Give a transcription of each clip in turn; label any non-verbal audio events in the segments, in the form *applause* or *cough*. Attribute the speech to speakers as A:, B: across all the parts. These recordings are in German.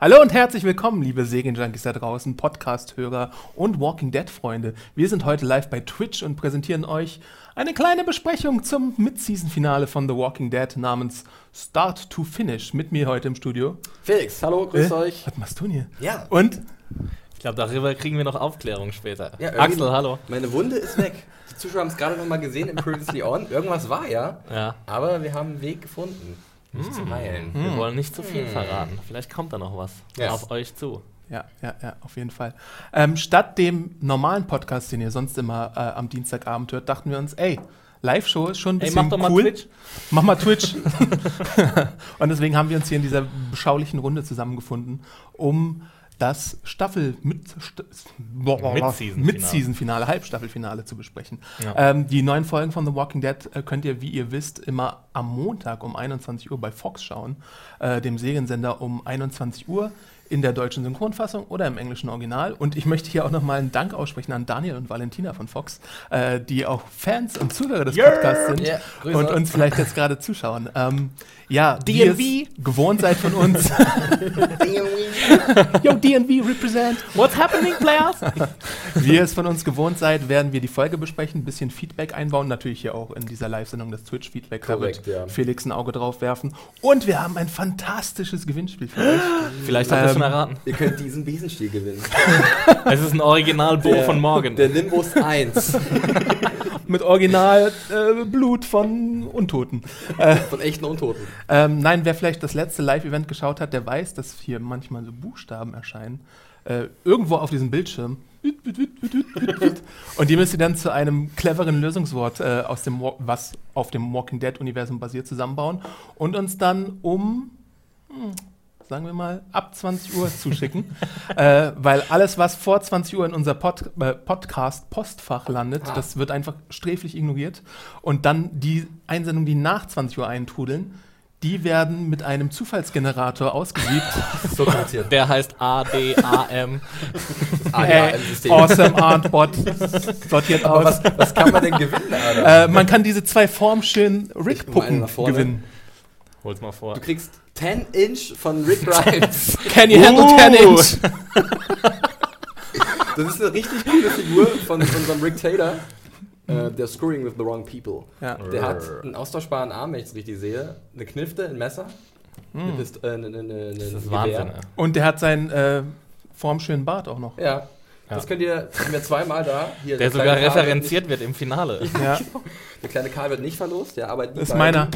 A: Hallo und herzlich willkommen, liebe Serienjunkies da draußen, Podcast-Hörer und Walking Dead-Freunde. Wir sind heute live bei Twitch und präsentieren euch eine kleine Besprechung zum Mid-Season-Finale von The Walking Dead namens Start to Finish. Mit mir heute im Studio.
B: Felix, hallo, grüß
A: Äh,
B: euch.
A: Was machst du denn hier?
B: Ja.
A: Und?
C: Ich glaube, darüber kriegen wir noch Aufklärung später.
B: Ja,
C: Axel, hallo.
B: Meine Wunde ist weg. Die Zuschauer haben es gerade noch mal gesehen im Previously On. Irgendwas war ja,
C: Ja.
B: aber wir haben einen Weg gefunden, mich zu heilen.
C: Wir wollen nicht zu viel verraten. Vielleicht kommt da noch was
B: Yes.
C: auf euch zu.
A: Ja, ja, ja, auf jeden Fall. Ähm, statt dem normalen Podcast, den ihr sonst immer äh, am Dienstagabend hört, dachten wir uns, ey, Live-Show ist schon ein
C: Ey,
A: bisschen
C: mach doch mal
A: cool.
C: Twitch.
A: Mach mal Twitch. *laughs* und deswegen haben wir uns hier in dieser beschaulichen Runde zusammengefunden, um das Staffel mit St
C: Mid-Season-Finale.
A: Halbstaffelfinale zu besprechen.
C: Ja.
A: Ähm, die neuen Folgen von The Walking Dead äh, könnt ihr, wie ihr wisst, immer am Montag um 21 Uhr bei Fox schauen, äh, dem Seriensender um 21 Uhr in der deutschen Synchronfassung oder im englischen Original. Und ich möchte hier auch nochmal einen Dank aussprechen an Daniel und Valentina von Fox, äh, die auch Fans und Zuhörer des Podcasts sind
B: Grüße.
A: und uns vielleicht jetzt gerade zuschauen. Ähm, ja, wie ihr es gewohnt seid von uns. *laughs* Yo, DNV represent.
C: What's happening, players? *laughs*
A: Wie ihr es von uns gewohnt seid, werden wir die Folge besprechen, ein bisschen Feedback einbauen. Natürlich hier auch in dieser Live-Sendung das Twitch-Feedback. Da
B: Korrekt,
A: wird
B: ja.
A: Felix ein Auge drauf werfen. Und wir haben ein fantastisches Gewinnspiel für euch. *gasps*
C: Vielleicht habt ihr
A: Ähm,
C: schon erraten.
B: Ihr könnt diesen Besenstiel gewinnen. *laughs*
C: Es ist ein Original-Bo von morgen.
B: Der Nimbus 1 *laughs*
A: Mit Original äh, Blut von Untoten.
B: von echten Untoten.
A: Ähm, nein, wer vielleicht das letzte Live-Event geschaut hat, der weiß, dass hier manchmal so Buchstaben erscheinen. Äh, irgendwo auf diesem Bildschirm. Und die müsst ihr dann zu einem cleveren Lösungswort, äh, aus dem, Wa- was auf dem Walking Dead-Universum basiert, zusammenbauen und uns dann um, hm, sagen wir mal, ab 20 Uhr zuschicken. *laughs* äh, weil alles, was vor 20 Uhr in unser Pod äh, Podcast-Postfach landet,
B: Ah.
A: das wird einfach sträflich ignoriert. Und dann die Einsendungen, die nach 20 Uhr eintrudeln, die werden mit einem Zufallsgenerator ausgesiebt. *laughs*
B: So kompliziert.
C: Der heißt ADAM.
B: Ah, *laughs* ja,
A: Hey,
B: im System.
A: awesome Artbot sortiert aus.
B: was, was kann man denn gewinnen, Alter?
A: Äh, man kann diese zwei formschönen Rick-Puppen gewinnen.
C: Hol's mal vor.
B: Du kriegst 10 Inch von Rick *laughs* Grimes.
A: Can you handle
C: Uh.
A: 10 Inch?
B: Das ist eine richtig coole Figur von unserem Rick Taylor. Äh, der Screwing with the Wrong People.
A: Ja.
B: Der hat einen austauschbaren Arm, wenn ich es richtig sehe. Eine Knifte, ein Messer. Eine Pist äh, eine, eine, eine,
C: Das ist
B: ein
C: Wahnsinn.
B: Gewehr.
C: ey.
A: Und der hat seinen äh, formschönen Bart auch noch.
B: Ja. Das könnt ihr, das wir zweimal da. Hier,
C: Der sogar referenziert wird im Finale. *laughs*
A: Ja.
B: Nicht, der kleine Karl wird nicht verlost, ja, aber die
A: Das ist
B: beiden,
A: meiner.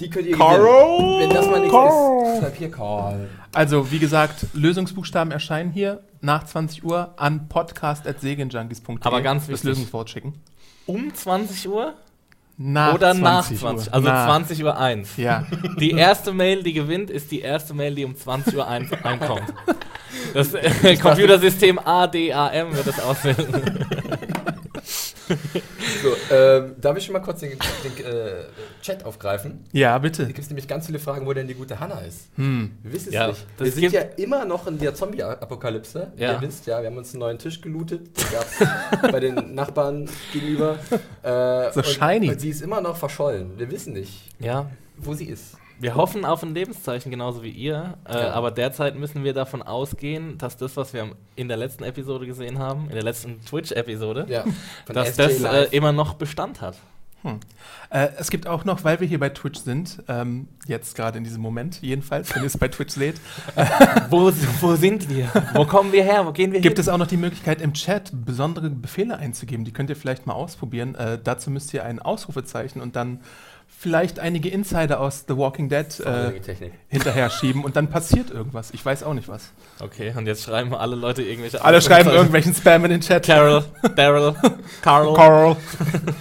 B: Die könnt ihr
A: Carl!
B: gewinnen. Wenn das mal nichts
A: Carl!
B: ist, schreib hier Karl.
A: Also, wie gesagt, Lösungsbuchstaben erscheinen hier nach 20 Uhr an podcast.segenjunkies.de.
C: Aber ganz
A: das
C: wichtig.
A: Lösungswort schicken.
C: Um 20 Uhr
A: Nach
C: oder nach
A: 20
C: 20?
A: Uhr.
C: Also
A: Nach.
C: 20 Uhr 1.
A: Ja. *laughs*
C: Die erste Mail, die gewinnt, ist die erste Mail, die um 20 Uhr ein einkommt. Das *laughs* äh, Computersystem ADAM wird das auswählen. *laughs* *laughs*
B: So, ähm, darf ich schon mal kurz den, den äh, Chat aufgreifen?
A: ja,
B: Da
A: bitte.
B: gibt es nämlich ganz viele Fragen, wo denn die gute Hanna ist.
A: Hm.
B: Wir wissen es
C: Ja,
B: nicht. Wir sind ja immer noch in der Zombie-Apokalypse.
C: Ja.
B: Ihr wisst ja, wir haben uns einen neuen Tisch gelootet. Den gab's *laughs* bei den Nachbarn gegenüber. Äh,
A: So
B: und,
A: shiny.
B: Und sie ist immer noch verschollen. Wir wissen nicht,
C: Ja,
B: wo sie ist.
C: Wir hoffen auf ein Lebenszeichen genauso wie ihr, äh,
B: Ja.
C: aber derzeit müssen wir davon ausgehen, dass das, was wir in der letzten Episode gesehen haben, in der letzten Twitch-Episode,
B: Ja,
C: dass
B: SJ
C: das äh, immer noch Bestand hat.
A: Äh, es gibt auch noch, weil wir hier bei Twitch sind, ähm, jetzt gerade in diesem Moment jedenfalls, wenn ihr es bei Twitch seht, *laughs*
C: wo, wo sind wir? Wo kommen wir her? Wo gehen wir
A: gibt
C: hin?
A: es auch noch die Möglichkeit, im Chat besondere Befehle einzugeben. Die könnt ihr vielleicht mal ausprobieren. Äh, dazu müsst ihr ein Ausrufezeichen und dann vielleicht einige Insider aus The Walking Dead äh, *laughs* hinterher schieben und dann passiert irgendwas. Ich weiß auch nicht was.
C: Okay, und jetzt schreiben alle Leute irgendwelche
A: Alle schreiben irgendwelchen Spam in den Chat.
C: Carol, Daryl, *laughs* Carl.
A: Carl,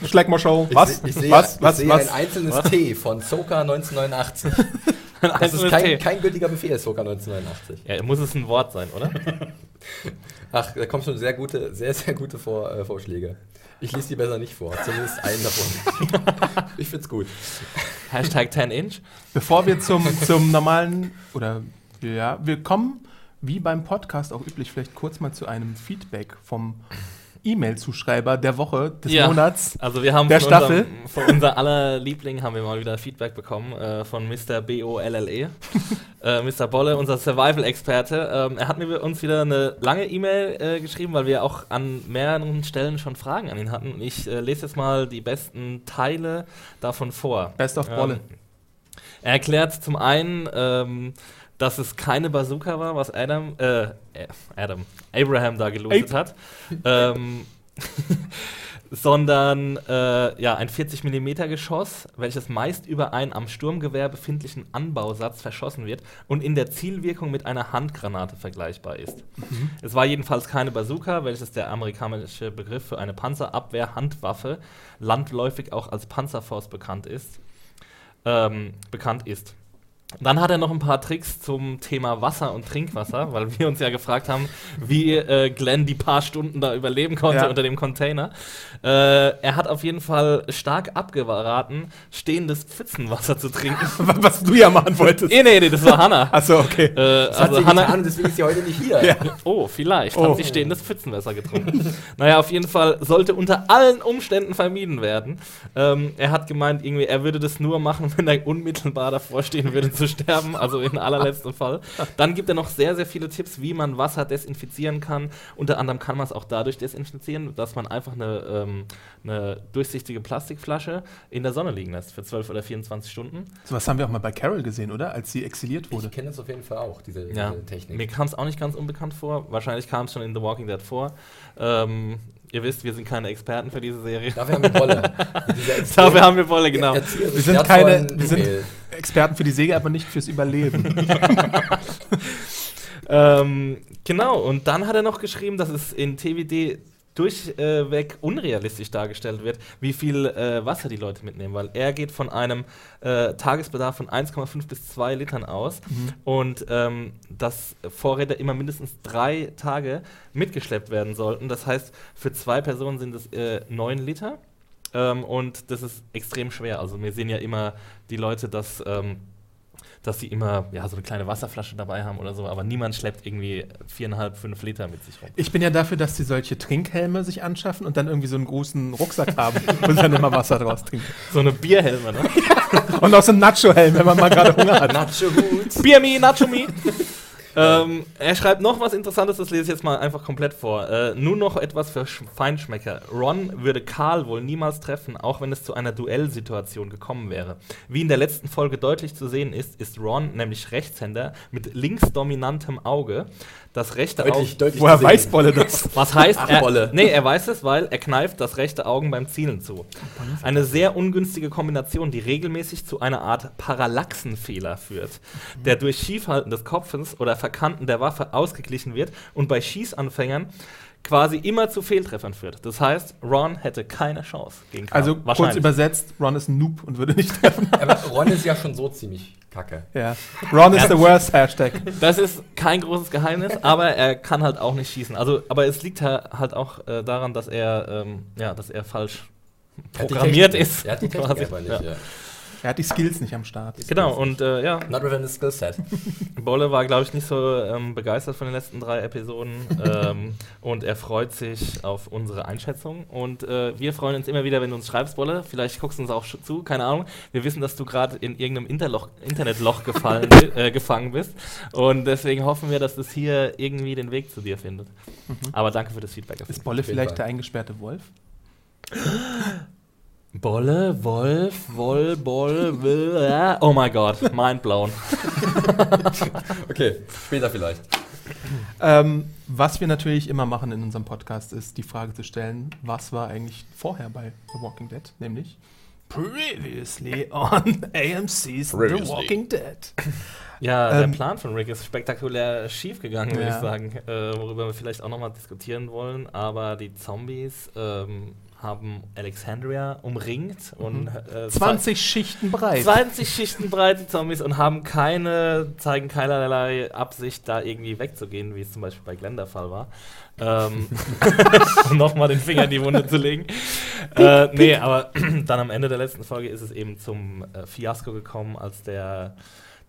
A: Schleck mal Show.
B: Ich
A: Was?
B: seh- Ich sehe,
A: was?
B: ich
A: Was?
B: sehe
A: Was?
B: ein einzelnes
C: Was?
B: T von Soka 1989.
C: Ein
B: Das ist kein,
C: T.
B: kein gültiger Befehl, Soka 1989.
C: Ja, muss es ein Wort sein, oder? *laughs*
B: Ach, da kommen schon sehr gute, sehr, sehr gute Vor, äh, Vorschläge. Ich lese die besser nicht vor, zumindest einen davon. *laughs* ich find's gut.
C: Hashtag 10 Inch.
A: Bevor wir zum, zum normalen, oder ja, wir kommen wie beim Podcast auch üblich, vielleicht kurz mal zu einem Feedback vom E-Mail-Zuschreiber der Woche, des
C: Ja.
A: Monats.
C: Also wir haben
A: Der
C: von
A: Staffel.
C: Unserem, von unser aller Liebling haben wir mal wieder Feedback bekommen äh, von Mr. B-O-L-L-E. *laughs* äh, Mr. Bolle, unser Survival-Experte. Ähm, er hat mir uns wieder eine lange E-Mail äh, geschrieben, weil wir auch an mehreren Stellen schon Fragen an ihn hatten. Und ich äh, lese jetzt mal die besten Teile davon vor.
A: Best of Bolle.
C: Ähm, er erklärt zum einen, ähm, dass es keine Bazooka war, was Adam, äh, äh, Adam, Abraham da gelootet hat, ähm, *laughs* sondern äh, ja, ein 40 mm Geschoss, welches meist über einen am Sturmgewehr befindlichen Anbausatz verschossen wird und in der Zielwirkung mit einer Handgranate vergleichbar ist. Es war jedenfalls keine Bazooka, welches der amerikanische Begriff für eine Panzerabwehr-Handwaffe, landläufig auch als Panzerfaust bekannt ist ähm, bekannt ist. Dann hat er noch ein paar Tricks zum Thema Wasser und Trinkwasser, weil wir uns ja gefragt haben, wie äh, Glenn die paar Stunden da überleben konnte
A: Ja.
C: unter dem Container. Äh, er hat auf jeden Fall stark abgeraten, stehendes Pfützenwasser zu trinken. *laughs*
A: Was du ja machen wolltest.
C: nee, nee, nee, das war Hannah.
A: Achso, okay.
C: Äh,
B: Das hat
C: also
B: sie
C: Hannah,
B: getan und deswegen ist sie heute nicht hier. *laughs*
A: Ja.
C: Oh, vielleicht.
A: Oh.
C: Hat sie stehendes Pfützenwasser getrunken. *laughs* naja, auf jeden Fall sollte unter allen Umständen vermieden werden. Ähm, er hat gemeint, irgendwie, er würde das nur machen, wenn er unmittelbar davor stehen würde zu sterben, also in allerletzten Fall. Dann gibt er noch sehr, sehr viele Tipps, wie man Wasser desinfizieren kann. Unter anderem kann man es auch dadurch desinfizieren, dass man einfach eine, ähm, eine durchsichtige Plastikflasche in der Sonne liegen lässt für 12 oder 24 Stunden.
A: So was haben wir auch mal bei Carol gesehen, oder? Als sie exiliert wurde.
B: Ich kenne das auf jeden Fall auch, diese,
C: Ja,
B: diese Technik.
C: mir kam es auch nicht ganz unbekannt vor. Wahrscheinlich kam es schon in The Walking Dead vor. Ähm, ihr wisst, wir sind keine Experten für diese Serie.
B: Dafür haben wir *laughs* extrem
C: Dafür haben wir Wolle, genau.
A: Wir sind keine- wir sind-. Experten für die Säge, aber nicht fürs Überleben. *laughs* *laughs*
C: Ähm, genau, und dann hat er noch geschrieben, dass es in TWD durchweg unrealistisch dargestellt wird, wie viel äh, Wasser die Leute mitnehmen, weil er geht von einem äh, Tagesbedarf von 1,5 bis 2 Litern aus und ähm, dass Vorräte immer mindestens drei Tage mitgeschleppt werden sollten. Das heißt, für zwei Personen sind es äh, 9 Liter ähm, und das ist extrem schwer. Also wir sehen ja immer die Leute, dass ähm, dass sie immer ja, so eine kleine Wasserflasche dabei haben oder so, aber niemand schleppt irgendwie viereinhalb, fünf Liter mit sich rum.
A: Ich bin ja dafür, dass sie solche Trinkhelme sich anschaffen und dann irgendwie so einen großen Rucksack haben, *laughs* wo sie dann immer Wasser draus trinken.
C: So eine Bierhelme, ne? *laughs*
A: Und auch so einen Nacho-Helm, wenn man mal gerade Hunger hat.
B: Nacho-Hut.
C: Beer me, Nacho me. Ähm, er schreibt noch was Interessantes, das lese ich jetzt mal einfach komplett vor. Äh, nur noch etwas für Sch Feinschmecker. Ron würde Karl wohl niemals treffen, auch wenn es zu einer Duellsituation gekommen wäre. Wie in der letzten Folge deutlich zu sehen ist, ist Ron nämlich Rechtshänder mit linksdominantem Auge. Das rechte Auge.
B: Deutlich, deutlich
A: Woher weiß Bolle das? *laughs*
C: Was heißt,
B: Ach,
C: er,
B: Bolle.
C: nee, er weiß es, weil er kneift das rechte Augen beim Zielen zu. Eine sehr ungünstige Kombination, die regelmäßig zu einer Art Parallaxenfehler führt, der durch Schiefhalten des Kopfes oder Verkanten der Waffe ausgeglichen wird und bei Schießanfängern quasi immer zu Fehltreffern führt. Das heißt, Ron hätte keine Chance gegen Karl.
A: Also kurz übersetzt, Ron ist ein Noob und würde nicht treffen.
B: Aber Ron ist ja schon so ziemlich kacke.
A: Ja. Ron is the worst Hashtag.
C: Das ist kein großes Geheimnis, aber er kann halt auch nicht schießen. Also, aber es liegt ha- halt auch äh, daran, dass er, ähm, ja, dass er falsch
B: Er hat die
C: programmiert ist.
B: Er hat die *laughs* Technik
C: quasi.
B: aber nicht.
C: Ja.
B: Ja.
A: Er hat die Skills nicht am Start.
C: Genau, und äh, ja,
B: Not within the skill set.
C: Bolle war, glaube ich, nicht so ähm, begeistert von den letzten drei Episoden ähm, *laughs* und er freut sich auf unsere Einschätzung. Und äh, wir freuen uns immer wieder, wenn du uns schreibst, Bolle. Vielleicht guckst du uns auch zu, keine Ahnung. Wir wissen, dass du gerade in irgendeinem Interloch, Internetloch gefallen, *laughs* äh, gefangen bist. Und deswegen hoffen wir, dass das hier irgendwie den Weg zu dir findet. Aber danke für das Feedback.
A: Ist Bolle vielleicht
B: Fall.
A: der eingesperrte Wolf? *laughs*
C: Bolle, Wolf, Woll, Boll, will, ja. Oh mein Gott, mind blown. *laughs*
B: Okay, später vielleicht.
A: Ähm, was wir natürlich immer machen in unserem Podcast, ist die Frage zu stellen, was war eigentlich vorher bei The Walking Dead? Nämlich Previously on *laughs* AMC's The
B: Previously.
A: Walking Dead.
C: Ja,
A: Ähm,
C: der Plan von Rick ist spektakulär schief gegangen, würde
A: Ja.
C: ich sagen, äh, worüber wir vielleicht auch nochmal diskutieren wollen. Aber die Zombies ähm, haben Alexandria umringt und äh,
A: 20 Schichten breit.
C: 20 Schichten breit die Zombies und haben keine, zeigen keinerlei Absicht, da irgendwie wegzugehen, wie es zum Beispiel bei Glenn der Fall war. Ähm, *laughs* *laughs* um nochmal den Finger in die Wunde zu legen. Äh, nee, aber *clears throat* dann am Ende der letzten Folge ist es eben zum äh, Fiasko gekommen, als der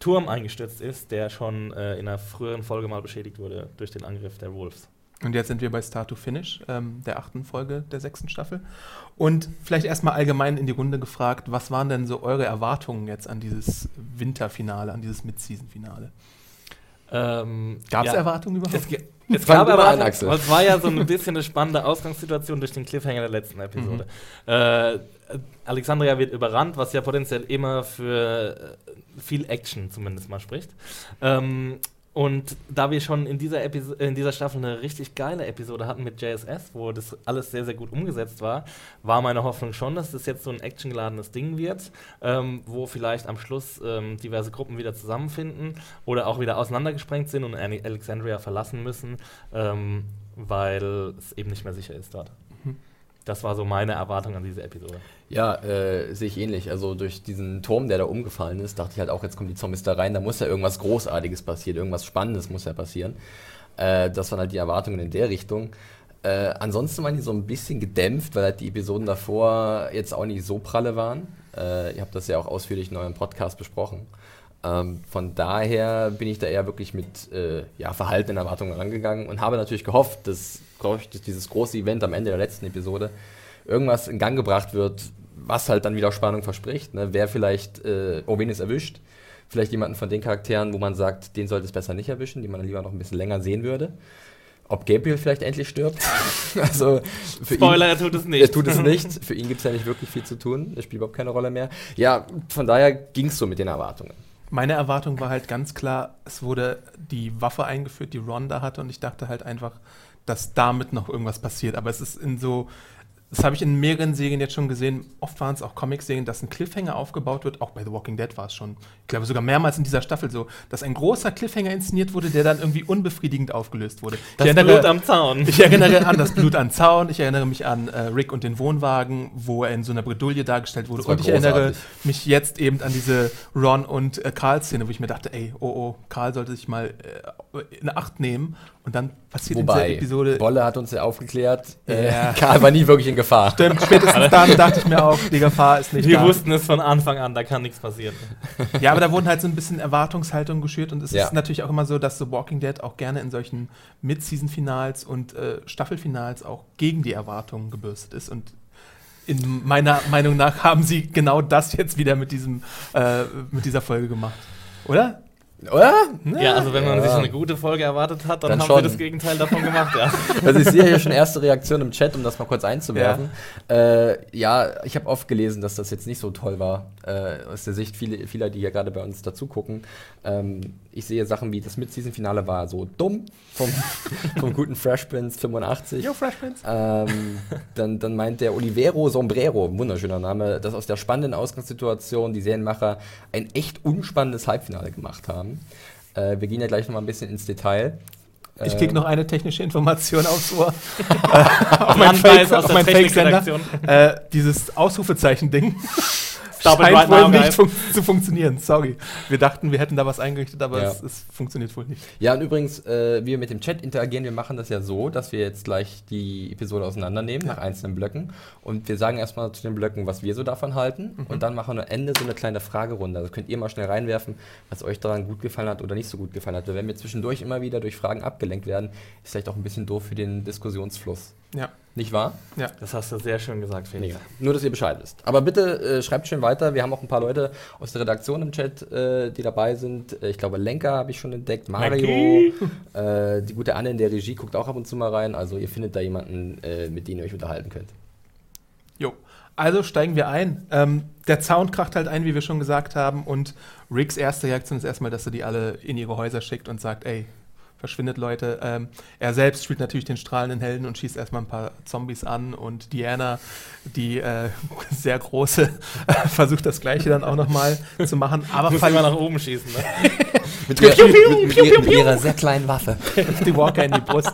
C: Turm eingestürzt ist, der schon äh, in einer früheren Folge mal beschädigt wurde durch den Angriff der Wolves.
A: Und jetzt sind wir bei Start to Finish, ähm, der achten Folge der sechsten Staffel. Und vielleicht erstmal allgemein in die Runde gefragt, was waren denn so eure Erwartungen jetzt an dieses Winterfinale, an dieses Mid-Season-Finale?
C: Ähm,
A: Gab es
C: ja.
A: Erwartungen überhaupt?
C: Es, *laughs* es gab aber,
B: an, Axel.
C: es war ja so ein *laughs* bisschen eine spannende Ausgangssituation durch den Cliffhanger der letzten Episode. Äh, Alexandria wird überrannt, was ja potenziell immer für äh, viel Action zumindest mal spricht. Ähm, und da wir schon in dieser, in dieser Staffel eine richtig geile Episode hatten mit JSS, wo das alles sehr, sehr gut umgesetzt war, war meine Hoffnung schon, dass das jetzt so ein actiongeladenes Ding wird, ähm, wo vielleicht am Schluss ähm, diverse Gruppen wieder zusammenfinden oder auch wieder auseinandergesprengt sind und Alexandria verlassen müssen, ähm, weil es eben nicht mehr sicher ist dort. Das war so meine Erwartung an diese Episode.
B: Ja, äh, sehe ich ähnlich. Also durch diesen Turm, der da umgefallen ist, dachte ich halt auch, jetzt kommen die Zombies da rein, da muss ja irgendwas Großartiges passieren, irgendwas Spannendes muss ja passieren. Äh, das waren halt die Erwartungen in der Richtung. Äh, ansonsten waren die so ein bisschen gedämpft, weil halt die Episoden davor jetzt auch nicht so pralle waren. Äh, ihr habt das ja auch ausführlich in eurem Podcast besprochen. Ähm, von daher bin ich da eher wirklich mit äh, ja, verhaltenen Erwartungen rangegangen und habe natürlich gehofft, dass, dass dieses große Event am Ende der letzten Episode irgendwas in Gang gebracht wird, was halt dann wieder Spannung verspricht. Ne? Wer vielleicht äh, Ovenis erwischt, vielleicht jemanden von den Charakteren, wo man sagt, den sollte es besser nicht erwischen, die man lieber noch ein bisschen länger sehen würde. Ob Gabriel vielleicht endlich stirbt. *laughs* also für
C: Spoiler,
B: ihn,
C: er tut es nicht.
B: er tut es nicht. *laughs* Für ihn gibt es ja nicht wirklich viel zu tun. Er spielt überhaupt keine Rolle mehr. Ja, von daher ging es so mit den Erwartungen.
A: Meine Erwartung war halt ganz klar, es wurde die Waffe eingeführt, die Ron da hatte, und ich dachte halt einfach, dass damit noch irgendwas passiert. Aber es ist in so, das habe ich in mehreren Serien jetzt schon gesehen, oft waren es auch Comic-Serien, dass ein Cliffhanger aufgebaut wird, auch bei The Walking Dead war es schon, ich glaube sogar mehrmals in dieser Staffel so, dass ein großer Cliffhanger inszeniert wurde, der dann irgendwie unbefriedigend aufgelöst wurde.
C: Das
A: ich,
C: Blut
A: erinnere,
C: am Zaun.
A: ich erinnere an das Blut am Zaun, ich erinnere mich an äh, Rick und den Wohnwagen, wo er in so einer Bredouille dargestellt wurde. Und ich erinnere
B: großartig.
A: mich jetzt eben an diese Ron und äh, Karl-Szene, wo ich mir dachte, ey, oh oh, Karl sollte sich mal äh, in Acht nehmen. Und dann passiert in
B: Wobei,
A: dieser Episode.
B: Bolle hat uns ja aufgeklärt, äh,
A: Ja.
B: Karl war nie wirklich in Gefahr.
A: Stimmt, spätestens *laughs* dann dachte ich mir auch, die Gefahr ist nicht
C: Wir
A: da.
C: wussten es von Anfang an, da kann nichts passieren. *laughs*
A: Ja, aber da wurden halt so ein bisschen Erwartungshaltungen geschürt und es
B: Ja.
A: ist natürlich auch immer so, dass The Walking Dead auch gerne in solchen Mid-Season-Finals und äh, Staffelfinals auch gegen die Erwartungen gebürstet ist und in meiner Meinung nach haben sie genau das jetzt wieder mit diesem äh, mit dieser Folge gemacht. Oder?
B: Oder?
C: Ja, also wenn man
B: Ja.
C: sich eine gute Folge erwartet hat, dann,
B: Dann
C: haben
B: schon.
C: wir das Gegenteil davon gemacht, ja. *laughs*
B: Also ich sehe hier schon erste Reaktionen im Chat, um das mal kurz einzuwerfen. Ja, äh, ja ich habe oft gelesen, dass das jetzt nicht so toll war, äh, aus der Sicht viele, vieler, die ja gerade bei uns dazu gucken. Ähm, ich sehe Sachen wie das Mid-Season-Finale war so dumm vom, *laughs* vom guten Fresh Prince 85.
A: Yo, Fresh Prince.
B: Ähm, dann, dann meint der Olivero Sombrero, wunderschöner Name, dass aus der spannenden Ausgangssituation die Serienmacher ein echt unspannendes Halbfinale gemacht haben. Äh, wir gehen ja gleich noch mal ein bisschen ins Detail.
A: Ich
B: Ähm,
A: krieg noch eine technische Information aufs Ohr. *laughs* auf mein
C: Anweis
A: Fake-
C: aus
A: auf
C: der
A: mein Fake-Sender.
C: Technikredaktion.
A: Äh, dieses Ausrufezeichen-Ding
C: Stop it
A: scheint
C: right
A: wohl
C: now,
A: nicht fun zu funktionieren. Sorry. Wir dachten, wir hätten da was eingerichtet, aber
B: Ja.
A: es, es funktioniert wohl nicht.
B: Ja, und übrigens, äh, wie wir mit dem Chat interagieren, wir machen das ja so, dass wir jetzt gleich die Episode auseinandernehmen nach einzelnen Blöcken. Und wir sagen erstmal zu den Blöcken, was wir so davon halten. Und dann machen wir am Ende so eine kleine Fragerunde. Also könnt ihr mal schnell reinwerfen, was euch daran gut gefallen hat oder nicht so gut gefallen hat. Weil wenn wir zwischendurch immer wieder durch Fragen abgelenkt werden, ist vielleicht auch ein bisschen doof für den Diskussionsfluss.
A: Ja.
B: Nicht wahr?
A: Ja.
C: Das hast du sehr schön gesagt, Felix.
B: Nur, dass ihr Bescheid wisst. Aber bitte äh, schreibt schön weiter. Wir haben auch ein paar Leute aus der Redaktion im Chat, äh, die dabei sind. Äh, ich glaube, Lenker habe ich schon entdeckt, Mario. äh, die gute Anne in der Regie guckt auch ab und zu mal rein. Also ihr findet da jemanden, äh, mit dem ihr euch unterhalten könnt.
A: Jo. Also steigen wir ein. Ähm, der Zaun kracht halt ein, wie wir schon gesagt haben. Und Ricks erste Reaktion ist erstmal, dass er die alle in ihre Häuser schickt und sagt, ey, verschwindet Leute. Ähm, er selbst spielt natürlich den strahlenden Helden und schießt erstmal ein paar Zombies an. Und Diana, die äh, *laughs* sehr große, *laughs* versucht das Gleiche dann auch nochmal zu machen. *laughs* Aber
C: Muss immer nach oben schießen, ne?
B: Mit,
A: Piu, piu, piu,
B: mit,
A: piu,
B: mit
A: piu.
B: ihrer sehr kleinen Waffe.
A: die Walker in die Brust.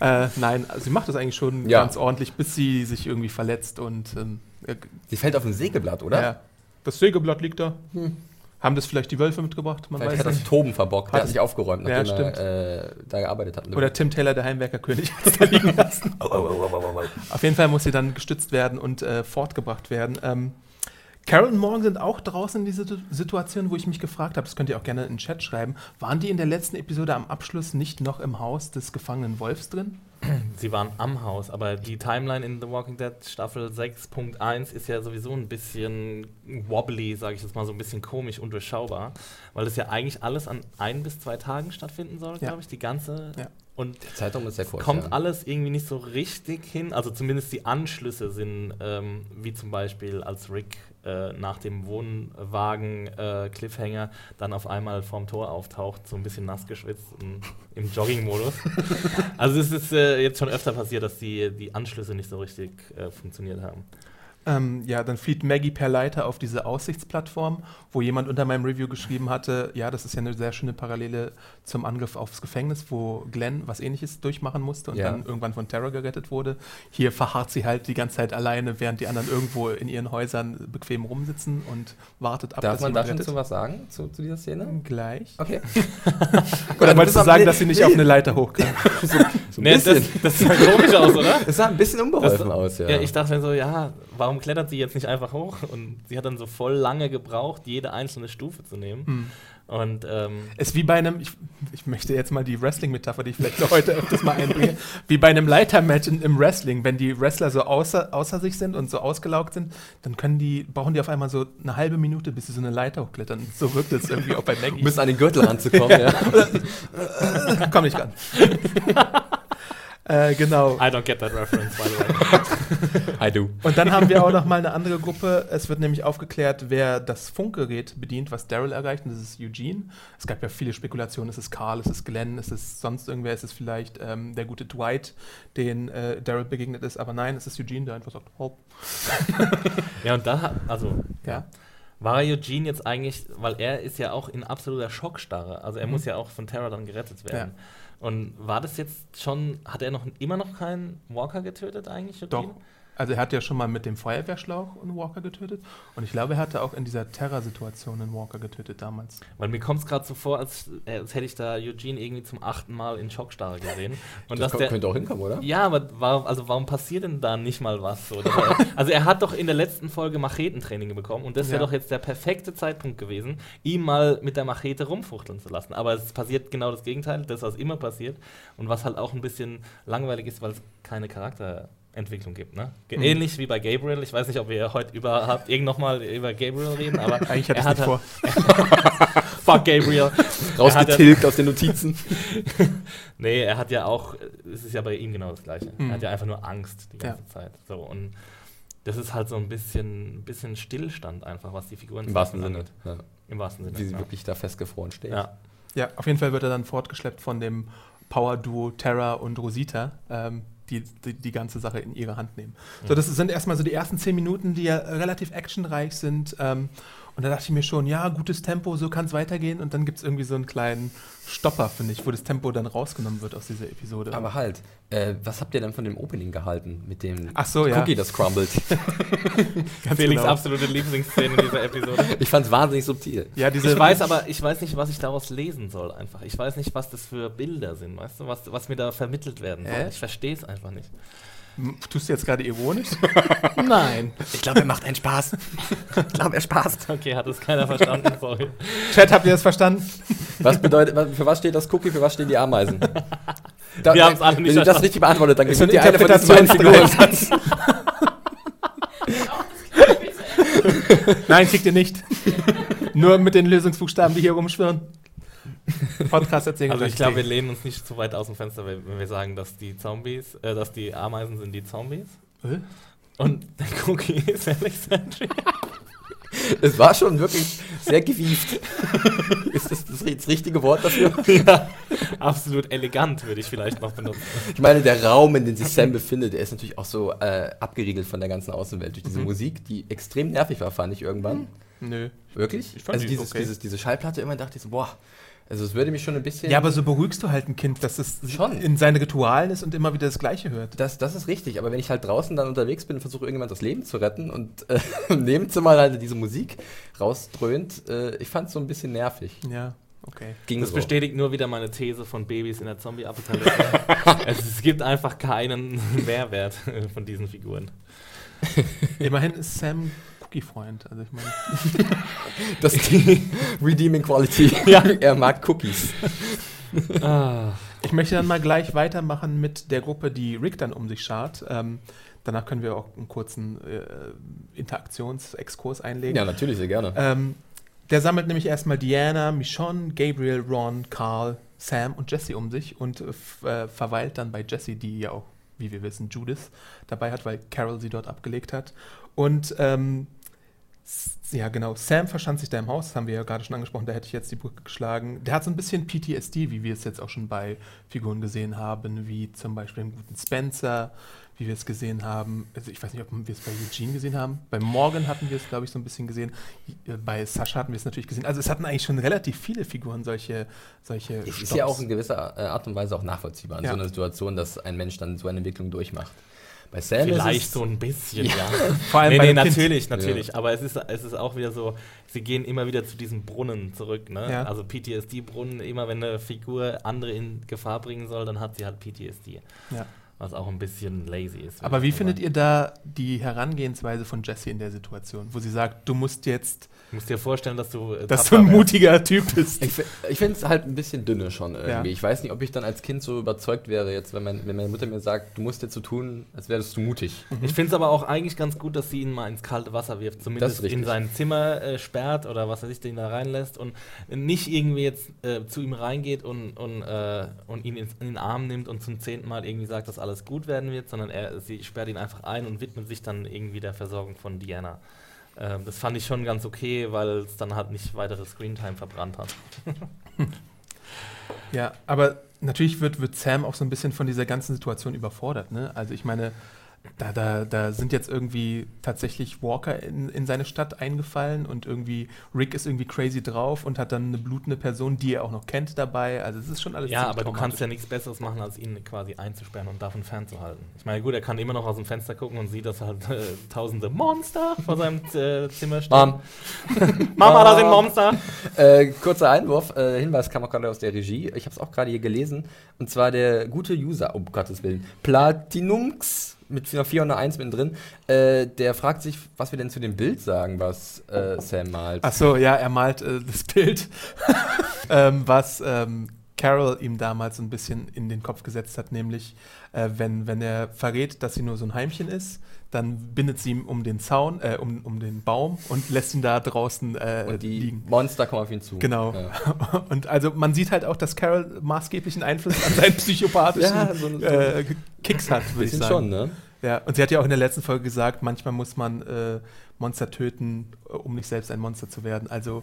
A: Äh, nein, also sie macht das eigentlich schon
B: Ja.
A: ganz ordentlich, bis sie sich irgendwie verletzt und ähm, äh,
B: Sie fällt auf ein Sägeblatt, oder?
A: ja, das Sägeblatt liegt da. Haben das vielleicht die Wölfe mitgebracht? Man
B: Vielleicht
A: weiß
B: hat das
A: nicht.
B: Toben verbockt. Der
A: Hat
B: sich aufgeräumt,
A: Ja,
B: nachdem er äh, da gearbeitet hat.
A: Oder Tim Taylor, der Heimwerkerkönig, *laughs* hat es da liegen lassen. Auf jeden Fall muss sie dann gestützt werden und äh, fortgebracht werden. Ähm, Carol und Morgan sind auch draußen in dieser Situation, wo ich mich gefragt habe, das könnt ihr auch gerne in den Chat schreiben, waren die in der letzten Episode am Abschluss nicht noch im Haus des gefangenen Wolfs drin?
C: Sie waren am Haus, aber die Timeline in The Walking Dead Staffel 6.1 ist ja sowieso ein bisschen wobbly, sage ich jetzt mal, so ein bisschen komisch und durchschaubar, weil das ja eigentlich alles an ein bis zwei Tagen stattfinden soll,
A: Ja.
C: glaube ich, die ganze.
A: Ja.
C: Und
B: Der Zeitraum ist sehr kurz.
C: kommt
B: ja.
C: alles irgendwie nicht so richtig hin. Also zumindest die Anschlüsse sind, ähm, wie zum Beispiel als Rick äh, nach dem Wohnwagen äh, dann auf einmal vorm Tor auftaucht, so ein bisschen nass geschwitzt und im Jogging-Modus. *laughs* also es ist äh, jetzt schon öfter passiert, dass die, die Anschlüsse nicht so richtig äh, funktioniert haben.
A: Ähm, ja, dann flieht Maggie per Leiter auf diese Aussichtsplattform, wo jemand unter meinem Review geschrieben hatte, ja, das ist ja eine sehr schöne Parallele zum Angriff aufs Gefängnis, wo Glenn was ähnliches durchmachen musste und
B: Ja.
A: dann irgendwann von Terror gerettet wurde. Hier verharrt sie halt die ganze Zeit alleine, während die anderen irgendwo in ihren Häusern bequem rumsitzen und wartet ab,
B: Darf man da schon zu was sagen, zu, zu dieser Szene?
A: Gleich.
B: Okay. *laughs*
A: Oder wolltest du sagen, dass sie nicht auf eine Leiter hochkam? *laughs*
B: So ein
C: Nee, das,
B: bisschen.
C: das sah komisch aus, oder?
B: Es sah ein bisschen unbeholfen
C: Das-
B: aus, ja.
C: Ja, ich dachte mir so, ja, warum klettert sie jetzt nicht einfach hoch? Und sie hat dann so voll lange gebraucht, jede einzelne Stufe zu nehmen.
A: Hm.
C: Und ähm,
A: Ist wie bei einem, ich, ich möchte jetzt mal die Wrestling-Metapher, die ich vielleicht heute öfters mal einbringe, wie bei einem Leitermatch in- im Wrestling, wenn die Wrestler so außer, außer sich sind und so ausgelaugt sind, dann können die, brauchen die auf einmal so eine halbe Minute, bis sie so eine Leiter hochklettern. So wirkt es irgendwie auch bei Maggie.
B: müssen an den Gürtel ranzukommen, *laughs* ja.
A: Komm nicht ran. *laughs* äh, genau.
C: I don't get that reference, by the way. *laughs*
B: I do.
A: Und dann haben wir auch noch mal eine andere Gruppe. Es wird nämlich aufgeklärt, wer das Funkgerät bedient, was Daryl erreicht. Und das ist Eugene. Es gab ja viele Spekulationen. Ist es Carl? Ist es Glenn? Ist es sonst irgendwer? Ist es vielleicht ähm, der gute Dwight, den äh, Daryl begegnet ist? Aber nein, es ist Eugene, der einfach sagt, Hopp. *laughs*
C: Ja, und da, also,
A: Ja.
C: war Eugene jetzt eigentlich, weil er ist ja auch in absoluter Schockstarre. Also er
A: Mhm.
C: muss ja auch von Terror dann gerettet werden. Und war das jetzt schon, hat er noch immer noch keinen Walker getötet eigentlich?
A: Doch. Also er hat ja schon mal mit dem Feuerwehrschlauch einen Walker getötet. Und ich glaube, er hatte auch in dieser Terror-Situation einen Walker getötet damals.
C: Weil mir kommt es gerade so vor, als, äh, als hätte ich da Eugene irgendwie zum achten Mal in Schockstarre gesehen. Und
B: Das
C: dass
B: ko-
C: der,
B: könnte auch hinkommen, oder?
C: Ja, aber warum, also warum passiert denn da nicht mal was? So? War- *laughs* also er hat doch in der letzten Folge Machetentraining bekommen und das wäre
A: Ja.
C: doch jetzt der perfekte Zeitpunkt gewesen, ihm mal mit der Machete rumfuchteln zu lassen. Aber es passiert genau das Gegenteil, das was immer passiert und was halt auch ein bisschen langweilig ist, weil es keine Charakterentwicklung gibt. Ne?
A: Mhm.
C: Ähnlich wie bei Gabriel. Ich weiß nicht, ob wir heute überhaupt irgend noch mal über Gabriel reden, aber *laughs*
A: Eigentlich hatte
C: er
A: ich es nicht
C: hat
A: vor. *laughs*
C: Fuck Gabriel. *laughs*
B: Rausgetilgt aus den Notizen.
C: Nee, er hat ja auch, es ist ja bei ihm genau das Gleiche.
A: Mhm.
C: Er hat ja einfach nur Angst die ganze Zeit. So, und das ist halt so ein bisschen, bisschen Stillstand einfach, was die Figuren
B: Im wahrsten Sinne. Ja.
C: Im wahrsten Sinne.
B: Wie sie
C: ja.
B: wirklich da festgefroren steht.
C: Ja.
A: Ja, auf jeden Fall wird er dann fortgeschleppt von dem Power-Duo Terra und Rosita, ähm, die, die die ganze Sache in ihre Hand nehmen. So, das sind erstmal so die ersten zehn Minuten, die ja relativ actionreich sind. Ähm, und da dachte ich mir schon, ja, gutes Tempo, so kann es weitergehen. Und dann gibt es irgendwie so einen kleinen Stopper, finde ich, wo das Tempo dann rausgenommen wird aus dieser Episode.
B: Aber halt, äh, was habt ihr denn von dem Opening gehalten? Mit dem
A: Ach so, ja.
B: Cookie, das crumbled. *laughs*
C: Felix'
A: genau.
C: absolute Lieblingsszene in dieser Episode. *laughs*
B: ich fand's wahnsinnig subtil.
A: Ja, diese,
C: Ich weiß aber, ich weiß nicht, was ich daraus lesen soll einfach. Ich weiß nicht, was das für Bilder sind, weißt du, was, was mir da vermittelt werden soll.
A: Äh?
C: Ich verstehe es einfach nicht.
A: Tust du jetzt gerade ironisch? *laughs* Nein.
B: Ich glaube, er macht einen Spaß. ich glaube, er spaßt.
C: Okay, hat es keiner verstanden, sorry.
A: Chat, habt ihr das verstanden?
B: Was bedeutet, für was steht das Cookie, für was stehen die Ameisen? Da,
C: Wir haben's alle nicht
B: Wenn ihr das richtig beantwortet, dann gewinnt ihr
A: ein
B: eine von beiden
A: Interpretationsstreit.
B: Figuren. *laughs*
A: Nein, kriegt ihr nicht. Nur mit den Lösungsbuchstaben, die hier rumschwirren. Podcast erzählen.
C: Also ich glaube, wir lehnen uns nicht zu weit aus dem Fenster, wenn wir sagen, dass die Zombies, äh, dass die Ameisen sind die Zombies.
A: Äh?
C: Und der Cookie *laughs* ist Alexandria.
B: Es war schon wirklich sehr gewieft. *laughs* Ist das das, das richtige Wort dafür?
C: ja, absolut elegant, würde ich vielleicht noch benutzen.
B: Ich meine, der Raum, in dem sich Sam befindet, der ist natürlich auch so äh, abgeriegelt von der ganzen Außenwelt durch diese
A: Mhm.
B: Musik, die extrem nervig war, fand ich irgendwann.
A: Nö.
B: Wirklich?
A: Ich fand
B: also
A: die
B: dieses,
A: okay.
B: dieses, diese Schallplatte immer dachte ich so, boah, also es würde mich schon ein bisschen.
A: Ja, aber so beruhigst du halt ein Kind, dass es
B: Schon.
A: in seinen Ritualen ist und immer wieder das Gleiche hört.
B: das, das ist richtig, aber wenn ich halt draußen dann unterwegs bin und versuche irgendjemand das Leben zu retten und äh, *laughs* im Nebenzimmer halt diese Musik rausdröhnt, äh, ich fand es so ein bisschen nervig.
A: Ja, okay.
B: Ging
C: Das
B: so.
C: bestätigt nur wieder meine These von Babys in der Zombie-Apokalypse. es, *laughs* es gibt einfach keinen *laughs* Mehrwert äh, von diesen Figuren.
A: Immerhin ist Sam Cookie-Freund. Also ich meine, *laughs*
B: Das *laughs* ist die Redeeming Quality.
C: Ja. *laughs*
B: er mag Cookies.
C: Ah.
A: ich möchte dann mal gleich weitermachen mit der Gruppe, die Rick dann um sich schart. Ähm, danach können wir auch einen kurzen äh, Interaktionsexkurs einlegen.
B: Ja, natürlich, sehr gerne.
A: Ähm, der sammelt nämlich erstmal Diana, Michonne, Gabriel, Ron, Carl, Sam und Jesse um sich und äh, äh, verweilt dann bei Jesse, die ja auch, wie wir wissen, Judith dabei hat, weil Carol sie dort abgelegt hat. Und ähm, ja, genau, Sam verschanzt sich da im Haus, das haben wir ja gerade schon angesprochen, da hätte ich jetzt die Brücke geschlagen. Der hat so ein bisschen PTSD, wie wir es jetzt auch schon bei Figuren gesehen haben, wie zum Beispiel im guten Spencer, wie wir es gesehen haben. Also ich weiß nicht, ob wir es bei Eugene gesehen haben. Bei Morgan hatten wir es, glaube ich, so ein bisschen gesehen. Äh, Bei Sascha hatten wir es natürlich gesehen. Also es hatten eigentlich schon relativ viele Figuren solche, solche
B: Es ist
A: Stopps.
B: ja auch in gewisser Art und Weise auch nachvollziehbar in
A: Ja.
B: so einer Situation, dass ein Mensch dann so eine Entwicklung durchmacht. Bei Sam
C: Vielleicht
B: ist es,
C: so ein bisschen, ja. *laughs*
A: Vor allem
C: nee,
A: bei
C: nee,
A: dem Kind.
C: natürlich, natürlich. Aber es ist, es ist auch wieder so, sie gehen immer wieder zu diesem Brunnen zurück. Ne?
A: Ja.
C: Also PTSD-Brunnen, immer wenn eine Figur andere in Gefahr bringen soll, dann hat sie halt PTSD.
A: Ja.
C: Was auch ein bisschen lazy ist.
A: Aber wie findet ihr da die Herangehensweise von Jesse in der Situation, wo sie sagt, du musst jetzt,
C: Du musst dir vorstellen, dass du. äh,
A: dass du ein
C: wärst.
A: mutiger Typ bist.
B: Ich, ich finde es halt ein bisschen dünne schon irgendwie.
A: Ja.
B: Ich weiß nicht, ob ich dann als Kind so überzeugt wäre, jetzt, wenn, mein, wenn meine Mutter mir sagt, du musst jetzt so tun, als wärst du mutig.
C: Ich finde es aber auch eigentlich ganz gut, dass sie ihn mal ins kalte Wasser wirft. Zumindest in sein Zimmer äh, sperrt oder was weiß ich, den da reinlässt und nicht irgendwie jetzt äh, zu ihm reingeht und, und, äh, und ihn ins, in den Arm nimmt und zum zehnten Mal irgendwie sagt, dass alles gut werden wird, sondern er, sie sperrt ihn einfach ein und widmet sich dann irgendwie der Versorgung von Diana. Ähm, das fand ich schon ganz okay, weil es dann halt nicht weitere Screentime verbrannt hat. *laughs*
A: Ja, aber natürlich wird, wird Sam auch so ein bisschen von dieser ganzen Situation überfordert. Ne? Also ich meine, da, da, da sind jetzt irgendwie tatsächlich Walker in, in seine Stadt eingefallen und irgendwie Rick ist irgendwie crazy drauf und hat dann eine blutende Person, die er auch noch kennt, dabei. Also es ist schon alles
C: Ja, aber du kannst ja nichts Besseres machen, als ihn quasi einzusperren und davon fernzuhalten. Ich meine, gut, er kann immer noch aus dem Fenster gucken und sieht, dass halt äh, tausende Monster vor seinem äh, Zimmer stehen.
B: Mom, *laughs*
C: Mama, da sind Monster!
B: äh, kurzer Einwurf, äh, Hinweis kam auch gerade aus der Regie. Ich habe es auch gerade hier gelesen. Und zwar der gute User, um Gottes Willen, Platinumx mit einer 4 und einer 1 mittendrin, äh, der fragt sich, was wir denn zu dem Bild sagen, was äh, Sam malt.
A: Ach so, ja, er malt äh, das Bild, *laughs* ähm, was ähm, Carol ihm damals so ein bisschen in den Kopf gesetzt hat, nämlich äh, wenn, wenn er verrät, dass sie nur so ein Heimchen ist, dann bindet sie ihm um den Zaun, äh, um, um den Baum und lässt ihn da draußen äh,
B: Und die
A: liegen.
B: Monster kommen auf ihn zu.
A: Genau.
B: Ja. *laughs*
A: Und also man sieht halt auch, dass Carol maßgeblichen Einfluss an seinen *laughs* psychopathischen
B: Ja, so- so-
A: äh, Kicks hat, würde ich sagen.
B: schon, ne?
A: Ja, und sie hat ja auch in der letzten Folge gesagt, manchmal muss man äh, Monster töten, um nicht selbst ein Monster zu werden. Also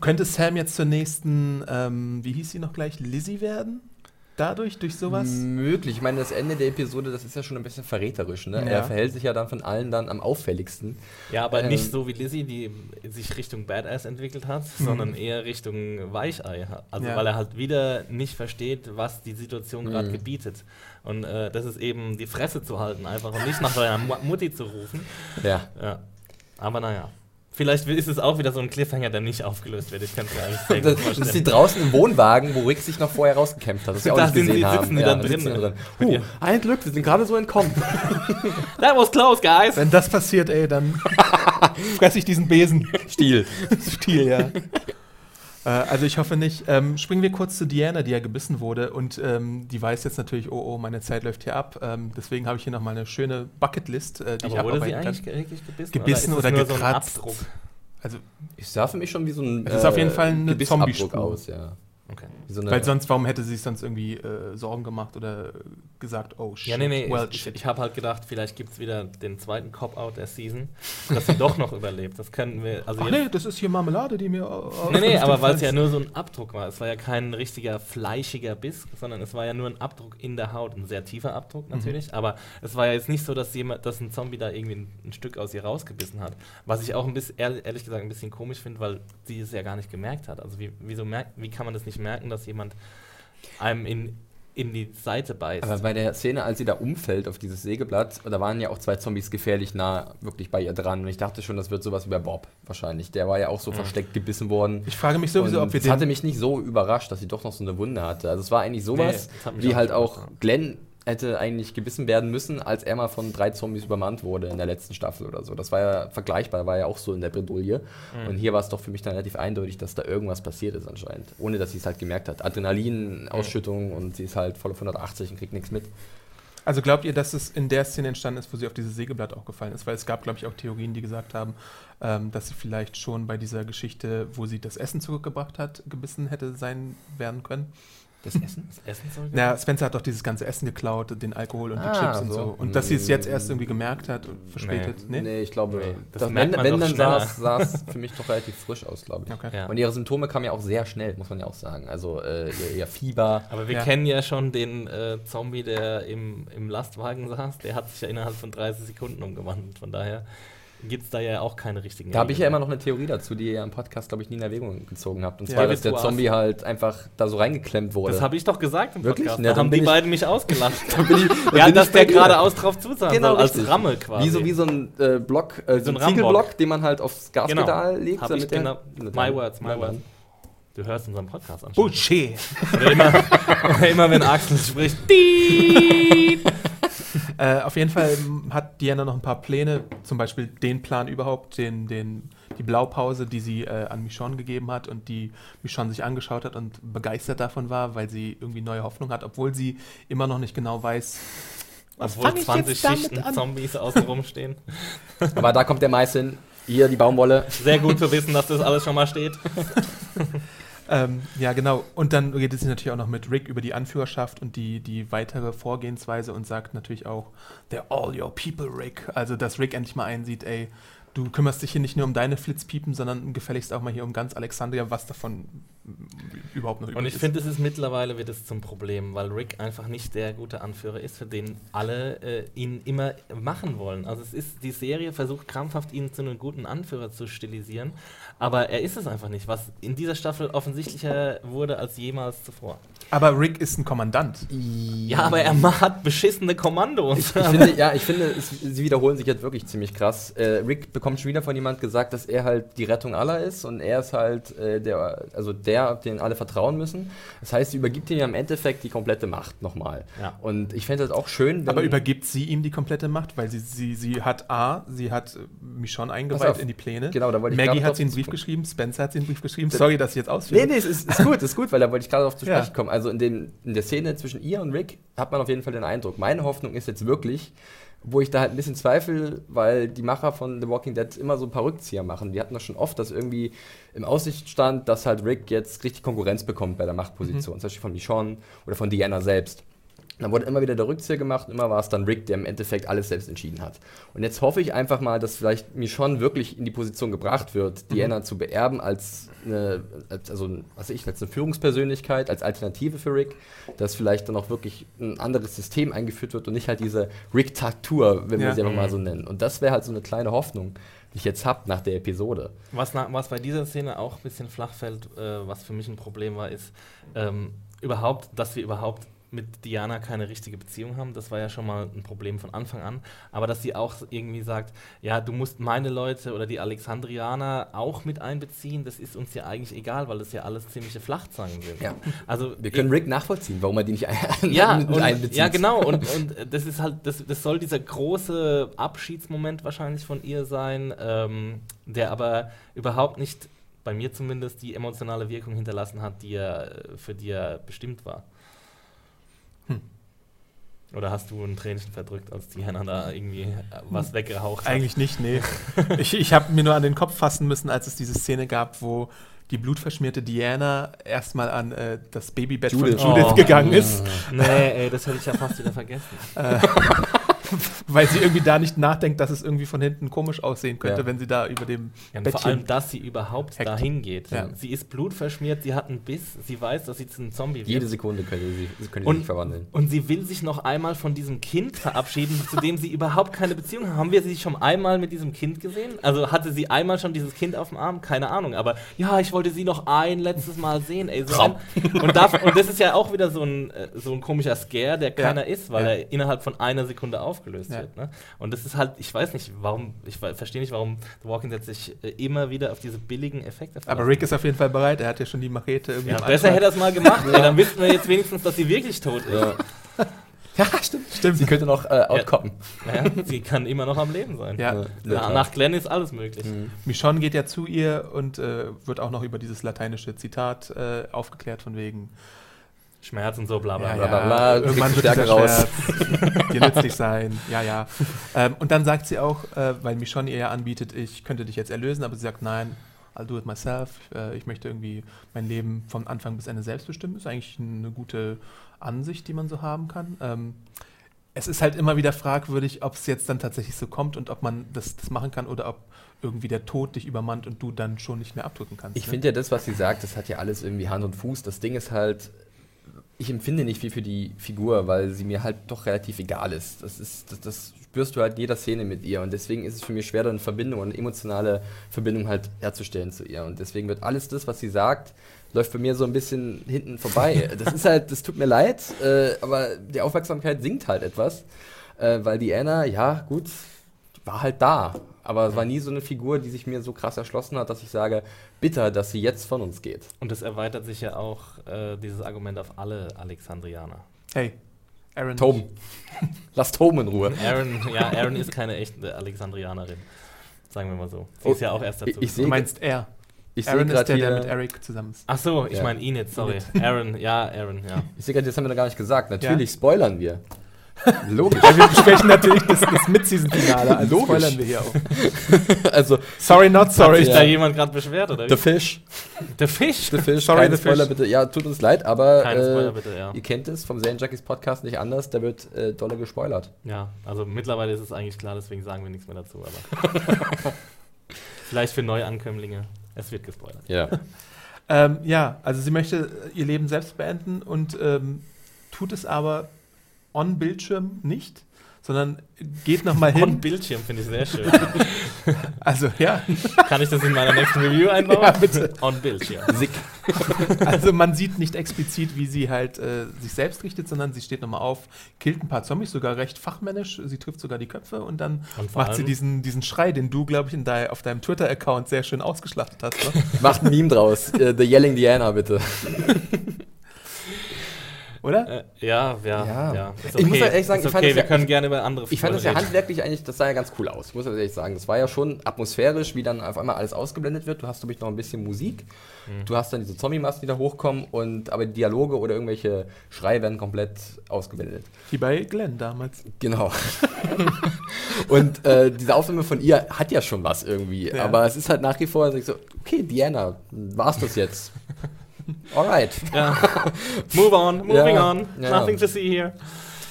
A: könnte Sam jetzt zur nächsten, ähm, wie hieß sie noch gleich, Lizzie werden? Dadurch, durch sowas?
B: Möglich. Ich meine, das Ende der Episode, das ist ja schon ein bisschen verräterisch, ne?
A: Ja.
B: Er verhält sich ja dann von allen dann am auffälligsten.
C: Ja, aber
B: Ähm.
C: nicht so wie Lizzie, die sich Richtung Badass entwickelt hat, sondern eher Richtung Weichei. Also
A: Ja.
C: weil er halt wieder nicht versteht, was die Situation gerade
B: Mhm.
C: gebietet. Und äh, das ist eben die Fresse zu halten einfach und nicht nach seiner Mu- Mutti zu rufen.
B: Ja.
C: Ja. Aber naja. Vielleicht ist es auch wieder so ein Cliffhanger, der nicht aufgelöst wird. Ich kann es mir eigentlich sehr *laughs*
B: Das,
C: gut
B: das ist die
C: vorstellen.
B: draußen im Wohnwagen, wo Rick sich noch vorher rausgekämpft hat. Das auch
C: Da sind sie-
B: haben.
C: sitzen die dann
B: da
C: drin.
B: sitzen die drin.
C: Ihr.
B: ein Glück, wir sind gerade so entkommen. *laughs*
C: That was close, guys!
A: Wenn das passiert, ey, dann *laughs* fresse ich diesen Besen.
B: Stiel.
A: Stil, ja. Äh, also ich hoffe nicht. Ähm, springen wir kurz zu Diana, die ja gebissen wurde und ähm, die weiß jetzt natürlich, oh, oh, meine Zeit läuft hier ab. Ähm, deswegen habe ich hier nochmal eine schöne Bucketlist, äh, die ich
C: Aber wurde sie
A: abarbeiten
C: eigentlich wirklich gebissen?
A: Oder
C: so ein
A: gekratzt.
C: Abdruck?
A: Also,
B: Ich sah für mich schon wie so ein äh,
A: Es ist auf jeden Fall eine Zombie-Spur.
B: aus, ja.
C: Okay.
B: So
A: weil sonst, warum hätte sie sich sonst irgendwie äh, Sorgen gemacht oder gesagt, oh shit,
C: Ja, nee, nee,
A: well,
C: ich, ich habe halt gedacht, vielleicht gibt es wieder den zweiten Cop-Out der Season, dass sie doch noch *laughs* überlebt. Das können wir, also
A: Ach nee, das ist hier Marmelade, die mir. äh,
C: Nee, nee, aber weil es ja nur so ein Abdruck war. Es war ja kein richtiger fleischiger Biss, sondern es war ja nur ein Abdruck in der Haut. Ein sehr tiefer Abdruck natürlich. Aber es war ja jetzt nicht so, dass jemand, dass ein Zombie da irgendwie ein, ein Stück aus ihr rausgebissen hat. Was ich auch ein bisschen, ehrlich, ehrlich gesagt, ein bisschen komisch finde, weil sie es ja gar nicht gemerkt hat. Also wie, wieso merkt, wie kann man das nicht merken, dass jemand einem in, in die Seite beißt?
B: aber bei der Szene, als sie da umfällt auf dieses Sägeblatt, da waren ja auch zwei Zombies gefährlich nah wirklich bei ihr dran. Und ich dachte schon, das wird sowas wie bei Bob wahrscheinlich. Der war ja auch so
C: Mhm.
B: versteckt gebissen worden.
A: Ich frage mich sowieso,
B: Und
A: ob wir
B: es hatte mich nicht so überrascht, dass sie doch noch so eine Wunde hatte. Also es war eigentlich sowas,
C: Nee,
B: wie
C: auch
B: halt auch. Glenn hätte eigentlich gebissen werden müssen, als er mal von drei Zombies übermannt wurde in der letzten Staffel oder so. Das war ja vergleichbar, war ja auch so in der Bredouille.
C: Mhm.
B: Und hier war es doch für mich dann relativ eindeutig, dass da irgendwas passiert ist anscheinend. Ohne dass sie es halt gemerkt hat. Adrenalin-Ausschüttung und sie ist halt voll auf 180 und kriegt nichts mit.
A: Also glaubt ihr, dass es in der Szene entstanden ist, wo sie auf dieses Sägeblatt auch gefallen ist? Weil es gab, glaube ich, auch Theorien, die gesagt haben, ähm, dass sie vielleicht schon bei dieser Geschichte, wo sie das Essen zurückgebracht hat, gebissen hätte sein werden können.
B: Das Essen?
C: Das Essen soll
A: Na, Spencer hat doch dieses ganze Essen geklaut, den Alkohol und die
B: Ah,
A: Chips und
B: so.
A: so. Und dass sie es jetzt erst irgendwie gemerkt hat und verspätet.
B: Nee,
A: Nee?
B: ich glaube,
C: Nee, das
B: das
C: merkt
B: wenn,
C: man
B: wenn
C: doch
B: dann
C: schneller.
B: sah es für mich doch relativ frisch aus, glaube ich.
A: Okay.
C: Ja.
B: Und ihre Symptome kamen ja auch sehr schnell, muss man ja auch sagen. Also äh, ihr, ihr Fieber.
C: Aber wir
A: Ja.
C: kennen ja schon den äh, Zombie, der im, im Lastwagen saß. Der hat sich ja innerhalb von 30 Sekunden umgewandelt. Von daher gibt es da ja auch keine richtigen
B: Da habe ich ja immer noch eine Theorie dazu, die ihr im Podcast, glaube ich, nie in Erwägung gezogen habt. Und
A: Ja,
B: zwar, dass der. Zombie halt einfach da so reingeklemmt wurde.
C: Das habe ich doch gesagt im
B: Wirklich?
C: Podcast.
B: Na,
C: da haben die
B: ich-
C: beiden mich ausgelacht. *laughs*
B: Dann bin ich- *laughs* dann
C: ja,
B: bin
C: dass
B: ich
C: der geradeaus drauf zusah,
B: Genau,
C: soll, als
B: richtig.
C: Ramme quasi.
B: Wie so, wie so ein äh, Block, äh, so
C: So
B: ein. Ziegelblock, den man halt aufs Gaspedal legt.
C: Hab ich
B: der-
C: genau. My words, my words. Du hörst unseren Podcast an.
A: Bullshit!
C: Oder immer, *laughs* immer wenn Axel spricht.
A: Äh, auf jeden Fall hat Diana noch ein paar Pläne, zum Beispiel den Plan überhaupt, den, den, die Blaupause, die sie äh, an Michonne gegeben hat und die Michonne sich angeschaut hat und begeistert davon war, weil sie irgendwie neue Hoffnung hat, obwohl sie immer noch nicht genau weiß, was
C: Obwohl
A: fang ich
C: 20
A: jetzt damit
C: Schichten
A: an?
C: Zombies außen rumstehen. *laughs*
B: Aber da kommt der Mais hin. Hier die Baumwolle.
C: Sehr gut zu wissen, dass das alles schon mal steht. *laughs*
A: Ähm, ja, genau. Und dann geht es natürlich auch noch mit Rick über die Anführerschaft und die, die weitere Vorgehensweise und sagt natürlich auch, they're all your people, Rick. Also, dass Rick endlich mal einsieht, ey, du kümmerst dich hier nicht nur um deine Flitzpiepen, sondern gefälligst auch mal hier um ganz Alexandria, was davon überhaupt noch
C: Und
A: übrig
C: ich
A: ist.
C: finde, es ist mittlerweile wird es zum Problem, weil Rick einfach nicht der gute Anführer ist, für den alle äh, ihn immer machen wollen. Also es ist, die Serie versucht krampfhaft, ihn zu einem guten Anführer zu stilisieren, aber er ist es einfach nicht, was in dieser Staffel offensichtlicher wurde als jemals zuvor.
A: Aber Rick ist ein Kommandant.
C: Ja, aber er hat beschissene Kommandos.
B: Ich finde, ja, ich finde, *laughs* es, sie wiederholen sich jetzt wirklich ziemlich krass. Äh, Rick bekommt schon wieder von jemand gesagt, dass er halt die Rettung aller ist und er ist halt äh, der, also der, auf den alle vertrauen müssen. Das heißt, sie übergibt ihm ja im Endeffekt die komplette Macht nochmal.
C: Ja.
B: Und ich fände das auch schön, wenn
A: Aber übergibt sie ihm die komplette Macht, weil sie, sie, sie hat A, sie hat äh, Michonne eingeweiht
B: auf.
A: in die Pläne.
B: Genau, da wollte ich
A: Maggie hat sie einen Brief geschrieben, Spencer hat sie einen Brief geschrieben. Sorry, dass ich jetzt ausführe.
B: Nee, nee, es ist, ist gut, ist gut, weil da wollte ich gerade auf zu
A: Ja.
B: sprechen kommen. Also in, den, in der Szene zwischen ihr und Rick hat man auf jeden Fall den Eindruck. Meine Hoffnung ist jetzt wirklich, wo ich da halt ein bisschen zweifle, weil die Macher von The Walking Dead immer so ein paar Rückzieher machen. Die hatten das schon oft, dass irgendwie im Aussicht stand, dass halt Rick jetzt richtig Konkurrenz bekommt bei der Machtposition. Zum Beispiel von Michonne oder von Diana selbst. Dann wurde immer wieder der Rückzieher gemacht und immer war es dann Rick, der im Endeffekt alles selbst entschieden hat. Und jetzt hoffe ich einfach mal, dass vielleicht Michonne wirklich in die Position gebracht wird, Diana zu beerben als eine, als, also, was ich, als eine Führungspersönlichkeit, als Alternative für Rick, dass vielleicht dann auch wirklich ein anderes System eingeführt wird und nicht halt diese Rick-Taktur, wenn wir
A: Ja.
B: sie einfach mal so nennen. Und das wäre halt so eine kleine Hoffnung, die ich jetzt habe nach der Episode.
C: Was, na, was bei dieser Szene auch ein bisschen flach fällt, äh, was für mich ein Problem war, ist ähm, überhaupt, dass wir überhaupt mit Diana keine richtige Beziehung haben. Das war ja schon mal ein Problem von Anfang an. Aber dass sie auch irgendwie sagt, ja, du musst meine Leute oder die Alexandrianer auch mit einbeziehen, das ist uns ja eigentlich egal, weil das ja alles ziemliche Flachzangen sind.
B: Ja.
C: Also
B: Wir können Rick nachvollziehen, warum er die nicht ein
C: ja,
B: mit
C: und,
B: einbezieht.
C: ja, genau. Und, und das ist halt, das, das soll dieser große Abschiedsmoment wahrscheinlich von ihr sein, ähm, der aber überhaupt nicht, bei mir zumindest, die emotionale Wirkung hinterlassen hat, die er, für die er bestimmt war. Oder hast du ein Tränchen verdrückt, als Diana da irgendwie äh, was weggehaucht hat?
A: Eigentlich nicht, nee. *laughs* ich ich habe mir nur an den Kopf fassen müssen, als es diese Szene gab, wo die blutverschmierte Diana erstmal an äh, das Babybett
B: Judith.
A: von Judith
C: Oh.
A: gegangen ist,
C: Nee, ey, das hätte ich ja fast wieder vergessen. *laughs* *laughs*
A: weil sie irgendwie da nicht nachdenkt, dass es irgendwie von hinten komisch aussehen könnte,
B: Ja.
A: wenn sie da über dem
C: Ja, und
A: Bettchen
C: vor allem, dass sie überhaupt
A: hackt.
C: dahin geht.
A: Ja.
C: Sie ist blutverschmiert, sie hat einen Biss, sie weiß, dass sie zu einem Zombie wird.
B: Jede Sekunde könnte sie, könnte
C: Und-
B: sich verwandeln.
C: Und sie will sich noch einmal von diesem Kind verabschieden, zu dem sie überhaupt keine Beziehung haben. Haben wir sie schon einmal mit diesem Kind gesehen? Also hatte sie einmal schon dieses Kind auf dem Arm? Keine Ahnung. Aber ja, ich wollte sie noch ein letztes Mal sehen. Ey, so ein, und, darf, und das ist ja auch wieder so ein, äh, so ein komischer Scare, der keiner ist, weil
A: Ja.
C: er innerhalb von einer Sekunde aufgelöst
A: Ja.
C: wird. Ne? Und das ist halt, ich weiß nicht, warum, ich verstehe nicht, warum The Walking Dead sich äh, immer wieder auf diese billigen Effekte
A: Aber
C: verlassen.
A: Rick ist auf jeden Fall bereit, er hat ja schon die Machete irgendwie
C: ja,
A: im
C: besser hätte er es mal gemacht. *laughs* ey, dann wüssten wir jetzt wenigstens, dass sie wirklich tot ist.
B: Ja. Ja, stimmt. stimmt. Sie könnte noch äh, outcoppen.
C: Ja, sie kann immer noch am Leben sein.
A: Ja.
B: Ja,
C: Na, nach Glenn ist alles möglich.
B: Mhm.
A: Michonne geht ja zu ihr und äh, wird auch noch über dieses lateinische Zitat äh, aufgeklärt von wegen
C: Schmerz und so, bla bla
A: ja,
C: bla.
B: bla, bla, bla,
A: irgendwann wird
B: Stärke raus.
A: Schmerz dir nützlich sein. Ja, ja. Ähm, und dann sagt sie auch, äh, weil Michonne ihr ja anbietet, ich könnte dich jetzt erlösen, aber sie sagt, nein, I'll do it myself. Äh, ich möchte irgendwie mein Leben von Anfang bis Ende selbst bestimmen. Ist eigentlich eine gute Ansicht, die man so haben kann. Ähm, es ist halt immer wieder fragwürdig, ob es jetzt dann tatsächlich so kommt und ob man das, das machen kann oder ob irgendwie der Tod dich übermannt und du dann schon nicht mehr abdrücken kannst.
B: Ich
A: ne?
B: finde ja das, was sie sagt, das hat ja alles irgendwie Hand und Fuß. Das Ding ist halt, ich empfinde nicht viel für die Figur, weil sie mir halt doch relativ egal ist. Das, ist, das, das spürst du halt in jeder Szene mit ihr und deswegen ist es für mich schwer, eine Verbindung, eine emotionale Verbindung halt herzustellen zu ihr. Und deswegen wird alles das, was sie sagt, läuft bei mir so ein bisschen hinten vorbei. *laughs* Das ist halt, das tut mir leid, äh, aber die Aufmerksamkeit sinkt halt etwas, äh, weil die Anna, ja gut, war halt da. Aber es war nie so eine Figur, die sich mir so krass erschlossen hat, dass ich sage, bitter, dass sie jetzt von uns geht.
C: Und es erweitert sich ja auch äh, dieses Argument auf alle Alexandrianer.
A: Hey, Aaron.
B: Toben. *laughs* Lass Toben in Ruhe.
C: Aaron, ja, *laughs* Aaron ist keine echte Alexandrianerin. Sagen wir mal so. Sie
B: Oh,
C: ist ja auch erst dazu.
B: ich- ich
A: Du meinst er.
B: Ich sehe
A: Aaron ist
B: gerade
A: der, der mit Eric zusammen ist.
C: Ach so, ich
B: Ja.
C: meine ihn jetzt, sorry. Aaron, ja, Aaron, ja.
B: ich sehe gerade, das haben wir noch gar nicht gesagt. Natürlich spoilern wir. *laughs* Logisch.
A: Ja, wir besprechen natürlich das, das Mid-Season-Finale, also
B: Logisch.
A: spoilern wir hier auch. *laughs*
B: also,
A: Sorry, not
C: Hat
A: sorry.
C: sich
B: Ja.
C: da jemand gerade beschwert, oder
B: The? Fish.
C: Der Fisch?
B: The Fish.
A: Sorry,
B: Keine
A: The
B: Spoiler
A: Fish.
B: bitte. Ja, tut uns leid, aber
C: Keine
B: äh,
C: Spoiler bitte, ja.
B: ihr kennt es vom Serien Jackies Podcast nicht anders. Da wird äh, dolle gespoilert.
C: Ja, also mittlerweile ist es eigentlich klar, deswegen sagen wir nichts mehr dazu, aber. *laughs* Vielleicht für Neuankömmlinge. Es wird gespoilert.
B: Ja.
A: Ähm, ja, also sie möchte ihr Leben selbst beenden und ähm, tut es aber on Bildschirm nicht, sondern geht nochmal *laughs*
C: On
A: hin.
C: Bildschirm finde ich sehr schön. *laughs*
A: Also ja,
C: Kann ich das in meiner nächsten Review einbauen?
A: Ja, bitte.
C: On Bildschirm.
B: Sick.
A: also man sieht nicht explizit, wie sie halt äh, sich selbst richtet, sondern sie steht nochmal auf, killt ein paar Zombies, sogar recht fachmännisch, sie trifft sogar die Köpfe und dann
C: Und
A: macht sie diesen, diesen Schrei, den du, glaube ich, in dei- auf deinem Twitter-Account sehr schön ausgeschlachtet hast. Ne?
B: Macht ein Meme draus. Äh, The Yelling Diana, bitte. *laughs*
A: Oder?
C: Äh, ja, ja,
B: Ja.
C: ja. Ist
B: Ich muss halt ehrlich sagen,
C: ist
B: ich fand
C: okay,
B: das
C: wir
B: ja-
C: können gerne über andere
B: Ich fand das ja
C: reden.
B: handwerklich eigentlich, das sah ja ganz cool aus, muss ich ehrlich sagen. Das war ja schon atmosphärisch, wie dann auf einmal alles ausgeblendet wird. Du hast, glaube ich, noch ein bisschen Musik.
C: Mhm.
B: Du hast dann diese Zombie-Masken, die da hochkommen, und aber die Dialoge oder irgendwelche Schreie werden komplett ausgeblendet.
A: Wie bei Glenn damals.
B: Genau. *laughs* und äh, diese Aufnahme von ihr hat ja schon was irgendwie.
A: Ja.
B: Aber es ist halt nach wie vor so, okay, Diana, war's das jetzt? Alright.
C: Ja. Move on, moving
B: Ja,
C: on.
B: ja.
C: Nothing to see here.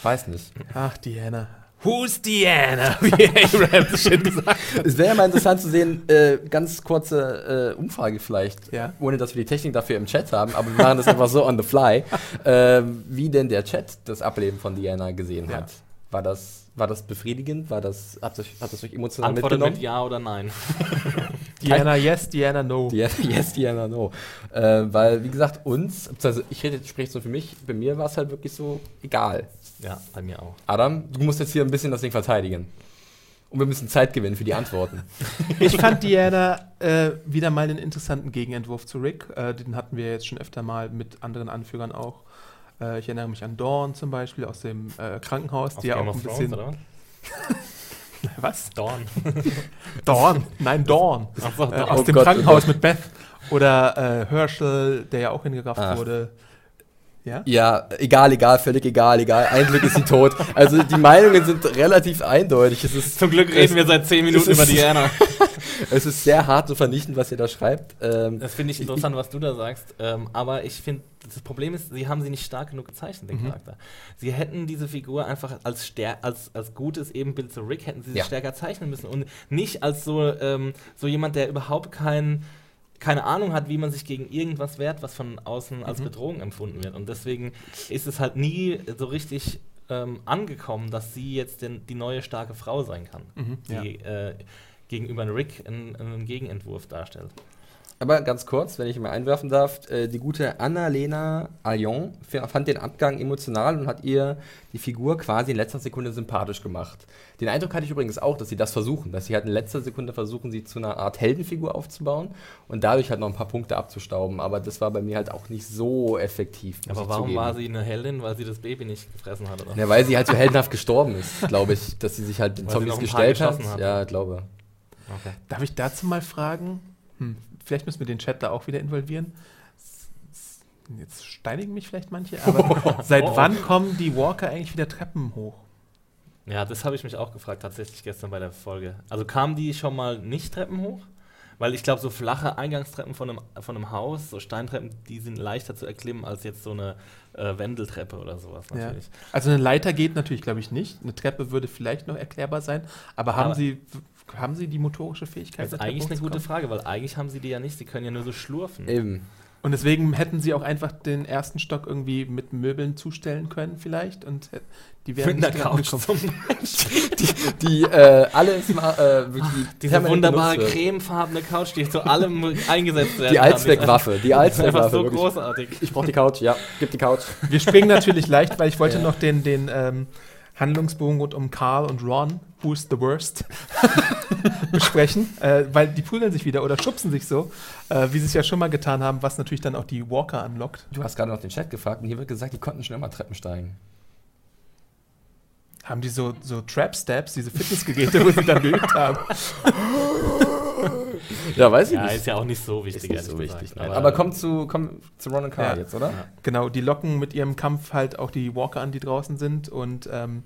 B: Weiß nicht.
A: Ach, Diana.
C: Who's Diana? *laughs*
A: Wie so schön gesagt.
B: Es wäre ja mal interessant zu sehen, äh, ganz kurze äh, Umfrage vielleicht,
A: Ja.
B: ohne dass wir die Technik dafür im Chat haben, aber wir machen das einfach so on the fly, äh, wie denn der Chat das Ableben von Diana gesehen
A: Ja.
B: hat. War das, war das befriedigend? War das, hat, das, hat das euch emotional
C: Antwortet
B: mitgenommen?
C: mit Ja oder Nein. *laughs*
A: Diana yes, Diana no. *laughs*
B: Diana, yes, Diana, no. Äh, weil, wie gesagt, uns, also ich rede, spreche so für mich, bei mir war es halt wirklich so egal.
C: Ja, bei mir auch.
B: Adam, du musst jetzt hier ein bisschen das Ding verteidigen. Und wir müssen Zeit gewinnen für die Antworten. *laughs*
A: Ich fand Diana äh, wieder mal einen interessanten Gegenentwurf zu Rick. Äh, den hatten wir jetzt schon öfter mal mit anderen Anführern auch. Äh, ich erinnere mich an Dawn zum Beispiel aus dem äh, Krankenhaus,
C: Auf
A: die ja
C: Game
A: auch
C: of
A: ein
C: Thrones,
A: bisschen.
C: oder was? *laughs* Dawn. *laughs*
A: Dawn? Nein, Dawn.
C: So,
A: Äh,
C: Dawn.
A: aus
B: Oh
A: dem
B: Gott, oh
A: Krankenhaus
B: Gott.
A: mit Beth. Oder äh, Herschel, der ja auch hingerafft
B: Ach.
A: wurde. Ja?
B: Ja, egal, egal, völlig egal, egal. Ein Glück ist sie tot. Also die Meinungen sind relativ eindeutig. Es ist,
C: Zum Glück
B: Es-
C: reden wir seit 10 Minuten über Diana. *laughs* *laughs*
B: es ist sehr hart und vernichtend, was ihr da schreibt. Ähm,
C: Das finde ich interessant, was du da sagst. Ähm, aber ich finde, das Problem ist, sie haben sie nicht stark genug gezeichnet, den
A: Mhm.
C: Charakter. Sie hätten diese Figur einfach als, als, als gutes Ebenbild zu Rick, hätten sie
B: Ja.
C: stärker zeichnen müssen. Und nicht als so, ähm, so jemand, der überhaupt kein, keine Ahnung hat, wie man sich gegen irgendwas wehrt, was von außen als
A: Mhm.
C: Bedrohung empfunden wird. Und deswegen ist es halt nie so richtig ähm, angekommen, dass sie jetzt den, die neue starke Frau sein kann,
A: Mhm, ja.
C: die äh, gegenüber Rick einen, einen Gegenentwurf darstellt.
B: Aber ganz kurz, wenn ich mal einwerfen darf, äh, die gute Annalena f- fand den Abgang emotional und hat ihr die Figur quasi in letzter Sekunde sympathisch gemacht. Den Eindruck hatte ich übrigens auch, dass sie das versuchen, dass sie halt in letzter Sekunde versuchen, sie zu einer Art Heldenfigur aufzubauen und dadurch halt noch ein paar Punkte abzustauben. Aber das war bei mir halt auch nicht so effektiv.
C: Aber warum
B: zugeben.
C: war sie eine Heldin? Weil sie das Baby nicht gefressen hat, oder?
B: Ja, weil sie halt so heldenhaft gestorben ist, glaube ich, dass sie sich halt den Zombies gestellt hat.
C: hat.
B: Ja, glaube.
C: Okay.
A: Darf ich dazu mal fragen? Hm, vielleicht müssen wir den Chat da auch wieder involvieren. Jetzt steinigen mich vielleicht manche, aber *laughs* seit
C: Oh.
A: wann kommen die Walker eigentlich wieder Treppen hoch?
C: Ja, das habe ich mich auch gefragt, tatsächlich gestern bei der Folge. Also kamen die schon mal nicht Treppen hoch? Weil ich glaube, so flache Eingangstreppen von einem, von einem Haus, so Steintreppen, die sind leichter zu erklimmen als jetzt so eine äh, Wendeltreppe oder sowas
A: Ja.
C: natürlich.
A: Also eine Leiter geht natürlich, glaube ich, nicht. Eine Treppe würde vielleicht noch erklärbar sein, aber haben,
C: Aber-
A: sie, haben sie die motorische Fähigkeit?
C: Das ist eigentlich eine gute? Frage, weil eigentlich haben sie die ja nicht, sie können ja nur so schlurfen.
B: Eben.
A: Und deswegen hätten sie auch einfach den ersten Stock irgendwie mit Möbeln zustellen können, vielleicht. Und die wären
C: Mit einer
A: nicht
C: Couch zum *laughs*
B: Die äh, alles äh, wirklich
C: Diese
B: permanent
C: wunderbare
B: wird.
C: cremefarbene Couch, die zu allem eingesetzt werden
B: Die. Allzweckwaffe, die *laughs*
C: Das ist einfach
B: Allzweckwaffe.
C: so
B: wirklich.
C: großartig.
B: Ich brauche die Couch, ja, gib die Couch.
A: Wir springen natürlich leicht, weil ich wollte
B: Ja.
A: noch den, den ähm, Handlungsbogen rund um Carl und Ron, who's the worst, *laughs* besprechen, äh, weil die prügeln sich wieder oder schubsen sich so, äh, wie sie es ja schon mal getan haben, was natürlich dann auch die Walker anlockt.
B: Du hast gerade noch den Chat gefragt und hier wird gesagt, die konnten schon immer Treppen steigen.
A: Haben die so, so Trap-Steps, diese Fitnessgeräte, wo sie dann geübt haben. *laughs* *laughs*
B: Ja, weiß ich
C: Ja,
B: nicht.
C: ist ja auch nicht so wichtig.
B: Ist nicht so
C: gesagt.
B: wichtig. Nein. Aber, komm zu, komm zu Ron und Carl
A: Ja.
B: jetzt, oder?
C: Ja.
A: Genau, die locken mit ihrem Kampf halt auch die Walker an, die draußen sind. Und ähm,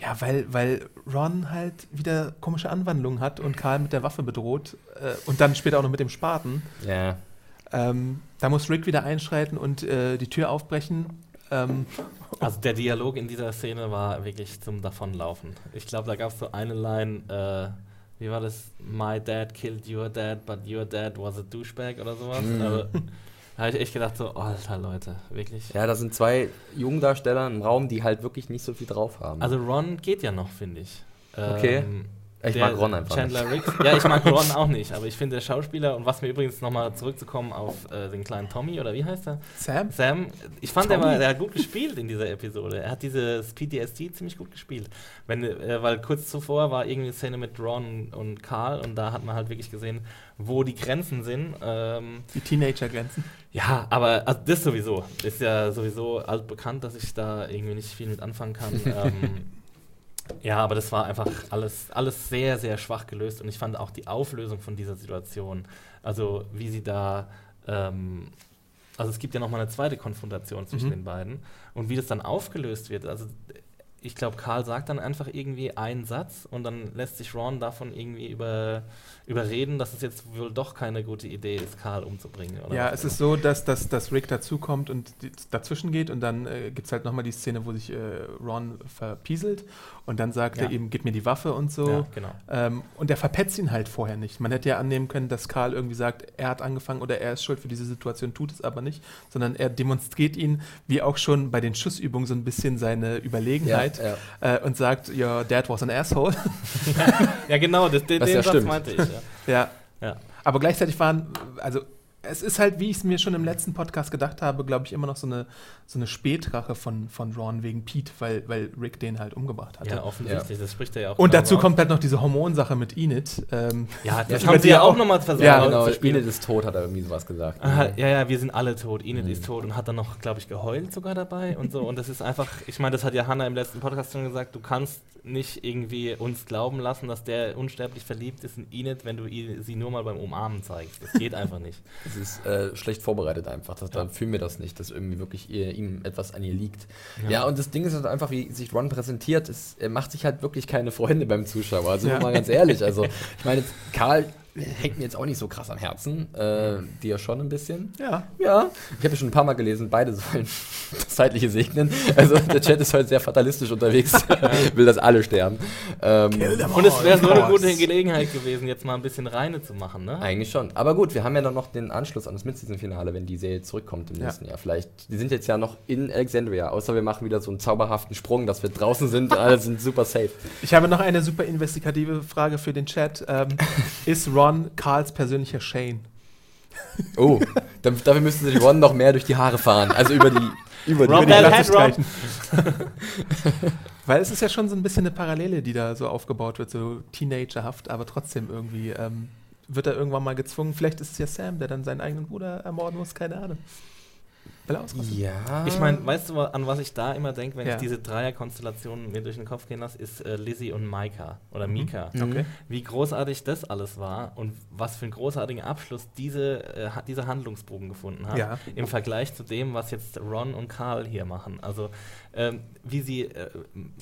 A: ja, weil, weil Ron halt wieder komische Anwandlungen hat und Karl mit der Waffe bedroht äh, und dann später auch noch mit dem Spaten.
B: Ja.
A: Ähm, da muss Rick wieder einschreiten und äh, die Tür aufbrechen. Ähm,
C: Also der Dialog in dieser Szene war wirklich zum Davonlaufen. Ich glaube, da gab es so eine Line, äh, wie war das? My dad killed your dad, but your dad was a douchebag oder sowas.
B: Mhm.
C: Also, da habe ich echt gedacht, so, alter Leute, wirklich.
B: Ja, da sind zwei Jungdarsteller im Raum, die halt wirklich nicht so viel drauf haben.
C: Also Ron geht ja noch, finde ich.
B: Okay.
C: Ähm,
B: ich
C: der
B: mag Ron einfach
C: Chandler
B: nicht.
C: Riggs. Ja, ich mag Ron auch nicht, aber ich finde der Schauspieler und was mir übrigens nochmal zurückzukommen auf äh, den kleinen Tommy oder wie heißt er?
A: Sam?
C: Sam, ich fand, der, war, der hat gut gespielt in dieser Episode. Er hat dieses PTSD ziemlich gut gespielt. Wenn, äh, weil kurz zuvor war irgendwie eine Szene mit Ron und Carl und da hat man halt wirklich gesehen, wo die Grenzen sind. Ähm,
A: Die Teenager-Grenzen.
C: ja, aber also das sowieso. Ist ja sowieso altbekannt, dass ich da irgendwie nicht viel mit anfangen kann. *laughs* ähm, ja, aber das war einfach alles, alles sehr, sehr schwach gelöst und ich fand auch die Auflösung von dieser Situation, also wie sie da, ähm, also es gibt ja nochmal eine zweite Konfrontation zwischen
A: Mhm.
C: den beiden und wie das dann aufgelöst wird, also ich glaube, Karl sagt dann einfach irgendwie einen Satz und dann lässt sich Ron davon irgendwie über, überreden, dass es jetzt wohl doch keine gute Idee ist, Karl umzubringen. Oder
A: Ja, es ist so, dass, dass, dass Rick dazukommt und dazwischen geht und dann äh, gibt es halt nochmal die Szene, wo sich äh, Ron verpieselt und dann sagt
C: Ja.
A: er ihm, gib mir die Waffe und so.
C: Ja, genau.
A: Ähm, und er verpetzt ihn halt vorher nicht. Man hätte ja annehmen können, dass Karl irgendwie sagt, er hat angefangen oder er ist schuld für diese Situation, tut es aber nicht, sondern er demonstriert ihn, wie auch schon bei den Schussübungen, so ein bisschen seine Überlegenheit
B: ja.
A: äh, und sagt, your dad was an asshole. *laughs*
C: Ja, genau, das, den, den
B: ja
C: Satz
B: stimmt.
C: meinte ich. Ja.
A: ja.
C: Ja.
A: Aber gleichzeitig waren, also es ist halt, wie ich es mir schon im letzten Podcast gedacht habe, glaube ich, immer noch so eine, so eine Spätrache von, von Ron wegen Pete, weil, weil Rick den halt umgebracht hatte.
C: Ja, offensichtlich, das spricht er ja auch.
A: und
C: genau
A: dazu kommt halt noch diese Hormonsache mit Enid. Ähm,
C: Ja, das haben sie ja auch
A: auch-
C: nochmal versucht
A: Ja,
B: Genau,
C: auszuspielen.
B: Enid ist tot, hat er irgendwie sowas gesagt.
C: Aha, ja, ja, wir sind alle tot. Enid
B: Mhm.
C: ist tot und hat dann noch, glaube ich, geheult sogar dabei und so. Und das ist einfach, ich meine, das hat ja Hannah im letzten Podcast schon gesagt, du kannst nicht irgendwie uns glauben lassen, dass der unsterblich verliebt ist in Enid, wenn du sie nur mal beim Umarmen zeigst. Das geht einfach nicht. *laughs*
B: Ist äh, schlecht vorbereitet einfach. Das,
C: Ja.
B: Da fühlen wir das nicht, dass irgendwie wirklich ihr, ihm etwas an ihr liegt. Ja.
C: Ja.
B: und das Ding ist halt einfach, wie sich Ron präsentiert, ist, er macht sich halt wirklich keine Freunde beim Zuschauer. Also
A: Ja.
B: mal ganz ehrlich. Also *laughs* ich meine, Karl hängt mir jetzt auch nicht so krass am Herzen. Äh, dir schon ein bisschen.
A: ja.
B: Ja, ich habe ja schon ein paar Mal gelesen, beide sollen das *laughs* Zeitliche segnen. Also der Chat ist heute sehr fatalistisch unterwegs, *laughs* will, dass alle sterben. Ähm,
C: Und es wäre so eine gute Gelegenheit gewesen, jetzt mal ein bisschen Reine zu machen, ne?
B: Eigentlich schon. Aber gut, wir haben ja dann noch den Anschluss an das Mid-Season-Finale, wenn die Serie zurückkommt im
A: Ja.
B: nächsten Jahr. Vielleicht, die sind jetzt ja noch in Alexandria, außer wir machen wieder so einen zauberhaften Sprung, dass wir draußen sind, *laughs* alle sind super safe.
A: Ich habe noch eine super investigative Frage für den Chat. Ähm, ist Ron Karls persönlicher Shane?
B: Oh, da- dafür müssten sich Ron noch mehr durch die Haare fahren. Also über die. *laughs* Über die
A: Über die
C: Head.
A: Weil es ist ja schon so ein bisschen eine Parallele, die da so aufgebaut wird, so teenagerhaft, aber trotzdem irgendwie ähm, wird er irgendwann mal gezwungen. Vielleicht ist es ja Sam, der dann seinen eigenen Bruder ermorden muss, keine Ahnung. Weil er ausrastet.
B: ja.
C: Ich meine, weißt du, an was ich da immer denke, wenn
A: Ja.
C: ich diese Dreierkonstellationen mir durch den Kopf gehen lasse, ist äh, Lizzie und Micah oder Mika.
B: Mhm.
A: Okay.
C: Wie großartig das alles war und was für einen großartigen Abschluss diese, äh, dieser Handlungsbogen gefunden hat.
A: Ja.
C: Im Vergleich zu dem, was jetzt Ron und Carl hier machen. Also, ähm, wie sie äh,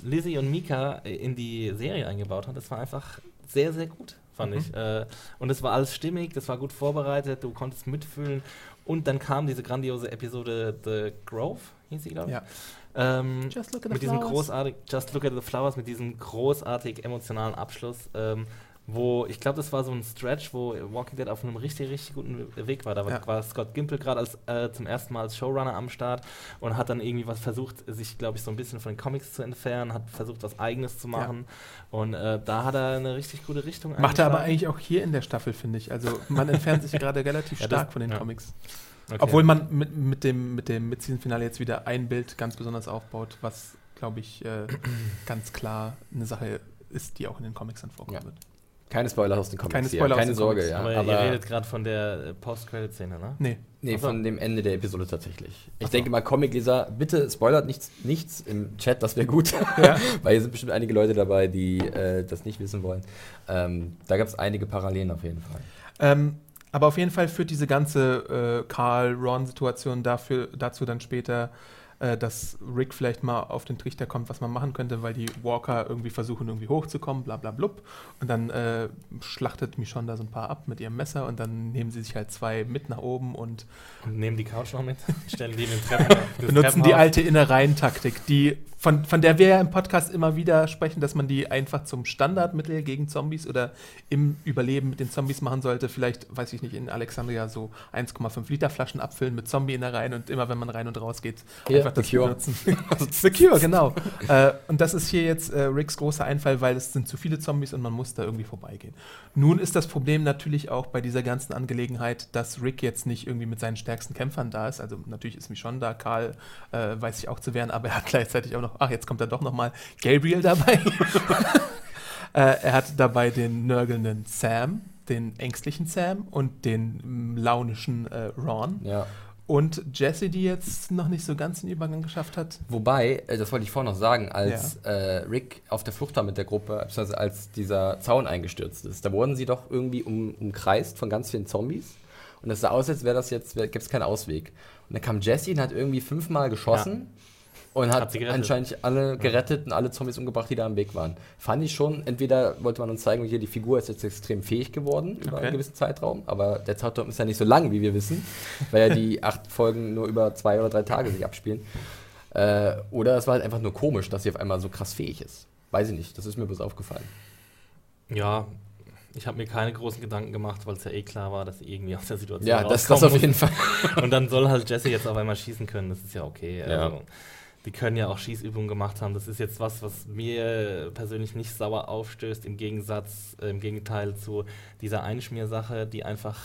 C: Lizzie und Mika in die Serie eingebaut hat, das war einfach sehr, sehr gut, fand
A: Mhm.
C: ich. Äh, und es war alles stimmig, das war gut vorbereitet, du konntest mitfühlen. Und dann kam diese grandiose Episode The Grove, hieß sie, glaube ich.
A: Ja.
C: Ähm,
A: Just look at the
C: mit diesem
A: flowers.
C: großartig, Just Look at the Flowers, mit diesem großartig emotionalen Abschluss, ähm, wo ich glaube, das war so ein Stretch, wo Walking Dead auf einem richtig, richtig guten Weg war. Da war,
A: Ja.
C: war Scott Gimple gerade als äh, zum ersten Mal als Showrunner am Start und hat dann irgendwie was versucht, sich, glaube ich, so ein bisschen von den Comics zu entfernen, hat versucht, was Eigenes zu machen. Und äh, da hat er eine richtig gute Richtung
A: Macht er aber eigentlich auch hier in der Staffel, finde ich. Also man entfernt sich *laughs* gerade relativ
C: Ja,
A: stark von den
C: ja.
A: Comics.
C: Okay.
A: Obwohl man mit, mit dem, mit dem Mid-Season-Finale jetzt wieder ein Bild ganz besonders aufbaut, was, glaube ich, äh, *clears throat* ganz klar eine Sache ist, die auch in den Comics dann vorkommen
B: Ja.
A: wird.
B: Keine Spoiler aus den Comics.
A: Keine
B: hier.
A: Spoiler aus
B: Keine
A: den
B: Sorge,
A: Comics.
B: ja.
C: aber,
B: Aber,
C: ihr redet gerade von der äh, Post-Credit-Szene, ne?
A: Nee.
B: nee,
C: so.
B: von dem Ende der Episode tatsächlich. Ich
A: so.
B: denke mal, Comicleser, bitte spoilert nichts, nichts im Chat, das wäre gut.
A: Ja. *laughs*
B: Weil hier sind bestimmt einige Leute dabei, die äh, das nicht wissen wollen. Ähm, da gab es einige Parallelen auf jeden Fall.
A: Ähm, aber auf jeden Fall führt diese ganze äh, Karl-Ron-Situation dafür, dazu dann später, äh, dass Rick vielleicht mal auf den Trichter kommt, was man machen könnte, weil die Walker irgendwie versuchen, irgendwie hochzukommen, bla bla blub. Und dann äh, schlachtet Michonne da so ein paar ab mit ihrem Messer und dann nehmen sie sich halt zwei mit nach oben und
C: Und nehmen die Couch noch mit, *laughs* stellen die in den Treppen,
A: benutzen die alte Innereien-Taktik, die von, von der wir ja im Podcast immer wieder sprechen, dass man die einfach zum Standardmittel gegen Zombies oder im Überleben mit den Zombies machen sollte. Vielleicht, weiß ich nicht, in Alexandria so 1,5 Liter Flaschen abfüllen mit Zombie-Innereien und immer, wenn man rein und raus geht,
B: Hier,
A: einfach das
B: Cure.
A: benutzen. *laughs* The Cure, genau. äh, und das ist hier jetzt äh, Ricks großer Einfall, weil es sind zu viele Zombies und man muss da irgendwie vorbeigehen. Nun ist das Problem natürlich auch bei dieser ganzen Angelegenheit, dass Rick jetzt nicht irgendwie mit seinen stärksten Kämpfern da ist. Also natürlich ist Michonne da, Karl äh, weiß sich auch zu wehren, aber er hat gleichzeitig auch noch, ach, jetzt kommt er doch noch mal Gabriel dabei. *laughs* äh, er hat dabei den nörgelnden Sam, den ängstlichen Sam und den mm, launischen äh, Ron.
B: Ja.
A: Und Jessie, die jetzt noch nicht so ganz den Übergang geschafft hat.
B: Wobei, äh, das wollte ich vorhin noch sagen, als äh, Rick auf der Flucht war mit der Gruppe, beziehungsweise als dieser Zaun eingestürzt ist, da wurden sie doch irgendwie um, umkreist von ganz vielen Zombies. Und es sah aus, als wäre das jetzt, gibt es keinen Ausweg. Und dann kam Jesse und hat irgendwie fünfmal geschossen und hat,
C: Hat
B: anscheinend alle gerettet und alle Zombies umgebracht, die da am Weg waren. Fand ich schon, entweder wollte man uns zeigen, hier die Figur ist jetzt extrem fähig geworden über
A: Okay.
B: einen gewissen Zeitraum, aber der Zeitraum ist ja nicht so lang, wie wir wissen, weil ja die *laughs* acht Folgen nur über zwei oder drei Tage sich abspielen. Äh, oder es war halt einfach nur komisch, dass sie auf einmal so krass fähig ist. Weiß ich nicht, das ist mir bloß aufgefallen.
C: Ja, ich habe mir keine großen Gedanken gemacht, weil es ja eh klar war, dass sie irgendwie aus der Situation
B: Ja, das, das
C: rauskommen
B: auf jeden Fall.
C: Und dann soll halt Jesse jetzt auf einmal schießen können, das ist ja okay.
B: Ja.
C: Also, die können ja auch Schießübungen gemacht haben. Das ist jetzt was, was mir persönlich nicht sauer aufstößt, im Gegensatz, äh, im Gegenteil zu dieser Einschmiersache, die einfach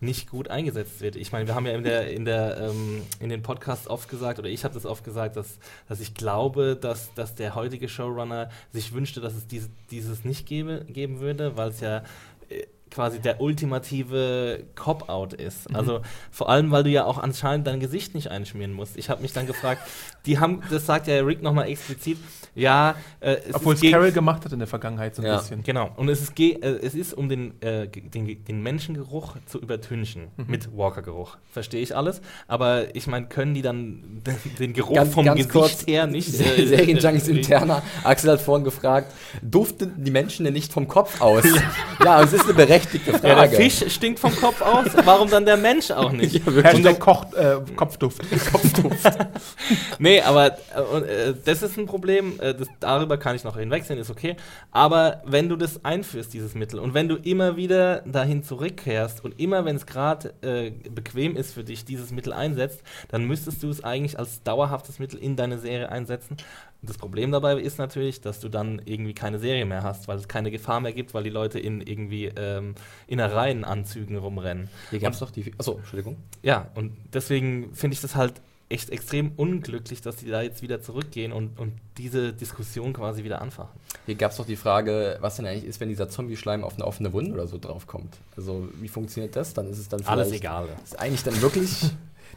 C: nicht gut eingesetzt wird. Ich meine, wir haben ja in, der, in, der, ähm, in den Podcasts oft gesagt, oder ich habe das oft gesagt, dass, dass ich glaube, dass, dass der heutige Showrunner sich wünschte, dass es diese, dieses nicht gebe, geben würde, weil es ja äh, quasi der ultimative Cop-Out ist.
A: Mhm.
C: Also vor allem, weil du ja auch anscheinend dein Gesicht nicht einschmieren musst. Ich habe mich dann gefragt, die haben, das sagt ja Rick nochmal explizit, ja, äh, es
A: Obwohl es Carol gemacht hat in der Vergangenheit so ein
B: Ja.
A: bisschen.
C: Genau. Und es ist, ge- äh, es ist um den, äh, den, den Menschengeruch zu übertünchen
A: Mhm.
C: mit Walker-Geruch. Verstehe ich alles. Aber ich meine, können die dann *laughs* den, den Geruch
B: Ganz,
C: vom
B: ganz
C: Gesicht
B: kurz,
C: her nicht. äh,
B: Serienjunkies *laughs* interner. Axel hat vorhin gefragt, duften die Menschen denn nicht vom Kopf aus? *laughs* ja, es ist eine berechtigte
C: Ja, der
B: Frage.
C: Fisch stinkt vom Kopf aus. Warum dann der Mensch auch nicht? *laughs*
B: Ja.
A: Hashtag Koch, äh, *laughs* Kopfduft.
C: Nee, aber äh, und, äh, das ist ein Problem, äh, das, darüber kann ich noch hinwegsehen, ist okay. Aber wenn du das einführst, dieses Mittel, und wenn du immer wieder dahin zurückkehrst und immer, wenn es gerade äh, bequem ist für dich, dieses Mittel einsetzt, dann müsstest du es eigentlich als dauerhaftes Mittel in deine Serie einsetzen. Und das Problem dabei ist natürlich, dass du dann irgendwie keine Serie mehr hast, weil es keine Gefahr mehr gibt, weil die Leute in irgendwie ähm, Innereienanzügen rumrennen.
B: Hier gab es doch die. Achso, Entschuldigung.
C: Ja, und deswegen finde ich das halt echt extrem unglücklich, dass die da jetzt wieder zurückgehen und, und diese Diskussion quasi wieder anfachen.
B: Hier gab es doch die Frage, was denn eigentlich ist, wenn dieser Zombie-Schleim auf eine offene Wunde oder so draufkommt. Also, wie funktioniert das? Dann ist es dann
C: Alles
B: vielleicht-
C: egal.
B: Ist eigentlich dann wirklich. *laughs*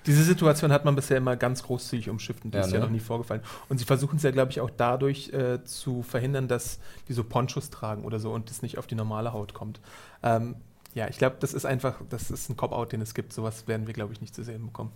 A: Diese Situation hat man bisher immer ganz großzügig umschifft und die
B: Ja,
A: ist ja
B: ne?
A: noch nie vorgefallen. Und sie versuchen es ja, glaube ich, auch dadurch äh, zu verhindern, dass die so Ponchos tragen oder so und es nicht auf die normale Haut kommt. Ähm, ja, ich glaube, das ist einfach, das ist ein Cop-Out, den es gibt. Sowas werden wir, glaube ich, nicht zu sehen bekommen.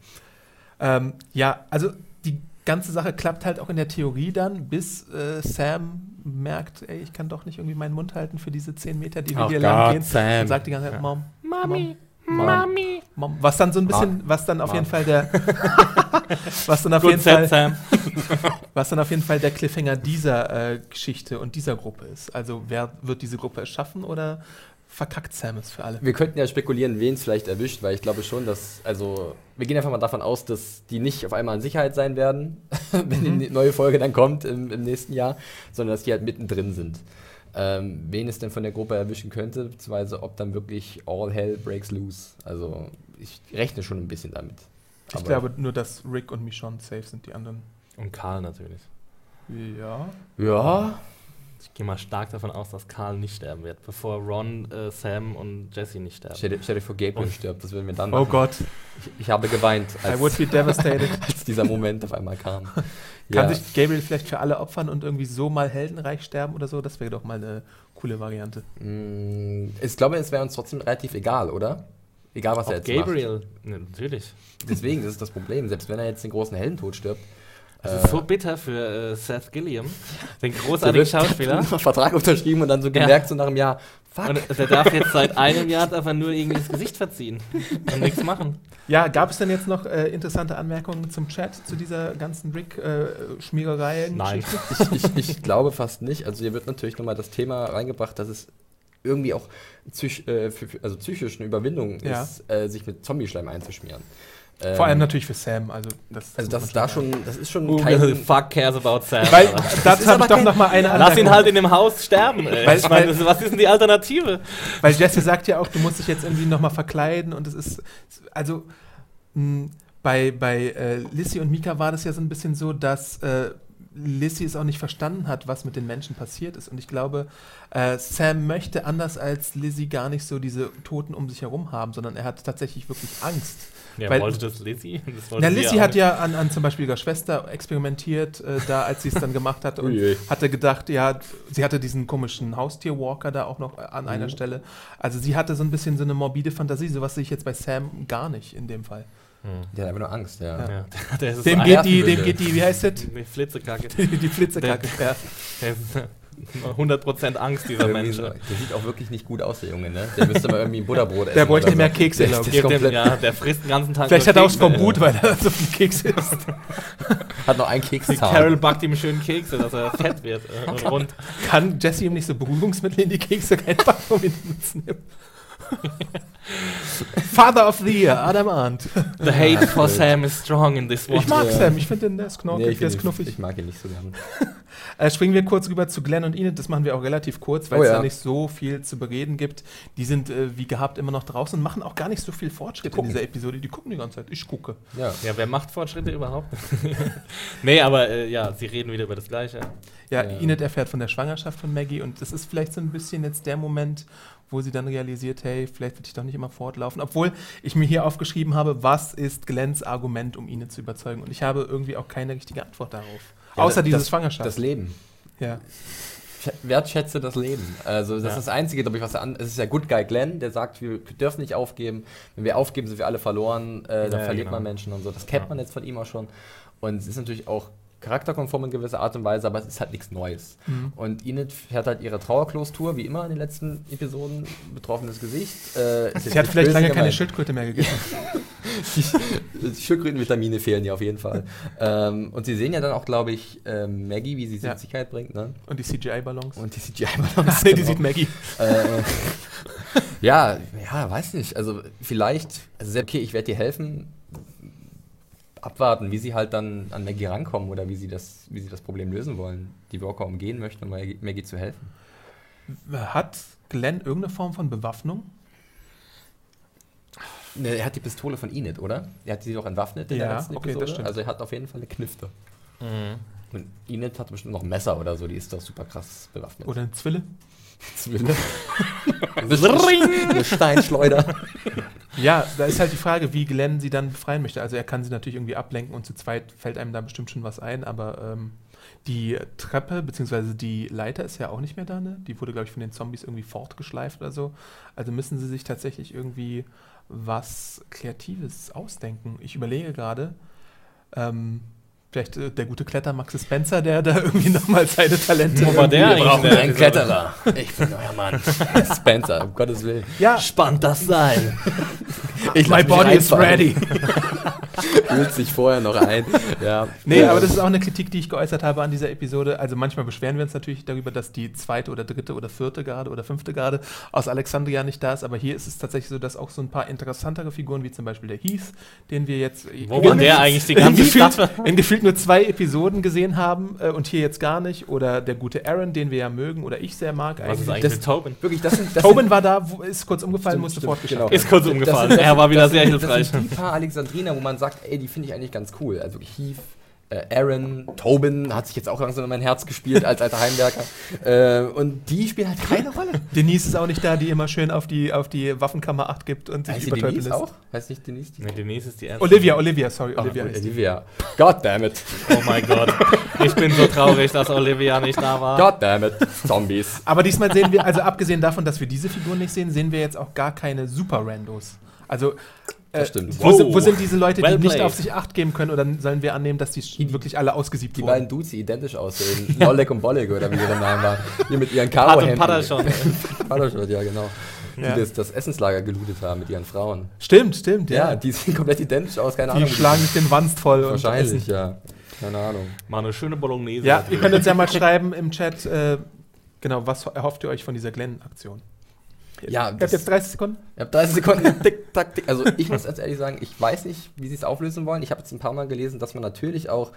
A: Ähm, ja, also die ganze Sache klappt halt auch in der Theorie dann, bis äh, Sam merkt, ey, ich kann doch nicht irgendwie meinen Mund halten für diese 10 Meter, die wir
B: Ach
A: hier lang gehen.
B: Sam.
A: Und sagt die ganze Zeit,
C: Ja.
A: Mom,
C: Mami,
A: Mom,
C: Mami.
A: Mom. Was dann so ein bisschen, was dann auf
B: Mom.
A: jeden Fall der, *laughs* was dann auf
C: Gut
A: jeden Fall,
C: Sam. *laughs*
A: was dann auf jeden Fall der Cliffhanger dieser äh, Geschichte und dieser Gruppe ist. Also wer wird diese Gruppe es schaffen oder verkackt Sam es für alle?
B: Wir könnten ja spekulieren, wen es vielleicht erwischt, weil ich glaube schon, dass, also, wir gehen einfach mal davon aus, dass die nicht auf einmal in Sicherheit sein werden, *laughs* wenn die neue Folge dann kommt im, im nächsten Jahr, sondern dass die halt mittendrin sind. Ähm, wen es denn von der Gruppe erwischen könnte, beziehungsweise ob dann wirklich all hell breaks loose. Also, ich rechne schon ein bisschen damit.
A: Ich
B: Aber-
A: glaube nur, dass Rick und Michonne safe sind, die anderen.
C: Und Karl natürlich.
A: Ja.
B: Ja,
C: Ich gehe mal stark davon aus, dass Karl nicht sterben wird, bevor Ron, äh, Sam und Jesse nicht sterben.
B: stell dir, stell dir vor, Gabriel
C: Und-
B: stirbt, das würden wir dann
A: Oh
B: machen.
A: Gott,
B: Ich, ich habe geweint,
A: I
B: als,
A: would be devastated. *laughs*
B: als dieser Moment auf einmal kam.
A: Kann
B: Ja.
A: sich Gabriel vielleicht für alle opfern und irgendwie so mal heldenreich sterben oder so? Das wäre doch mal eine coole Variante.
B: Mm, Ich glaube, es wäre uns trotzdem relativ egal, oder? Egal, was er
C: Ob
B: jetzt
C: Gabriel, ne, natürlich.
B: macht. Deswegen, das ist das Problem. Selbst wenn er jetzt den großen Heldentod stirbt.
C: Es
B: äh,
C: ist so bitter für äh, Seth Gilliam, *laughs* den großartigen Schauspieler.
B: hat *laughs* einen Vertrag unterschrieben und dann so gemerkt, so nach einem Jahr, fuck.
C: Und der darf jetzt seit einem Jahr er nur irgendwie das Gesicht verziehen und nichts machen.
A: Ja, gab es denn jetzt noch äh, interessante Anmerkungen zum Chat zu dieser ganzen Rick-Schmiererei?
C: Nein.
B: ich, ich, ich glaube fast nicht. Also hier wird natürlich nochmal das Thema reingebracht, dass es irgendwie auch psych, äh, für, also psychisch eine Überwindung
A: Ja.
B: ist, äh, sich mit Zombie-Schleim einzuschmieren. Ähm,
A: Vor allem natürlich für Sam. Also das,
B: Also das da schon, das ist schon
C: Who
B: kein...
C: the *laughs* fuck cares about Sam?
A: Weil, das
B: ist
A: habe ich doch noch mal eine
C: Lass
A: Anmerkung.
C: ihn halt in dem Haus sterben, ey.
A: Weil-
C: ich meine, was ist denn die Alternative?
A: Weil Jesse sagt ja auch, du musst dich jetzt irgendwie nochmal verkleiden und es ist, also mh, bei, bei äh, Lissy und Mika war das ja so ein bisschen so, dass äh, Lissy es auch nicht verstanden hat, was mit den Menschen passiert ist. Und ich glaube, äh, Sam möchte anders als Lizzie gar nicht so diese Toten um sich herum haben, sondern er hat tatsächlich wirklich Angst.
C: Ja,
A: Weil-
C: wollte das Lizzie? Das wollte
A: Na,
C: auch
A: hat ja an, an zum Beispiel ihrer Schwester experimentiert, äh, da als sie es dann gemacht hat *laughs* und
B: Ui.
A: hatte gedacht, ja, sie hatte diesen komischen Haustierwalker da auch noch an einer
B: Mhm.
A: Stelle. Also sie hatte so ein bisschen so eine morbide Fantasie, sowas sehe ich jetzt bei Sam gar nicht in dem Fall.
C: Hm.
B: Der hat einfach nur Angst, ja.
A: Ja.
C: Ja, der, *laughs* der ist
A: Dem
C: so
A: geht die, dem geht die, wie heißt das?
C: Die Flitzekacke.
A: Die, *laughs* die Flitzekacke. Ja.
C: Der 100% Angst, dieser Mensch.
B: so, der sieht auch wirklich nicht gut aus, der Junge, ne? Der müsste mal irgendwie ein Butterbrot essen.
A: Der bräuchte
B: oder
A: mehr
B: so.
A: Kekse,
B: Der
A: glaub
B: ist
A: ich.
C: Dem, ja, der frisst den ganzen Tag
A: Vielleicht hat er auch
C: Kekse.
A: Skorbut, weil er so viel Keks isst. *laughs*
B: Hat noch einen Kekszahn.
C: Carol backt ihm schön Kekse, dass er fett wird äh, *laughs* und rund.
A: Kann Jesse ihm nicht so Beruhigungsmittel in die Kekse reinpacken, um ihn zu nehmen? *laughs* Father of the Year, Adam Arndt.
C: The hate for Sam is strong in this one.
A: Ich mag
B: Ja.
A: Sam, ich finde den, der ist knorkig,
B: Nee, ich,
A: der ist knuffig.
B: ich mag ihn nicht so gern. *laughs*
A: Äh, springen wir kurz rüber zu Glenn und Enid. Das machen wir auch relativ kurz, weil
B: Oh
A: es
B: ja.
A: da nicht so viel zu bereden gibt. Die sind äh, wie gehabt immer noch draußen und machen auch gar nicht so viel Fortschritt in dieser Episode. Die gucken die ganze Zeit. Ich gucke.
B: Ja.
C: Ja, wer macht Fortschritte überhaupt? *laughs* nee, aber äh, ja, sie reden wieder über das Gleiche.
A: Ja,
B: Ja.
A: Enid erfährt von der Schwangerschaft von Maggie und das ist vielleicht so ein bisschen jetzt der Moment, wo sie dann realisiert, hey, vielleicht will ich doch nicht immer fortlaufen. Obwohl ich mir hier aufgeschrieben habe, was ist Glenns Argument, um Enid zu überzeugen? Und ich habe irgendwie auch keine richtige Antwort darauf.
B: Ja,
A: Außer
B: das-
A: dieses
B: das-
A: Schwangerschaft.
B: Das Leben.
A: ja.
B: Wertschätze das Leben. Also das
C: Ja.
B: ist das Einzige, glaube ich, was er an. Es ist ja Good Guy Glenn, der sagt, wir dürfen nicht aufgeben. Wenn wir aufgeben, sind wir alle verloren. Äh, dann
C: Ja,
B: verliert
C: genau.
B: man Menschen und so. Das kennt man jetzt von ihm auch schon. Und es ist natürlich auch charakterkonform in gewisser Art und Weise, aber es ist halt nichts Neues.
A: Mhm.
B: Und Enid fährt halt ihre Trauerkloßtour, wie immer in den letzten Episoden. Betroffenes Gesicht. Äh,
A: Sie hat vielleicht lange keine
B: gemeint.
A: Schildkröte mehr gegessen. *laughs*
B: Die Schildkrötenvitamine fehlen ihr auf jeden Fall. ähm, und sie sehen ja dann auch, glaube ich, ähm, Maggie, wie sie
A: Ja.
B: Sicherheit bringt. Ne?
A: Und die CGI-Ballons.
B: Und die CGI-Ballons. *laughs*
A: nee, die
B: genau.
A: sieht Maggie.
B: äh, *laughs* ja, ja, weiß nicht. Also vielleicht, also okay, ich werde dir helfen. Abwarten, wie sie halt dann an Maggie rankommen oder wie sie das, wie sie das Problem lösen wollen, die Walker umgehen möchten, um Maggie, Maggie zu helfen.
A: Hat Glenn irgendeine Form von Bewaffnung?
B: Ne, er hat die Pistole von Enid, oder? Er hat sie doch entwaffnet in
A: Ja,
B: der letzten
A: okay, das
B: Episode.
A: stimmt.
B: Also er hat auf jeden Fall eine Knifte.
C: Mhm.
B: Und Enid hat bestimmt noch ein Messer oder so, die ist doch super krass bewaffnet.
A: Oder eine Zwille?
B: Zwille. *laughs* eine Steinschleuder. *laughs*
A: Ja, da ist halt die Frage, wie Glenn sie dann befreien möchte. Also er kann sie natürlich irgendwie ablenken und zu zweit fällt einem da bestimmt schon was ein, aber ähm, die Treppe bzw. die Leiter ist ja auch nicht mehr da, ne? Die wurde, glaube ich, von den Zombies irgendwie fortgeschleift oder so. Also müssen sie sich tatsächlich irgendwie was Kreatives ausdenken. Ich überlege gerade, ähm, vielleicht äh, der gute Kletter Max Spencer, der da irgendwie *laughs* nochmal seine Talente.
C: Wo war der
B: einen
C: Episode.
B: Kletterer. Ich bin euer Mann. *laughs* Spencer, um Gottes Willen.
A: Ja,
C: Spannt das Seil.
B: Ich
A: my body is ready. *laughs* *laughs*
B: Fühlt sich vorher noch ein. Ja.
A: Nee, aber das ist auch eine Kritik, die ich geäußert habe an dieser Episode. Also manchmal beschweren wir uns natürlich darüber, dass die zweite oder dritte oder vierte Garde oder fünfte Garde aus Alexandria nicht da ist. Aber hier ist es tatsächlich so, dass auch so ein paar interessantere Figuren, wie zum Beispiel der Heath, den wir jetzt
C: Wo war der eigentlich die ganze
A: in gefühlt, in gefühlt nur zwei Episoden gesehen haben äh, und hier jetzt gar nicht. Oder der gute Aaron, den wir ja mögen oder ich sehr mag
C: Was ist
A: eigentlich.
C: eigentlich
B: Das-
C: mit Tobin?
B: Wirklich, das sind. Das
A: Tobin war da, wo, ist kurz umgefallen,
B: Stimmt,
A: musste
B: stimmt,
A: fortgeschafft
B: genau.
C: Ist kurz umgefallen.
B: sind- das
C: er war wieder
B: das
C: sehr hilfreich.
B: Das sind die paar Alexandriner, wo man sagt, ey, die finde ich eigentlich ganz cool. Also Heath, äh, Aaron, Tobin hat sich jetzt auch langsam in mein Herz gespielt als alter Heimwerker. *laughs* Äh, und die spielen halt keine Rolle.
A: Denise ist auch nicht da, die immer schön auf die, auf die Waffenkammer acht gibt und sich
B: Denise
A: lässt.
B: auch? Heißt nicht Denise? Die
C: Nee, Denise ist die erste.
A: Olivia, Olivia, sorry,
B: Ah,
A: Olivia ist die.
B: Olivia. God damn it.
C: Oh mein Gott. Ich bin so traurig, dass Olivia nicht da war.
B: God damn it. Zombies.
A: Aber diesmal sehen wir, also abgesehen davon, dass wir diese Figuren nicht sehen, sehen wir jetzt auch gar keine Super-Randos. Also,
B: Das stimmt.
A: Wo, sind, wo sind diese Leute,
C: Well
A: die nicht
C: played.
A: auf sich Acht geben können? Oder sollen wir annehmen, dass die wirklich alle ausgesiebt
B: Die
A: wurden?
B: beiden Dudes, die identisch aussehen. *laughs* Lollek und Bolleg oder wie ihre Namen waren. Die mit ihren
C: Pat
B: Karo-Hemden.
C: und Patter schon. *laughs*
B: Paderschott, ja genau.
A: Ja.
B: Die das, das Essenslager gelootet haben mit ihren Frauen.
A: Stimmt, stimmt,
B: Ja,
A: ja.
B: die sehen komplett identisch aus, keine
A: Die
B: Ahnung.
A: schlagen sich den Wanst voll und
B: Wahrscheinlich,
A: essen.
B: ja. Keine Ahnung.
C: Mal eine schöne Bolognese.
A: Ja, ihr könnt uns ja mal schreiben im Chat, äh, genau, was erhofft ihr euch von dieser Glenn-Aktion?
B: Ja,
A: Ihr habt
B: das-
A: jetzt 30 Sekunden?
B: Ich habe 30 Sekunden. *laughs* Tick, tack, tick. Also ich muss ganz ehrlich sagen, ich weiß nicht, wie sie es auflösen wollen. Ich habe jetzt ein paar Mal gelesen, dass man natürlich auch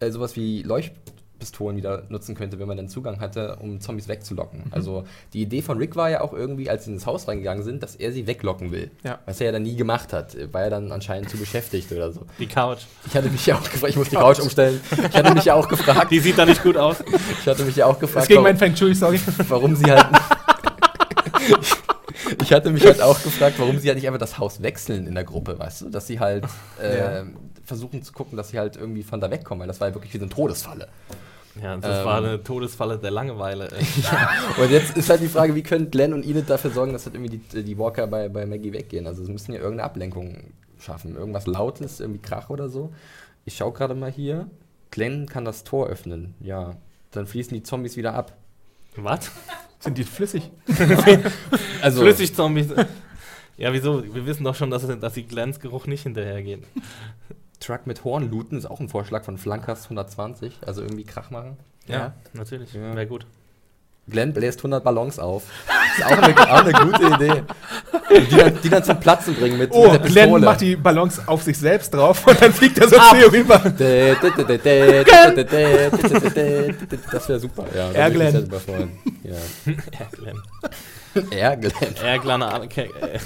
B: äh, sowas wie Leuchtpistolen wieder nutzen könnte, wenn man dann Zugang hatte, um Zombies wegzulocken. Also die Idee von Rick war ja auch irgendwie, als sie ins Haus reingegangen sind, dass er sie weglocken will.
A: Ja.
B: Was er ja dann nie gemacht hat. War er dann anscheinend zu beschäftigt oder so.
C: Die Couch.
B: Ich hatte mich ja auch gefragt, ich muss die Couch umstellen. Ich hatte mich ja auch gefragt,
C: Die sieht da nicht gut aus.
B: ich hatte mich ja auch
A: Das
B: gefragt,
A: gegen mein
B: warum,
A: Feng Shui, sorry.
B: warum sie halt. *laughs* Ich hatte mich halt auch gefragt, warum sie halt nicht einfach das Haus wechseln in der Gruppe, weißt du? Dass sie halt äh, *laughs*
A: Ja.
B: versuchen zu gucken, dass sie halt irgendwie von da wegkommen, weil das war ja wirklich wie so eine Todesfalle.
C: Ja, das
B: Ähm.
C: war eine Todesfalle der Langeweile. *laughs*
B: Und jetzt ist halt die Frage, wie können Glenn und Enid dafür sorgen, dass halt irgendwie die, die Walker bei, bei Maggie weggehen? Also sie müssen ja irgendeine Ablenkung schaffen. Irgendwas Lautes, irgendwie Krach oder so. Ich schaue gerade mal hier. Glenn kann das Tor öffnen. Ja. Dann fließen die Zombies wieder ab.
C: Was?
A: Sind die flüssig? *laughs*
B: Also,
C: Flüssigzombies. Ja, wieso? Wir wissen doch schon, dass, dass die Glänzgeruch nicht hinterhergehen.
B: Truck mit Horn looten ist auch ein Vorschlag von Flankers 120. Also irgendwie Krach machen.
A: Ja.
C: natürlich.
B: Ja.
C: Wäre gut.
B: Glenn bläst 100 Ballons auf. Ist auch eine, auch eine gute Idee. Die dann, die dann zum Platzen bringen mit,
A: Oh,
B: mit der
A: Glenn
B: Pistole.
A: macht die Ballons auf sich selbst drauf und dann fliegt er so zu ihr rüber.
B: Das wäre super, ja.
A: Er
B: mich
A: Glenn.
B: Ja,
C: Glenn.
B: Er Glenn.
C: Okay, äh,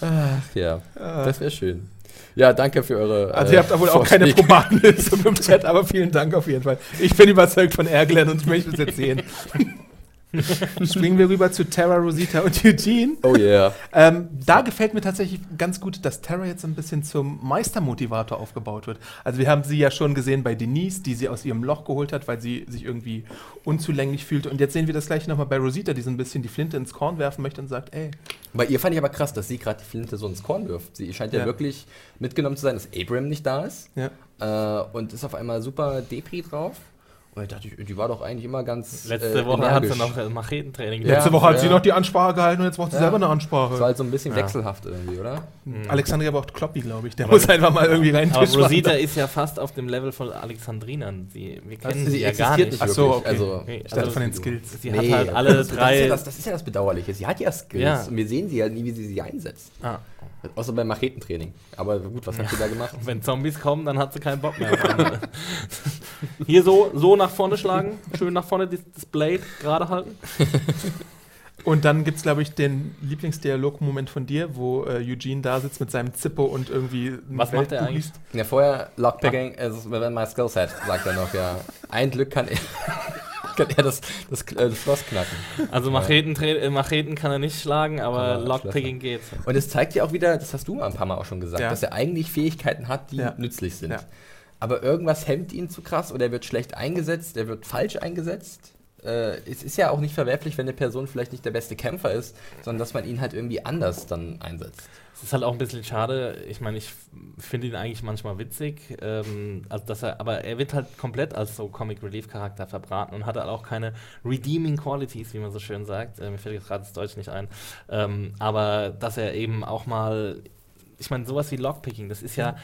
B: Ach ja, das wäre schön. Ja, danke für eure.
A: Also
B: äh,
A: ihr habt da wohl auch keine. Probatenlösung *laughs* im Chat, aber vielen Dank auf jeden Fall. Ich bin überzeugt von Erglen und ich möchte es jetzt sehen. *laughs* *laughs* Springen wir rüber zu Terra, Rosita und Eugene.
B: Oh yeah.
A: Ähm, da gefällt mir tatsächlich ganz gut, dass Terra jetzt ein bisschen zum Meistermotivator aufgebaut wird. Also wir haben sie ja schon gesehen bei Denise, die sie aus ihrem Loch geholt hat, weil sie sich irgendwie unzulänglich fühlte. Und jetzt sehen wir das gleiche nochmal bei Rosita, die so ein bisschen die Flinte ins Korn werfen möchte und sagt, ey,
B: Bei ihr fand ich aber krass, dass sie gerade die Flinte so ins Korn wirft. Sie scheint ja,
A: Ja.
B: wirklich mitgenommen zu sein, dass Abram nicht da ist.
A: ja,
B: Äh, und ist auf einmal super Depri drauf. Und ich dachte, die, war doch eigentlich immer ganz.
C: Letzte
B: äh,
C: Woche hat sie noch äh, Machetentraining.
B: Ja.
A: Letzte Woche hat sie
B: ja.
A: noch die Ansprache gehalten und jetzt braucht sie
B: Ja.
A: selber eine
B: Das war
A: Ansprache.
B: halt so ein bisschen
C: Ja.
B: wechselhaft irgendwie, oder?
C: Mhm.
A: Alexandria braucht Kloppi, glaube ich. Der
C: Aber-
A: muss einfach mal irgendwie rein.
C: Aber Rosita ist ja fast auf dem Level von Alexandrinern. Sie, wir kennen sie, ja gar nicht.
A: Ach so, okay.
B: Also,
C: Nee,
A: Ich dachte
C: also
A: von den Skills.
C: Sie
B: Nee,
C: hat halt alle
B: das, Das ist,
C: drei.
B: ja das, das ist ja das Bedauerliche. Sie hat ja Skills
C: Ja.
B: und wir sehen sie ja nie, wie sie sie einsetzt.
C: ah,
B: Außer beim Machetentraining. Aber gut, was hat sie da gemacht?
C: und *laughs* wenn Zombies kommen, dann hat sie keinen Bock mehr. *laughs* Hier so, so nach vorne schlagen, schön nach vorne das, Blade gerade halten. *laughs*
A: Und dann gibt es, glaube ich, den Lieblingsdialogmoment von dir, wo äh, Eugene da sitzt mit seinem Zippo und irgendwie.
C: Was macht er eigentlich?
A: liest.
B: Ja, vorher Lockpicking ist within my skillset, sagt er noch, ja. Ein Glück kann er, kann er das, das, äh, das Schloss knacken.
C: Also Macheten, äh, Macheten kann er nicht schlagen, aber Lockpicking geht.
B: Und es zeigt ja auch wieder, das hast du mal ein paar Mal auch schon gesagt,
A: Ja.
B: dass er eigentlich Fähigkeiten hat, die
A: Ja.
B: nützlich sind.
A: Ja.
B: Aber irgendwas hemmt ihn zu krass oder er wird schlecht eingesetzt, er wird falsch eingesetzt. Äh, es ist ja auch nicht verwerflich, wenn eine Person vielleicht nicht der beste Kämpfer ist, sondern dass man ihn halt irgendwie anders dann einsetzt.
C: Ist halt auch ein bisschen schade. Ich meine, ich finde ihn eigentlich manchmal witzig, ähm, also dass er, aber er wird halt komplett als so Comic Relief Charakter verbraten und hat halt auch keine redeeming Qualities, wie man so schön sagt. Äh, mir fällt jetzt gerade das Deutsch nicht ein. Ähm, aber dass er eben auch mal ich meine, sowas wie Lockpicking, das ist ja,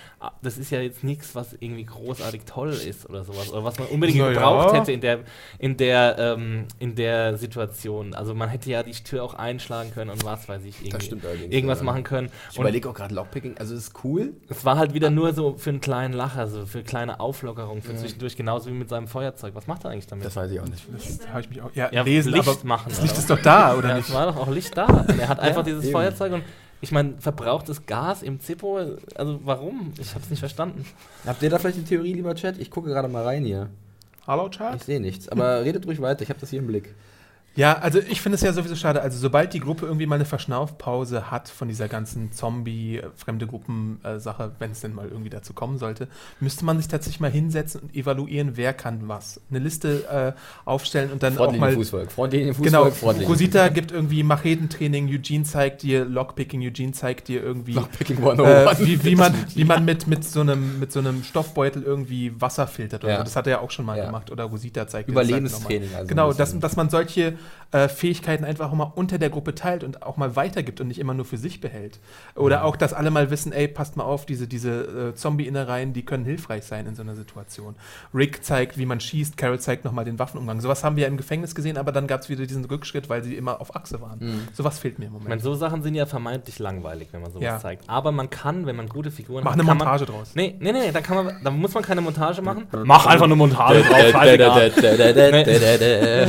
C: das ist ja jetzt nichts, was irgendwie großartig toll ist oder sowas, oder was man unbedingt
A: Na ja.
C: gebraucht hätte in der, in der, ähm, in der Situation. Also man hätte ja die Tür auch einschlagen können und was weiß ich, irgendwie,
B: stimmt
C: irgendwas
B: ja.
C: machen können.
B: Ich
C: Und
B: überlege auch gerade Lockpicking, also es ist cool.
C: es war halt wieder nur so für einen kleinen Lacher, so für kleine Auflockerung, für zwischendurch, genauso wie mit seinem Feuerzeug. Was macht er eigentlich damit?
B: Das weiß ich auch nicht.
A: Das habe ich mich auch. Ja,
C: ja,
A: lesen,
C: Licht
A: aber
C: machen.
A: das Licht ist doch da, oder
C: ja,
A: nicht?
C: es war doch auch Licht da. Und er hat einfach dieses
B: eben.
C: Feuerzeug und ich meine, verbrauchtes Gas im Zippo, also warum? Ich habe es nicht verstanden.
B: Habt ihr da vielleicht eine Theorie, lieber Chat? Ich gucke gerade mal rein hier.
A: Hallo, Chart?
B: Ich sehe nichts, aber redet ruhig weiter, ich habe das hier im Blick.
A: Ja, also ich finde es ja sowieso schade. Also sobald die Gruppe irgendwie mal eine Verschnaufpause hat von dieser ganzen Zombie, äh, Gruppen-Sache, wenn es denn mal irgendwie dazu kommen sollte, müsste man sich tatsächlich mal hinsetzen und evaluieren, wer kann was. Eine Liste äh, aufstellen und dann auch mal
B: Fußvolk. Frontlinie
A: Genau,
B: Fußvolk, Frontlinie.
A: Rosita gibt irgendwie Machetentraining, Eugene zeigt dir Lockpicking, Eugene zeigt dir irgendwie,
B: Lockpicking
A: äh,
B: 101.
A: wie, wie man, *laughs* wie man mit, mit, so einem, mit so einem Stoffbeutel irgendwie Wasser filtert. Oder
B: Ja.
A: so. Das hat er ja auch schon mal
B: Ja.
A: gemacht. Oder Rosita zeigt dir das halt.
B: Überlebenstraining. Also
A: Genau, dass, dass man solche äh, Fähigkeiten einfach auch mal unter der Gruppe teilt und auch mal weitergibt und nicht immer nur für sich behält. Oder auch, dass alle mal wissen, ey, passt mal auf, diese, diese äh, Zombie-Innereien, die können hilfreich sein in so einer Situation. Rick zeigt, wie man schießt, Carol zeigt nochmal den Waffenumgang. Sowas haben wir ja im Gefängnis gesehen, aber dann gab es wieder diesen Rückschritt, weil sie immer auf Achse waren.
B: Mhm.
A: Sowas fehlt mir im
C: Ich meine,
A: Moment.
C: so Sachen sind ja vermeintlich langweilig, wenn man sowas
A: Ja.
C: zeigt. Aber man kann, wenn man gute Figuren
A: Mach
C: hat,
A: eine
C: kann
A: Montage draus.
C: Man, nee, nee, nee, da, kann man, da muss man keine Montage machen. Mach einfach eine Montage drauf, scheißegal. *laughs* *laughs*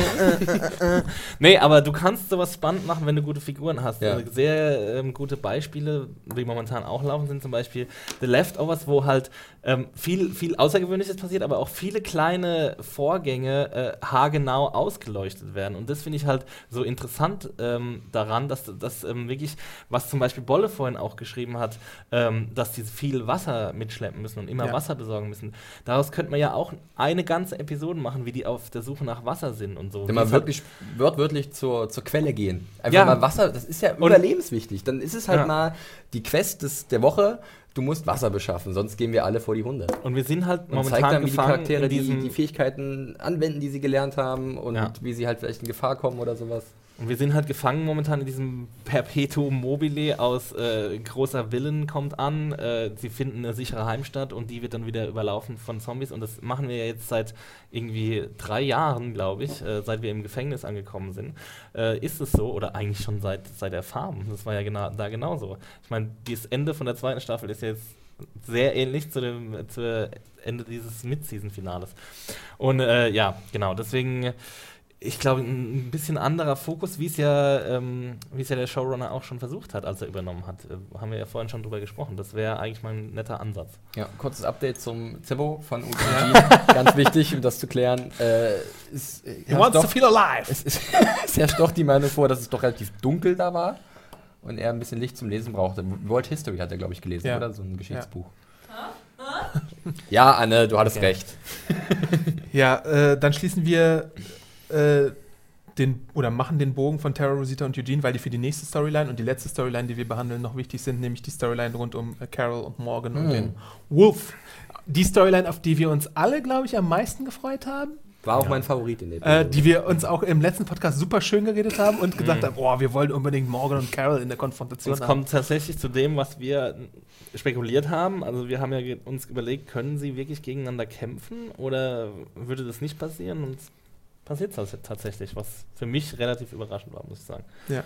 C: *laughs* Nee, aber du kannst sowas spannend machen, wenn du gute Figuren hast.
B: Ja.
C: Also sehr ähm, gute Beispiele, die momentan auch laufen, sind zum Beispiel The Leftovers, wo halt ähm, viel, viel Außergewöhnliches passiert, aber auch viele kleine Vorgänge äh, haargenau ausgeleuchtet werden. Und das finde ich halt so interessant ähm, daran, dass das ähm, wirklich, was zum Beispiel Bolle vorhin auch geschrieben hat, ähm, dass die viel Wasser mitschleppen müssen und immer
A: Ja.
C: Wasser besorgen müssen. Daraus könnte man ja auch eine ganze Episode machen, wie die auf der Suche nach Wasser sind und so.
B: Wenn man
C: halt-
B: wirklich wörtlich zur, zur Quelle gehen. Einfach
C: Ja.
B: mal Wasser, das ist ja überlebenswichtig. Dann ist es halt
C: Ja.
B: mal die Quest des, der Woche, du musst Wasser beschaffen, sonst gehen wir alle vor die Hunde.
C: Und wir sind halt
B: Und
C: momentan
B: zeigt dann, wie die Charaktere die, die Fähigkeiten anwenden, die sie gelernt haben und
C: Ja.
B: wie sie halt vielleicht in Gefahr kommen oder sowas.
C: Und wir sind halt gefangen momentan in diesem Perpetuum mobile aus äh, großer Willen kommt an. Äh, sie finden eine sichere Heimstatt und die wird dann wieder überlaufen von Zombies. Und das machen wir ja jetzt seit irgendwie drei Jahren, glaube ich, äh, seit wir im Gefängnis angekommen sind. Äh, ist es so, oder eigentlich schon seit, seit der Farm. Das war ja genau, da genauso. Ich meine, das Ende von der zweiten Staffel ist jetzt sehr ähnlich zu dem zu Ende dieses Mid-Season-Finales. Und äh, ja, genau, deswegen, ich glaube, ein bisschen anderer Fokus, wie es ja, ähm, es ja der Showrunner auch schon versucht hat, als er übernommen hat. Äh, haben wir ja vorhin schon drüber gesprochen. Das wäre eigentlich mal ein netter Ansatz.
B: Ja, kurzes Update zum Zimbo von UG. *laughs* Ganz wichtig, um das zu klären. Äh, ist, äh,
A: He wants
B: doch,
A: to feel alive.
B: es, ist, *laughs* es herrscht doch die Meinung vor, dass es doch relativ dunkel da war und er ein bisschen Licht zum Lesen brauchte. World History hat er, glaube ich, gelesen,
A: Ja.
B: oder? So ein Geschichtsbuch. Ja, Anne, du hattest
C: Okay.
B: recht.
A: Ja, äh, dann schließen wir äh, den oder machen den Bogen von Terra Rosita und Eugene, weil die für die nächste Storyline und die letzte Storyline, die wir behandeln, noch wichtig sind, nämlich die Storyline rund um äh, Carol und Morgan und
B: Hm.
A: den Wolf. Die Storyline, auf die wir uns alle, glaube ich, am meisten gefreut haben.
B: War auch
C: Ja.
B: mein Favorit in der
A: äh, die wir uns auch im letzten Podcast super schön geredet haben und gesagt
C: Mhm.
A: haben, oh, wir wollen unbedingt Morgan und Carol in der Konfrontation
C: Es
A: haben.
C: kommt tatsächlich zu dem, was wir spekuliert haben. Also wir haben ja uns überlegt, können sie wirklich gegeneinander kämpfen oder würde das nicht passieren? Und passiert tats- tatsächlich, was für mich relativ überraschend war, muss ich sagen.
A: Ja.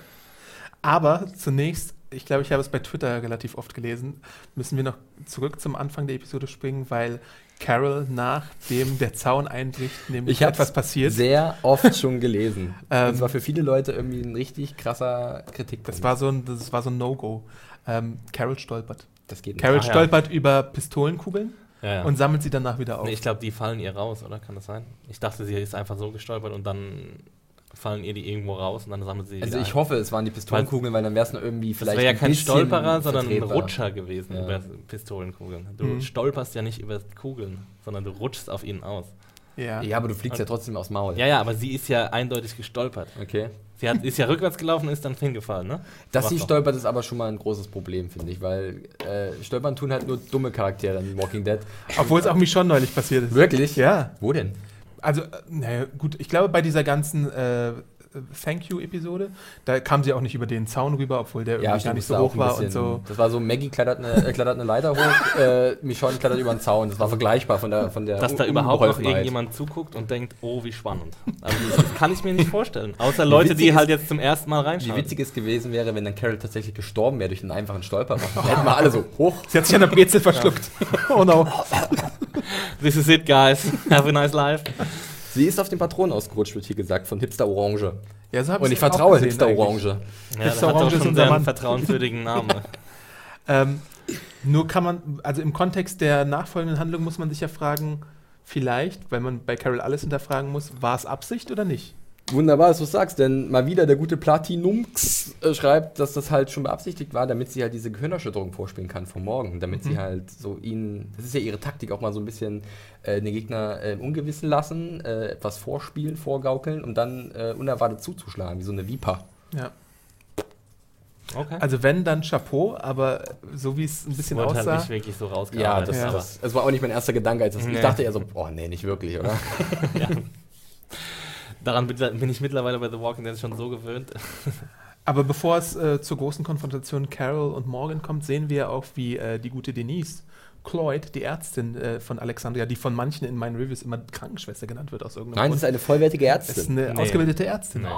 A: Aber zunächst, ich glaube, ich habe es bei Twitter relativ oft gelesen, müssen wir noch zurück zum Anfang der Episode springen, weil Carol nachdem der Zaun einbricht, nämlich
B: Ich habe
A: etwas passiert.
B: sehr oft schon gelesen. *laughs*
A: Ähm,
B: das war für viele Leute irgendwie ein richtig krasser Kritikpunkt.
A: Das war so ein, das war so ein No-Go. Ähm, Carol stolpert.
B: das geht nicht.
A: Carol
C: ja.
A: stolpert über Pistolenkugeln
C: Ja, ja.
A: und sammelt sie danach wieder auf.
C: Nee, ich glaube, die fallen ihr raus, oder? Kann das sein? Ich dachte, sie ist einfach so gestolpert und dann fallen ihr die irgendwo raus und dann sammelt sie
B: Also
C: wieder
B: ich
C: ein.
B: hoffe, es waren die Pistolenkugeln, weil dann wäre es noch irgendwie
C: Das
B: vielleicht
C: wäre ja
B: ein
C: kein
B: bisschen
C: Stolperer, sondern ein. Rutscher gewesen
B: Ja.
C: über Pistolenkugeln. Du
A: Mhm.
C: stolperst ja nicht über Kugeln, sondern du rutschst auf ihnen aus.
A: Ja.
B: Ja, aber du fliegst ja trotzdem aufs Maul.
C: Ja, ja, aber sie ist ja eindeutig gestolpert.
B: Okay.
C: Sie hat, ist ja rückwärts gelaufen und ist dann hingefallen, ne?
B: Dass sie stolpert, ist aber schon mal ein großes Problem, finde ich, weil äh, Stolpern tun halt nur dumme Charaktere in Walking Dead.
A: Obwohl es auch mich schon neulich passiert ist.
B: Wirklich?
A: Ja.
B: Wo denn?
A: Also, äh, naja, gut, ich glaube, bei dieser ganzen äh, Thank You-Episode, da kam sie auch nicht über den Zaun rüber, obwohl der irgendwie gar nicht so hoch war und so.
B: Das war so, Maggie klettert eine, äh, klettert eine Leiter hoch, äh, Michonne klettert über den Zaun. Das war vergleichbar von der von der
C: Dass da überhaupt noch irgendjemand zuguckt und denkt, oh, wie spannend. Also das kann ich mir nicht vorstellen. Außer Leute, die halt jetzt zum ersten Mal
B: Wie
C: reinschauen.
B: witzig es gewesen wäre, wenn dann Carol tatsächlich gestorben wäre durch einen einfachen Stolper. Dann hätten wir alle so hoch.
A: Sie hat sich an der Brezel verschluckt. *laughs* oh no.
C: This is it, guys. Have a nice life.
B: Sie ist auf den Patronen ausgerutscht, wird hier gesagt, von Hipster Orange.
A: Ja, so
B: Und ich vertraue
A: gesehen
B: Hipster. Orange.
C: Ja,
A: Hipster
C: der hat doch
A: Orange ist
C: schon
A: unser
C: vertrauenswürdigen Namen. *laughs*
A: Ähm, nur kann man, also im Kontext der nachfolgenden Handlung muss man sich ja fragen, vielleicht, weil man bei Carol alles hinterfragen muss, war es Absicht oder nicht?
B: Wunderbar, dass du sagst, denn mal wieder der gute Platinums äh, schreibt, dass das halt schon beabsichtigt war, damit sie halt diese Gehirnerschütterung vorspielen kann vom Morgen, damit
A: Mhm.
B: sie halt so ihn, das ist ja ihre Taktik, auch mal so ein bisschen äh, den Gegner äh, im Ungewissen lassen, äh, etwas vorspielen, vorgaukeln und dann äh, unerwartet zuzuschlagen, wie so eine Viper.
A: Ja.
C: Okay.
A: Also wenn, dann Chapeau, aber so wie es ein bisschen
C: Wurde halt
A: aussah,
C: nicht wirklich so
B: Ja, das,
A: Ja.
B: Das, das war auch nicht mein erster Gedanke. Als das,
C: Nee.
B: Ich dachte eher so, oh nee, nicht wirklich, oder? *laughs*
C: ja. *laughs* Daran bin bin ich mittlerweile bei The Walking Dead schon so gewöhnt. *laughs*
A: aber bevor es äh, zur großen Konfrontation Carol und Morgan kommt, sehen wir auch, wie äh, die gute Denise Cloyd, die Ärztin äh, von Alexandria, die von manchen in meinen Reviews immer Krankenschwester genannt wird aus irgendeinem
B: Nein, das
A: Grund.
B: ist eine vollwertige
A: Das ist
B: Ärztin.
A: eine
C: Nee.
A: ausgebildete Ärztin.
C: Nee.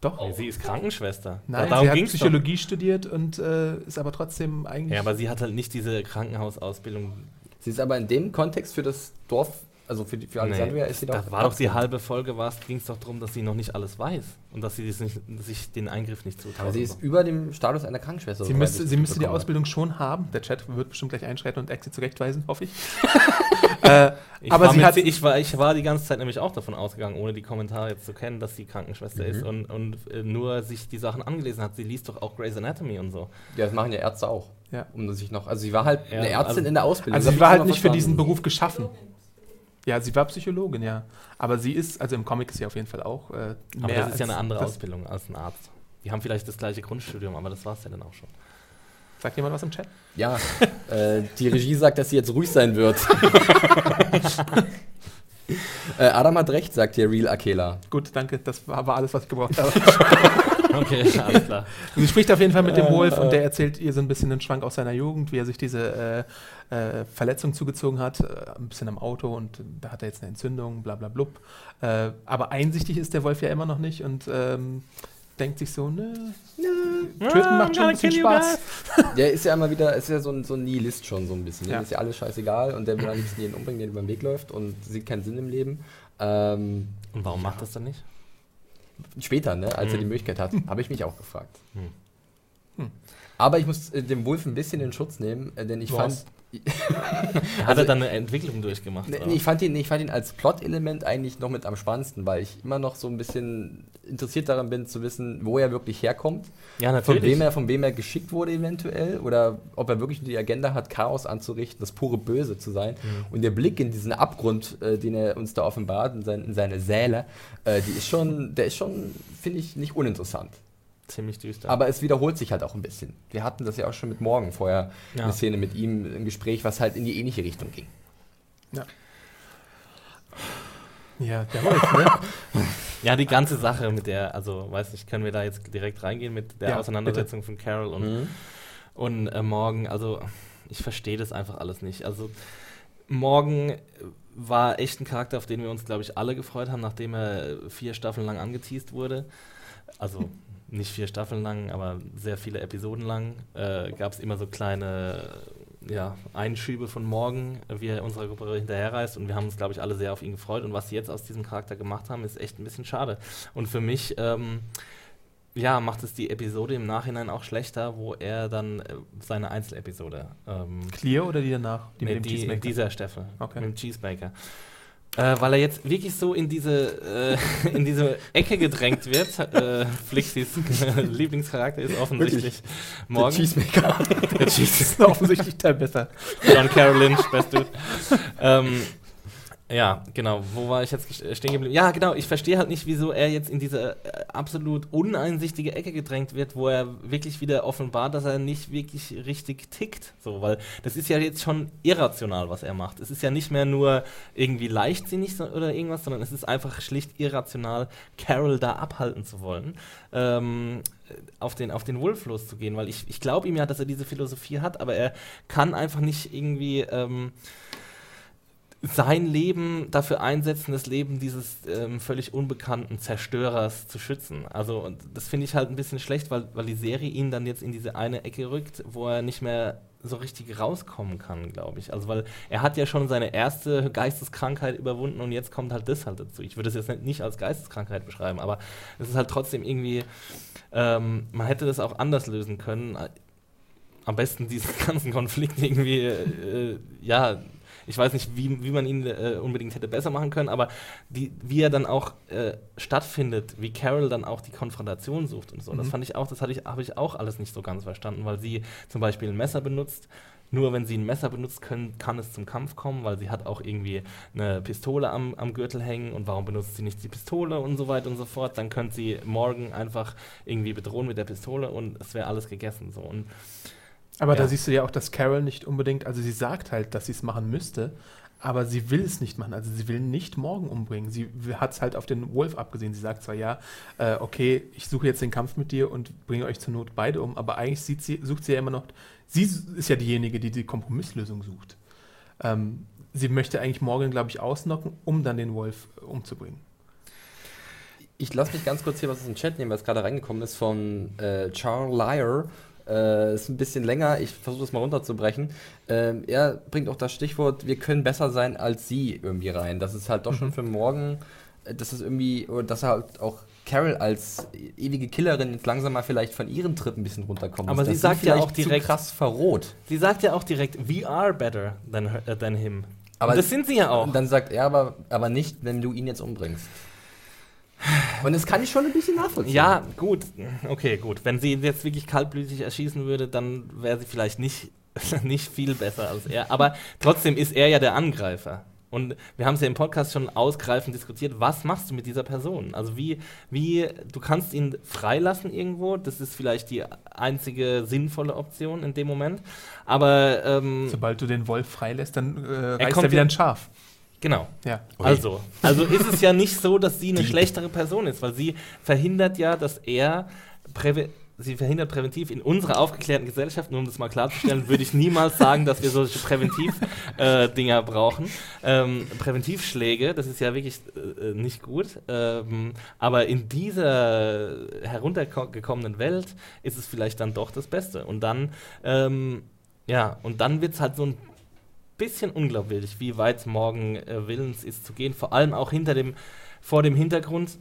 A: Doch.
C: Nee, sie ist Krankenschwester.
A: Nein,
C: Darum
A: sie hat
C: ging's doch.
A: Psychologie studiert und äh, ist aber trotzdem eigentlich.
C: Ja, aber sie hat halt nicht diese Krankenhausausbildung.
B: Sie ist aber in dem Kontext für das Dorf, also für, die, für Alexandria,
C: Nee,
B: ist sie doch.
C: da war doch die halbe Folge, ging es doch darum, dass sie noch nicht alles weiß und dass sie nicht, sich den Eingriff nicht zutraut.
B: Aber sie ist über dem Status einer Krankenschwester.
A: Sie müsste, sie müsste die Ausbildung schon haben. Der Chat wird bestimmt gleich einschreiten und Exit zurechtweisen, hoffe ich. *laughs* äh,
C: Ich
A: aber
C: war
A: sie
C: mit-
A: hat.
C: ich, war, ich war die ganze Zeit nämlich auch davon ausgegangen, ohne die Kommentare jetzt zu kennen, dass sie Krankenschwester
B: Mhm.
C: ist und, und äh, nur sich die Sachen angelesen hat. Sie liest doch auch Grey's Anatomy und so.
B: Ja, das machen ja Ärzte auch.
A: Ja.
B: Um sich noch, also sie war halt
C: Ja,
B: eine Ärztin
C: also-
B: in der Ausbildung.
A: Also sie war halt nicht für diesen. Beruf geschaffen. Ja, sie war Psychologin, ja. Aber sie ist, also im Comic ist sie auf jeden Fall auch äh, mehr
C: Aber das ist ja eine andere Ausbildung als ein Arzt. Die haben vielleicht das gleiche Grundstudium, aber das war es ja dann auch schon.
A: Sagt jemand was im Chat?
B: Ja, äh, die Regie sagt, dass sie jetzt ruhig sein wird. *laughs* äh, Adam hat recht, sagt hier Real Akela.
A: Gut, danke. Das war, war alles, was ich gebraucht habe. *laughs*
C: Okay, *laughs* alles klar.
A: sie spricht auf jeden Fall mit dem
B: Äh,
A: Wolf und
B: äh.
A: der erzählt ihr so ein bisschen einen Schwank aus seiner Jugend, wie er sich diese äh, äh, Verletzung zugezogen hat, äh, ein bisschen am Auto und da hat er jetzt eine Entzündung, bla bla blub. Äh, aber einsichtig ist der Wolf ja immer noch nicht und ähm, denkt sich so, nö, töten macht schon ein bisschen Spaß. *laughs*
B: Der ist ja immer wieder, ist ja so ein, so ein Nihilist schon so ein bisschen.
A: Ja.
B: Dem ist ja alles scheißegal und der will am liebsten jeden umbringen, der über den Weg läuft und sieht keinen Sinn im Leben. Ähm,
C: Und warum macht das dann nicht?
B: Später, ne, als er
C: Mhm.
B: die Möglichkeit hat, habe ich mich auch gefragt.
C: Hm.
A: Hm.
B: Aber ich muss äh, dem Wolf ein bisschen in Schutz nehmen, äh, denn ich
A: Was?
B: fand, *laughs*
C: Hat
B: Also-
C: er dann eine Entwicklung durchgemacht?
B: Nee, ich, fand ihn, ich fand ihn als Plot-Element eigentlich noch mit am spannendsten, weil ich immer noch so ein bisschen interessiert daran bin, zu wissen, wo er wirklich herkommt,
C: ja,
B: von
C: natürlich.
B: wem, er, von wem er geschickt wurde eventuell oder ob er wirklich die Agenda hat, Chaos anzurichten, das pure Böse zu sein.
C: Mhm.
B: Und der Blick in diesen Abgrund, äh, den er uns da offenbart, in, sein, in seine Säle, äh, die ist schon, der ist schon, finde ich, nicht uninteressant.
C: Ziemlich düster.
B: Aber es wiederholt sich halt auch ein bisschen. Wir hatten das ja auch schon mit Morgen vorher,
C: Ja.
B: eine Szene mit ihm, ein Gespräch, was halt in die ähnliche Richtung ging.
A: Ja. Ja, der Wolf, ne? *laughs*
C: Ja, die ganze Sache mit der, also weiß nicht, können wir da jetzt direkt reingehen mit der
A: Ja,
C: Auseinandersetzung von Carol und,
B: Mhm.
C: und äh, Morgan. Also ich verstehe das einfach alles nicht. Also Morgan äh, war echt ein Charakter, auf den wir uns, glaube ich, alle gefreut haben, nachdem er vier Staffeln lang angeteased wurde. Also nicht vier Staffeln lang, aber sehr viele Episoden lang. Äh, Gab es immer so kleine ja, Einschübe von Morgan, äh, wie er unserer Gruppe hinterherreist. Und wir haben uns, glaube ich, alle sehr auf ihn gefreut. Und was sie jetzt aus diesem Charakter gemacht haben, ist echt ein bisschen schade. Und für mich ähm, ja, macht es die Episode im Nachhinein auch schlechter, wo er dann äh, seine Einzelepisode. Ähm,
A: Clear oder die danach?
C: die
A: mit
C: mit
A: dem
C: die,
A: Cheesemaker?
C: dieser Staffel,
A: Okay.
C: mit dem Cheesemaker. Äh, weil er jetzt wirklich so in diese, äh, in diese Ecke gedrängt wird. Äh, Flixis *laughs* Lieblingscharakter ist offensichtlich
B: Der
C: Morgan.
B: Cheesemaker. *laughs*
C: Der Cheese- *laughs*
A: ist offensichtlich Teil besser.
C: John Carroll Lynch, best dude. ähm, ja, genau. Wo war ich jetzt stehen geblieben? Ja, genau. Ich verstehe halt nicht, wieso er jetzt in diese äh, absolut uneinsichtige Ecke gedrängt wird, wo er wirklich wieder offenbart, dass er nicht wirklich richtig tickt. So, weil das ist ja jetzt schon irrational, was er macht. Es ist ja nicht mehr nur irgendwie leichtsinnig oder irgendwas, sondern es ist einfach schlicht irrational, Carol da abhalten zu wollen. Ähm, auf den, auf den Wolf loszugehen, weil ich, ich glaube ihm ja, dass er diese Philosophie hat, aber er kann einfach nicht irgendwie ähm, sein Leben dafür einsetzen, das Leben dieses ähm, völlig unbekannten Zerstörers zu schützen. Also das finde ich halt ein bisschen schlecht, weil, weil die Serie ihn dann jetzt in diese eine Ecke rückt, wo er nicht mehr so richtig rauskommen kann, glaube ich. Also weil er hat ja schon seine erste Geisteskrankheit überwunden und jetzt kommt halt das halt dazu. Ich würde es jetzt nicht- als Geisteskrankheit beschreiben, aber es ist halt trotzdem irgendwie, ähm, man hätte das auch anders lösen können. Am besten diesen *laughs* ganzen Konflikt irgendwie, äh, ja, ich weiß nicht, wie, wie man ihn äh, unbedingt hätte besser machen können, aber die, wie er dann auch äh, stattfindet, wie Carol dann auch die Konfrontation sucht und so. Das
A: Mhm.
C: fand ich auch, das habe ich auch alles nicht so ganz verstanden, weil sie zum Beispiel ein Messer benutzt. Nur wenn sie ein Messer benutzt, können, kann es zum Kampf kommen, weil sie hat auch irgendwie eine Pistole am, am Gürtel hängen und warum benutzt sie nicht die Pistole und so weiter und so fort. Dann könnte sie morgen einfach irgendwie bedrohen mit der Pistole und es wäre alles gegessen. So. Und
A: Aber da
C: Ja.
A: siehst du ja auch, dass Carol nicht unbedingt, also sie sagt halt, dass sie es machen müsste, aber sie will es nicht machen. Also sie will nicht morgen umbringen. Sie hat es halt auf den Wolf abgesehen. Sie sagt zwar, ja, äh, okay, ich suche jetzt den Kampf mit dir und bringe euch zur Not beide um, aber eigentlich sieht sie, sucht sie ja immer noch, sie ist ja diejenige, die die Kompromisslösung sucht. Ähm, sie möchte eigentlich morgen, glaube ich, ausnocken, um dann den Wolf äh, umzubringen.
B: Ich lasse mich ganz kurz hier was aus dem Chat nehmen, es gerade reingekommen ist von äh, Charles Lyer. Äh, ist ein bisschen länger, ich versuche das mal runterzubrechen. Ähm, er bringt auch das Stichwort, wir können besser sein als sie irgendwie rein. Das ist halt doch schon für morgen, äh, dass es irgendwie, oder dass er halt auch Carol als ewige Killerin jetzt langsam mal vielleicht von ihrem Trip ein bisschen runterkommen
C: Aber
B: muss,
C: sie sagt ja auch direkt-
B: krass verroht.
C: sie sagt ja auch direkt, we are better than, her, than him.
B: Aber
C: und das sind sie ja auch.
B: Und dann sagt er aber, aber nicht, wenn du ihn jetzt umbringst. Und das kann ich schon ein bisschen nachvollziehen.
C: Ja, gut. Okay, gut. Wenn sie ihn jetzt wirklich kaltblütig erschießen würde, dann wäre sie vielleicht nicht, *laughs* nicht viel besser als er. Aber trotzdem ist er ja der Angreifer. Und wir haben es ja im Podcast schon ausgreifend diskutiert, was machst du mit dieser Person? Also wie, wie, du kannst ihn freilassen irgendwo, das ist vielleicht die einzige sinnvolle Option in dem Moment. Aber ähm,
A: Sobald du den Wolf freilässt, dann äh, reißt
C: kommt
A: er wieder ein Schaf.
C: Genau.
A: Ja.
C: Also, also ist es ja nicht so, dass sie eine schlechtere Person ist, weil sie verhindert ja, dass er präve sie verhindert präventiv in unserer aufgeklärten Gesellschaft, nur um das mal klarzustellen, würde ich niemals sagen, dass wir solche Präventiv-Dinger brauchen. Ähm, Präventivschläge, das ist ja wirklich äh, nicht gut. Ähm, aber in dieser heruntergekommenen Welt ist es vielleicht dann doch das Beste. Und dann, ähm, ja, und dann wird es halt so ein bisschen unglaubwürdig, wie weit morgen äh, willens ist zu gehen. Vor allem auch hinter dem, vor dem Hintergrund,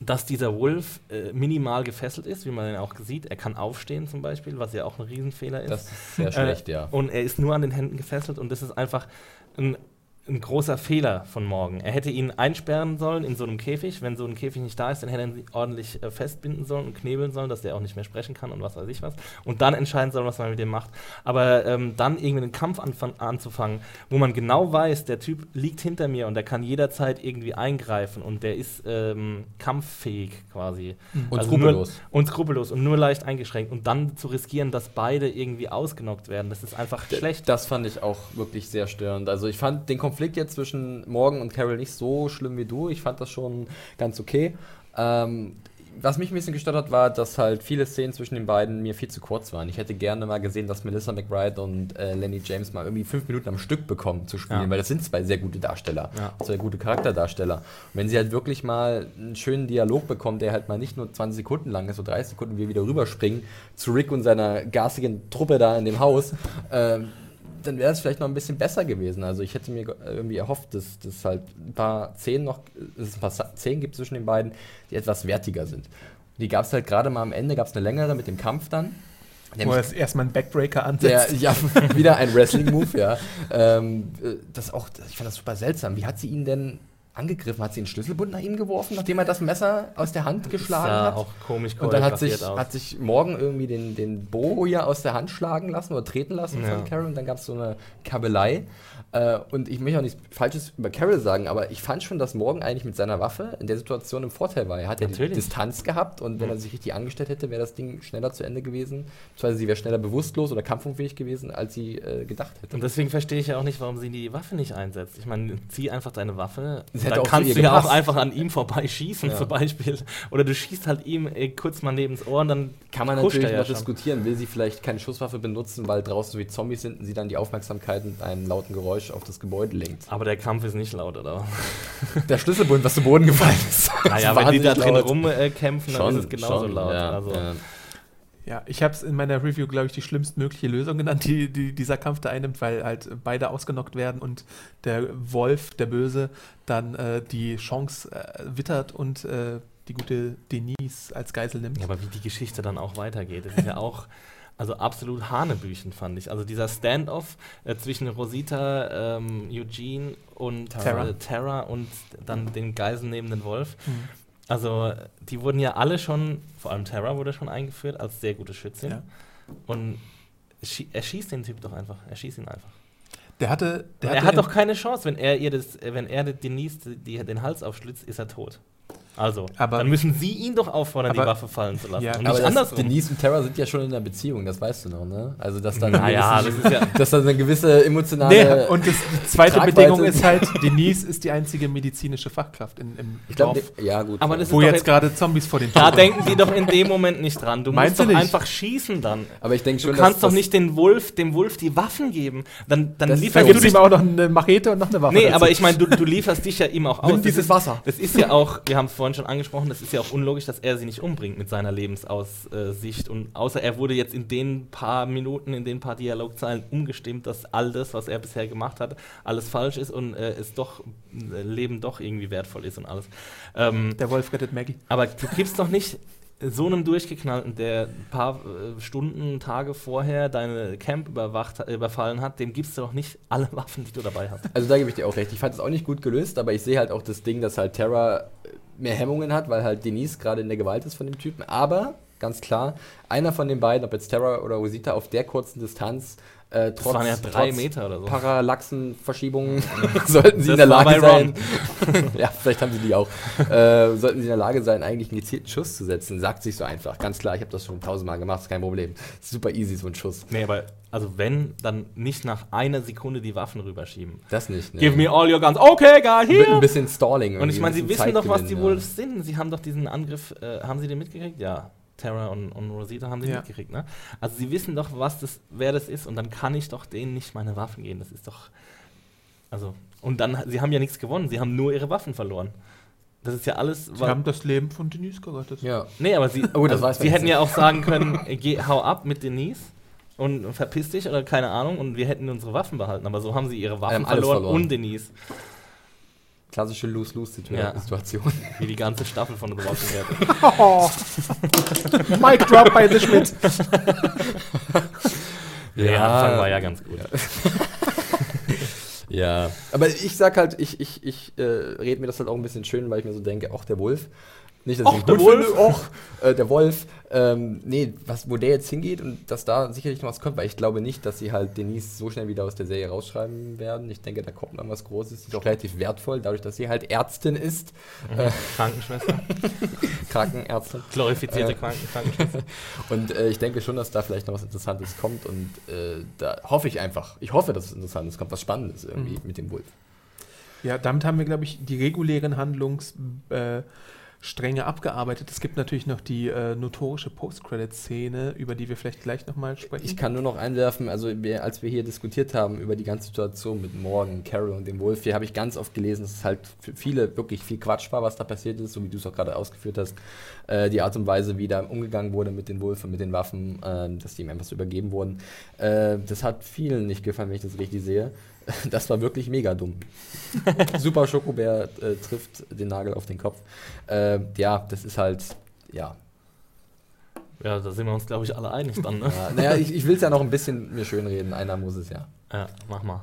C: dass dieser Wolf äh, minimal gefesselt ist, wie man ihn auch sieht. Er kann aufstehen zum Beispiel, was ja auch ein Riesenfehler ist.
B: Das ist sehr schlecht, ja.
C: Und er ist nur an den Händen gefesselt und das ist einfach ein, ein großer Fehler von morgen. Er hätte ihn einsperren sollen in so einem Käfig. Wenn so ein Käfig nicht da ist, dann hätte er ihn ordentlich äh, festbinden sollen und knebeln sollen, dass der auch nicht mehr sprechen kann und was weiß ich was. Und dann entscheiden sollen, was man mit dem macht. Aber ähm, dann irgendwie einen Kampf anzufangen, wo man genau weiß, der Typ liegt hinter mir und der kann jederzeit irgendwie eingreifen und der ist ähm, kampffähig quasi.
B: Und
C: Also
B: skrupellos.
C: Nur, und skrupellos und nur leicht eingeschränkt. Und dann zu riskieren, dass beide irgendwie ausgenockt werden, das ist einfach schlecht.
B: Das fand ich auch wirklich sehr störend. Also ich fand den Konflikt Konflikt jetzt zwischen Morgan und Carol nicht so schlimm wie du. Ich fand das schon ganz okay. Ähm, was mich ein bisschen gestört hat, war, dass halt viele Szenen zwischen den beiden mir viel zu kurz waren. Ich hätte gerne mal gesehen, dass Melissa McBride und äh, Lenny James mal irgendwie fünf Minuten am Stück bekommen zu spielen,
C: Ja.
B: weil das sind zwei sehr gute Darsteller,
C: Ja.
B: zwei gute Charakterdarsteller. Und wenn sie halt wirklich mal einen schönen Dialog bekommen, der halt mal nicht nur 20 Sekunden lang ist, so 30 Sekunden, wie wir wieder rüberspringen zu Rick und seiner garstigen Truppe da in dem Haus, ähm, dann wäre es vielleicht noch ein bisschen besser gewesen. Also ich hätte mir ge- irgendwie erhofft, dass dass halt ein paar Szenen noch, dass es ein paar Szenen gibt zwischen den beiden, die etwas wertiger sind. Die gab es halt gerade mal am Ende, gab es eine längere mit dem Kampf dann.
A: Wo er es erstmal einen Backbreaker
B: der,
A: ansetzt.
B: ja, *laughs* wieder ein Wrestling-Move, ja. Ähm, äh, das auch, ich fand das super seltsam. Wie hat sie ihn denn angegriffen? Hat sie einen Schlüsselbund nach ihm geworfen, nachdem er das Messer aus der Hand geschlagen
C: sah
B: hat?
C: auch komisch
B: Und dann hat sich,
C: aus.
B: hat sich morgen irgendwie den, den Bo ja aus der Hand schlagen lassen oder treten lassen
C: Ja.
B: von Carol und dann gab es so eine Kabelei. Äh, und ich möchte auch nichts Falsches über Carol sagen, aber ich fand schon, dass Morgan eigentlich mit seiner Waffe in der Situation im Vorteil war. Er hat ja die. Distanz gehabt und wenn er sich richtig angestellt hätte, wäre das Ding schneller zu Ende gewesen. Beziehungsweise sie wäre schneller bewusstlos oder kampfunfähig gewesen, als sie äh, gedacht hätte.
C: Und deswegen verstehe ich ja auch nicht, warum sie die Waffe nicht einsetzt. Ich meine, zieh einfach deine Waffe.
B: Hätte
C: Dann kannst du ja auch einfach an ihm vorbeischießen,
B: Ja.
C: zum Beispiel. Oder du schießt halt ihm äh, kurz mal neben das Ohr und dann
B: Kann man natürlich noch
C: schon.
B: diskutieren. Will sie vielleicht keine Schusswaffe benutzen, weil draußen so wie Zombies sind und sie dann die Aufmerksamkeit mit einem lauten Geräusch auf das Gebäude lenkt?
C: Aber der Kampf ist nicht laut, oder? *laughs*
B: Der Schlüsselbund, was zu Boden gefallen ist. *laughs*
C: Naja, wenn die da drin rumkämpfen, dann
B: Schon,
C: ist es genauso
B: schon,
C: laut.
B: ja,
C: also,
B: ja.
A: Ja, ich habe es in meiner Review, glaube ich, die schlimmstmögliche Lösung genannt, die, die dieser Kampf da einnimmt, weil halt beide ausgenockt werden und der Wolf, der Böse, dann äh, die Chance äh, wittert und äh, die gute Denise als Geisel nimmt.
C: Ja, aber wie die Geschichte dann auch weitergeht, das ist ja auch also absolut Hanebüchen, fand ich. Also dieser Standoff äh, zwischen Rosita, ähm, Eugene und
A: Tara.
C: Äh, Tara und dann den geiselnehmenden Wolf.
A: Hm.
C: Also die wurden ja alle schon, vor allem Tara wurde schon eingeführt als sehr gute Schützin.
A: Ja.
C: Und er schießt den Typ doch einfach. Er schießt ihn einfach.
A: Der hatte, der
C: er
A: hatte
C: hat doch keine Chance, wenn er ihr das, wenn er Denise die, den Hals aufschlitzt, ist er tot. Also,
A: Aber-
C: dann müssen sie ihn doch auffordern, die
A: Aber-
C: Waffe fallen zu lassen.
A: Ja,
C: und
B: Aber
C: nicht
B: das,
C: andersrum.
B: Denise und Terra sind ja schon in einer Beziehung, das weißt du noch, ne? Also, dass dann,
C: Naja,
B: eine
C: das
B: gewisse-
C: ist ja.
B: dass dann eine gewisse emotionale.
A: Nee, und das, die zweite
B: Tragweite-
A: Bedingung ist halt, Denise ist die einzige medizinische Fachkraft in, im
B: ich glaube,
A: Dorf,
B: ja, gut.
C: Aber das
A: wo
C: ist doch
A: jetzt
C: jetzt-
A: gerade Zombies vor den
C: Da
A: Toren-
C: denken die doch in dem Moment nicht dran. Du
A: Meinst
C: musst
A: du
C: doch
A: nicht?
C: einfach schießen dann.
B: aber ich denke
C: Du
B: schon,
C: kannst doch
B: dass-
C: nicht den Wolf, dem Wolf die Waffen geben. Dann, dann
B: Das-
A: Da
C: lieferst
A: gibt
C: du
A: ihm auch noch eine Machete und noch eine Waffe.
C: Nee,
A: dazu.
C: aber ich meine, du, du lieferst dich ja ihm auch aus.
B: Nimm
C: Das
B: dieses
C: ist-
B: Wasser.
C: Das ist ja auch, wir haben es vorhin schon angesprochen, das ist ja auch unlogisch, dass er sie nicht umbringt mit seiner Lebensaussicht. Und außer er wurde jetzt in den paar Minuten, in den paar Dialogzeilen umgestimmt, dass all das, was er bisher gemacht hat, alles falsch ist und äh, es doch, äh, Leben doch irgendwie wertvoll ist und alles. Ähm,
A: Der Wolf rettet Maggie.
C: aber du gibst doch nicht so einem Durchgeknallten, der ein paar äh, Stunden, Tage vorher deine Camp überwacht, äh, überfallen hat, dem gibst du doch nicht alle Waffen, die du dabei hast.
B: Also da gebe ich dir auch recht. Ich fand es auch nicht gut gelöst, aber ich sehe halt auch das Ding, dass halt Terra mehr Hemmungen hat, weil halt Denise gerade in der Gewalt ist von dem Typen. Aber, ganz klar, einer von den beiden, ob jetzt Terra oder Rosita, auf der kurzen Distanz, äh,
C: Das
B: trotz,
C: waren ja drei Meter oder so.
B: Parallaxenverschiebungen, *laughs* sollten sie
C: Das
B: in der Lage sein, *laughs* ja, vielleicht haben sie die auch, äh, sollten sie in der Lage sein, eigentlich einen gezielten Schuss zu setzen. Sagt sich so einfach. Ganz klar, ich habe das schon tausendmal gemacht, ist kein Problem. Super easy, so ein Schuss.
C: Nee, aber also wenn, dann nicht nach einer Sekunde die Waffen rüberschieben.
B: Das nicht, ne?
C: Give me all your guns. Okay, guy,
B: Mit ein bisschen Stalling.
C: Und ich meine,
B: ein
C: sie wissen doch, was die Wolves sind. Sie haben doch diesen Angriff, äh, haben sie den mitgekriegt? Ja. Terra und, und Rosita haben den
A: Ja.
C: mitgekriegt, ne? Also sie wissen doch, was das, wer das ist und dann kann ich doch denen nicht meine Waffen geben. Das ist doch. Also. Und dann, sie haben ja nichts gewonnen, sie haben nur ihre Waffen verloren. Das ist ja alles.
A: Sie haben das Leben von Denise gerettet.
B: Ja.
C: Nee, aber sie,
B: Oh, das
C: also, sie hätten
B: nicht.
C: ja auch sagen können, *laughs* geh, hau ab mit Denise und verpiss dich oder keine Ahnung und wir hätten unsere Waffen behalten. Aber so haben sie ihre Waffen verloren,
B: verloren.
C: und Denise.
B: Klassische Lose-Lose-Situation.
C: Ja.
B: Situation.
C: Wie die ganze Staffel von The Walking Dead.
A: Oh. *laughs* Mic drop bei The Schmidt.
C: Der Anfang war ja ganz gut. *laughs*
B: Ja. Aber ich sag halt, ich, ich, ich äh, rede mir das halt auch ein bisschen schön, weil ich mir so denke, auch der Wolf. Nicht, dass
C: Och,
B: ich ihn
C: der
B: gut
C: Wolf.
B: finde, och, äh, der Wolf. Ähm, nee, was, wo der jetzt hingeht und dass da sicherlich noch was kommt, weil ich glaube nicht, dass sie halt Denise so schnell wieder aus der Serie rausschreiben werden. Ich denke, da kommt noch was Großes. Sie ist auch relativ wertvoll, dadurch, dass sie halt Ärztin ist,
C: Mhm. Krankenschwester. *laughs*
B: Krankenärztin.
C: Glorifizierte
B: Äh.
C: Kranken Krankenschwester. *laughs*
B: Und äh, ich denke schon, dass da vielleicht noch was Interessantes kommt und äh, da hoffe ich einfach. Ich hoffe, dass es Interessantes kommt, was Spannendes irgendwie mit dem Wolf.
A: Ja, damit haben wir, glaube ich, die regulären Handlungs... Stränge abgearbeitet. Es gibt natürlich noch die äh, notorische Post-Credit-Szene, über die wir vielleicht gleich nochmal sprechen.
B: Ich kann nur noch einwerfen, also als wir hier diskutiert haben über die ganze Situation mit Morgan, Carol und dem Wolf, hier habe ich ganz oft gelesen, dass es halt für viele wirklich viel Quatsch war, was da passiert ist, so wie du es auch gerade ausgeführt hast. Äh, die Art und Weise, wie da umgegangen wurde mit den Wolf und mit den Waffen, äh, dass die ihm einfach so übergeben wurden. Äh, das hat vielen nicht gefallen, wenn ich das richtig sehe. *laughs* Das war wirklich mega dumm. *laughs* Super Schokobär äh, trifft den Nagel auf den Kopf. Äh, ja, das ist halt, ja.
C: Ja, da sind wir uns, glaube ich, alle einig dann. Ne?
B: Ja, naja, ich, ich will es ja noch ein bisschen mir schönreden. Einer muss es ja.
C: Ja, mach mal.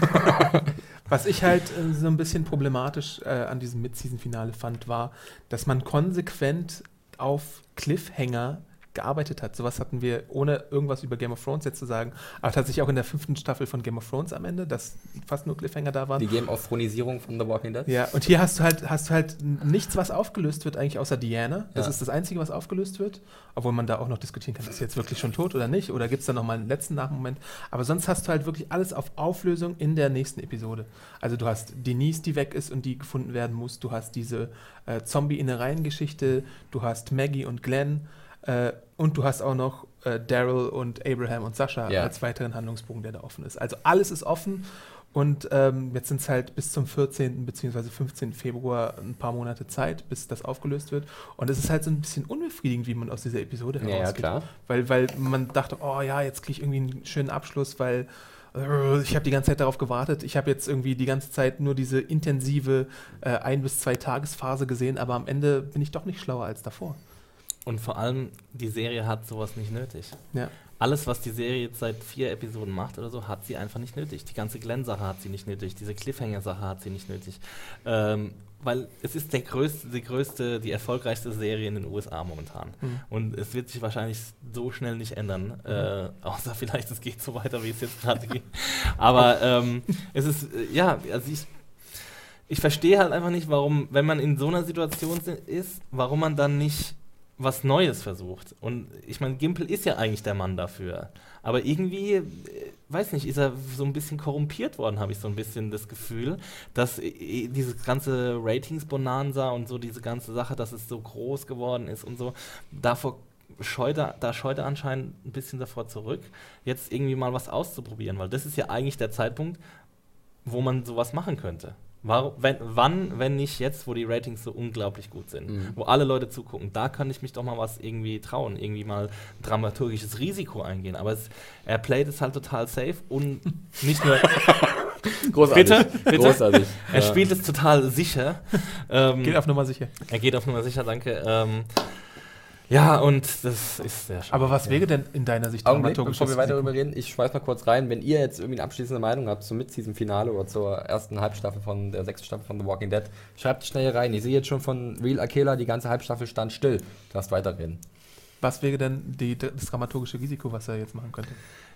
C: *laughs*
A: Was ich halt äh, so ein bisschen problematisch äh, an diesem Mid-Season-Finale fand, war, dass man konsequent auf Cliffhanger gearbeitet hat. Sowas hatten wir, ohne irgendwas über Game of Thrones jetzt zu sagen, aber tatsächlich auch in der fünften Staffel von Game of Thrones am Ende, dass fast nur Cliffhanger da waren.
B: Die Game of Thronisierung von The Walking Dead.
A: Ja, und hier hast du halt, hast du halt nichts, was aufgelöst wird, eigentlich außer Diana. Das
B: Ja.
A: ist das Einzige, was aufgelöst wird. Obwohl man da auch noch diskutieren kann, ist sie jetzt wirklich schon tot oder nicht? Oder gibt es da noch mal einen letzten Nachmoment? Aber sonst hast du halt wirklich alles auf Auflösung in der nächsten Episode. Also du hast Denise, die weg ist und die gefunden werden muss. Du hast diese äh, Zombie-Innereien-Geschichte. Du hast Maggie und Glenn. Äh, und du hast auch noch äh, Daryl und Abraham und Sascha
B: Ja.
A: als weiteren Handlungsbogen, der da offen ist. Also alles ist offen. Und ähm, jetzt sind es halt bis zum 14. bzw. 15. Februar ein paar Monate Zeit, bis das aufgelöst wird. Und es ist halt so ein bisschen unbefriedigend, wie man aus dieser Episode
B: Ja, ja,
A: herausgeht.
B: klar.
A: Weil, weil man dachte, oh ja, jetzt kriege ich irgendwie einen schönen Abschluss, weil äh, ich habe die ganze Zeit darauf gewartet. Ich habe jetzt irgendwie die ganze Zeit nur diese intensive äh, ein- bis zwei Tagesphase gesehen, aber am Ende bin ich doch nicht schlauer als davor.
C: Und vor allem, die Serie hat sowas nicht nötig.
A: Ja.
C: Alles, was die Serie jetzt seit vier Episoden macht oder so, hat sie einfach nicht nötig. Die ganze Glenn-Sache hat sie nicht nötig, diese Cliffhanger-Sache hat sie nicht nötig. Ähm, weil es ist der größte, die größte, die erfolgreichste Serie in den USA momentan.
A: Mhm.
C: Und es wird sich wahrscheinlich so schnell nicht ändern, äh, außer *laughs* vielleicht es geht so weiter, wie es jetzt gerade geht. Aber ähm, es ist, äh, ja, also ich, ich verstehe halt einfach nicht, warum, wenn man in so einer Situation si- ist, warum man dann nicht was Neues versucht. Und ich meine, Gimpel ist ja eigentlich der Mann dafür. Aber irgendwie, äh, weiß nicht, ist er so ein bisschen korrumpiert worden, habe ich so ein bisschen das Gefühl, dass äh, diese ganze Ratings-Bonanza und so diese ganze Sache, dass es so groß geworden ist und so, davor scheut er, da scheut er anscheinend ein bisschen davor zurück, jetzt irgendwie mal was auszuprobieren, weil das ist ja eigentlich der Zeitpunkt, wo man sowas machen könnte. Warum, wenn, wann, wenn nicht jetzt, wo die Ratings so unglaublich gut sind,
B: Mhm.
C: wo alle Leute zugucken, da kann ich mich doch mal was irgendwie trauen, irgendwie mal dramaturgisches Risiko eingehen. Aber es, er playt es halt total safe und *laughs* nicht nur,
B: Großartig.
C: Bitte? Bitte?
B: Großartig.
C: er spielt es total sicher. Ähm,
A: Geht auf Nummer sicher.
C: er geht auf Nummer sicher, danke. Ähm, ja, und das ist sehr schön.
A: Aber was wäre denn in deiner Sicht
B: Augenblick,
A: dramaturgisches
B: bevor wir weiter darüber reden, ich schmeiß mal kurz rein, wenn ihr jetzt irgendwie eine abschließende Meinung habt zum Mid-Season-Finale oder zur ersten Halbstaffel von der sechsten Staffel von The Walking Dead, schreibt schnell hier rein. Ich sehe jetzt schon von Real Akela, die ganze Halbstaffel stand still. Du darfst weiterreden.
A: Was wäre denn die, das dramaturgische Risiko, was er jetzt machen könnte?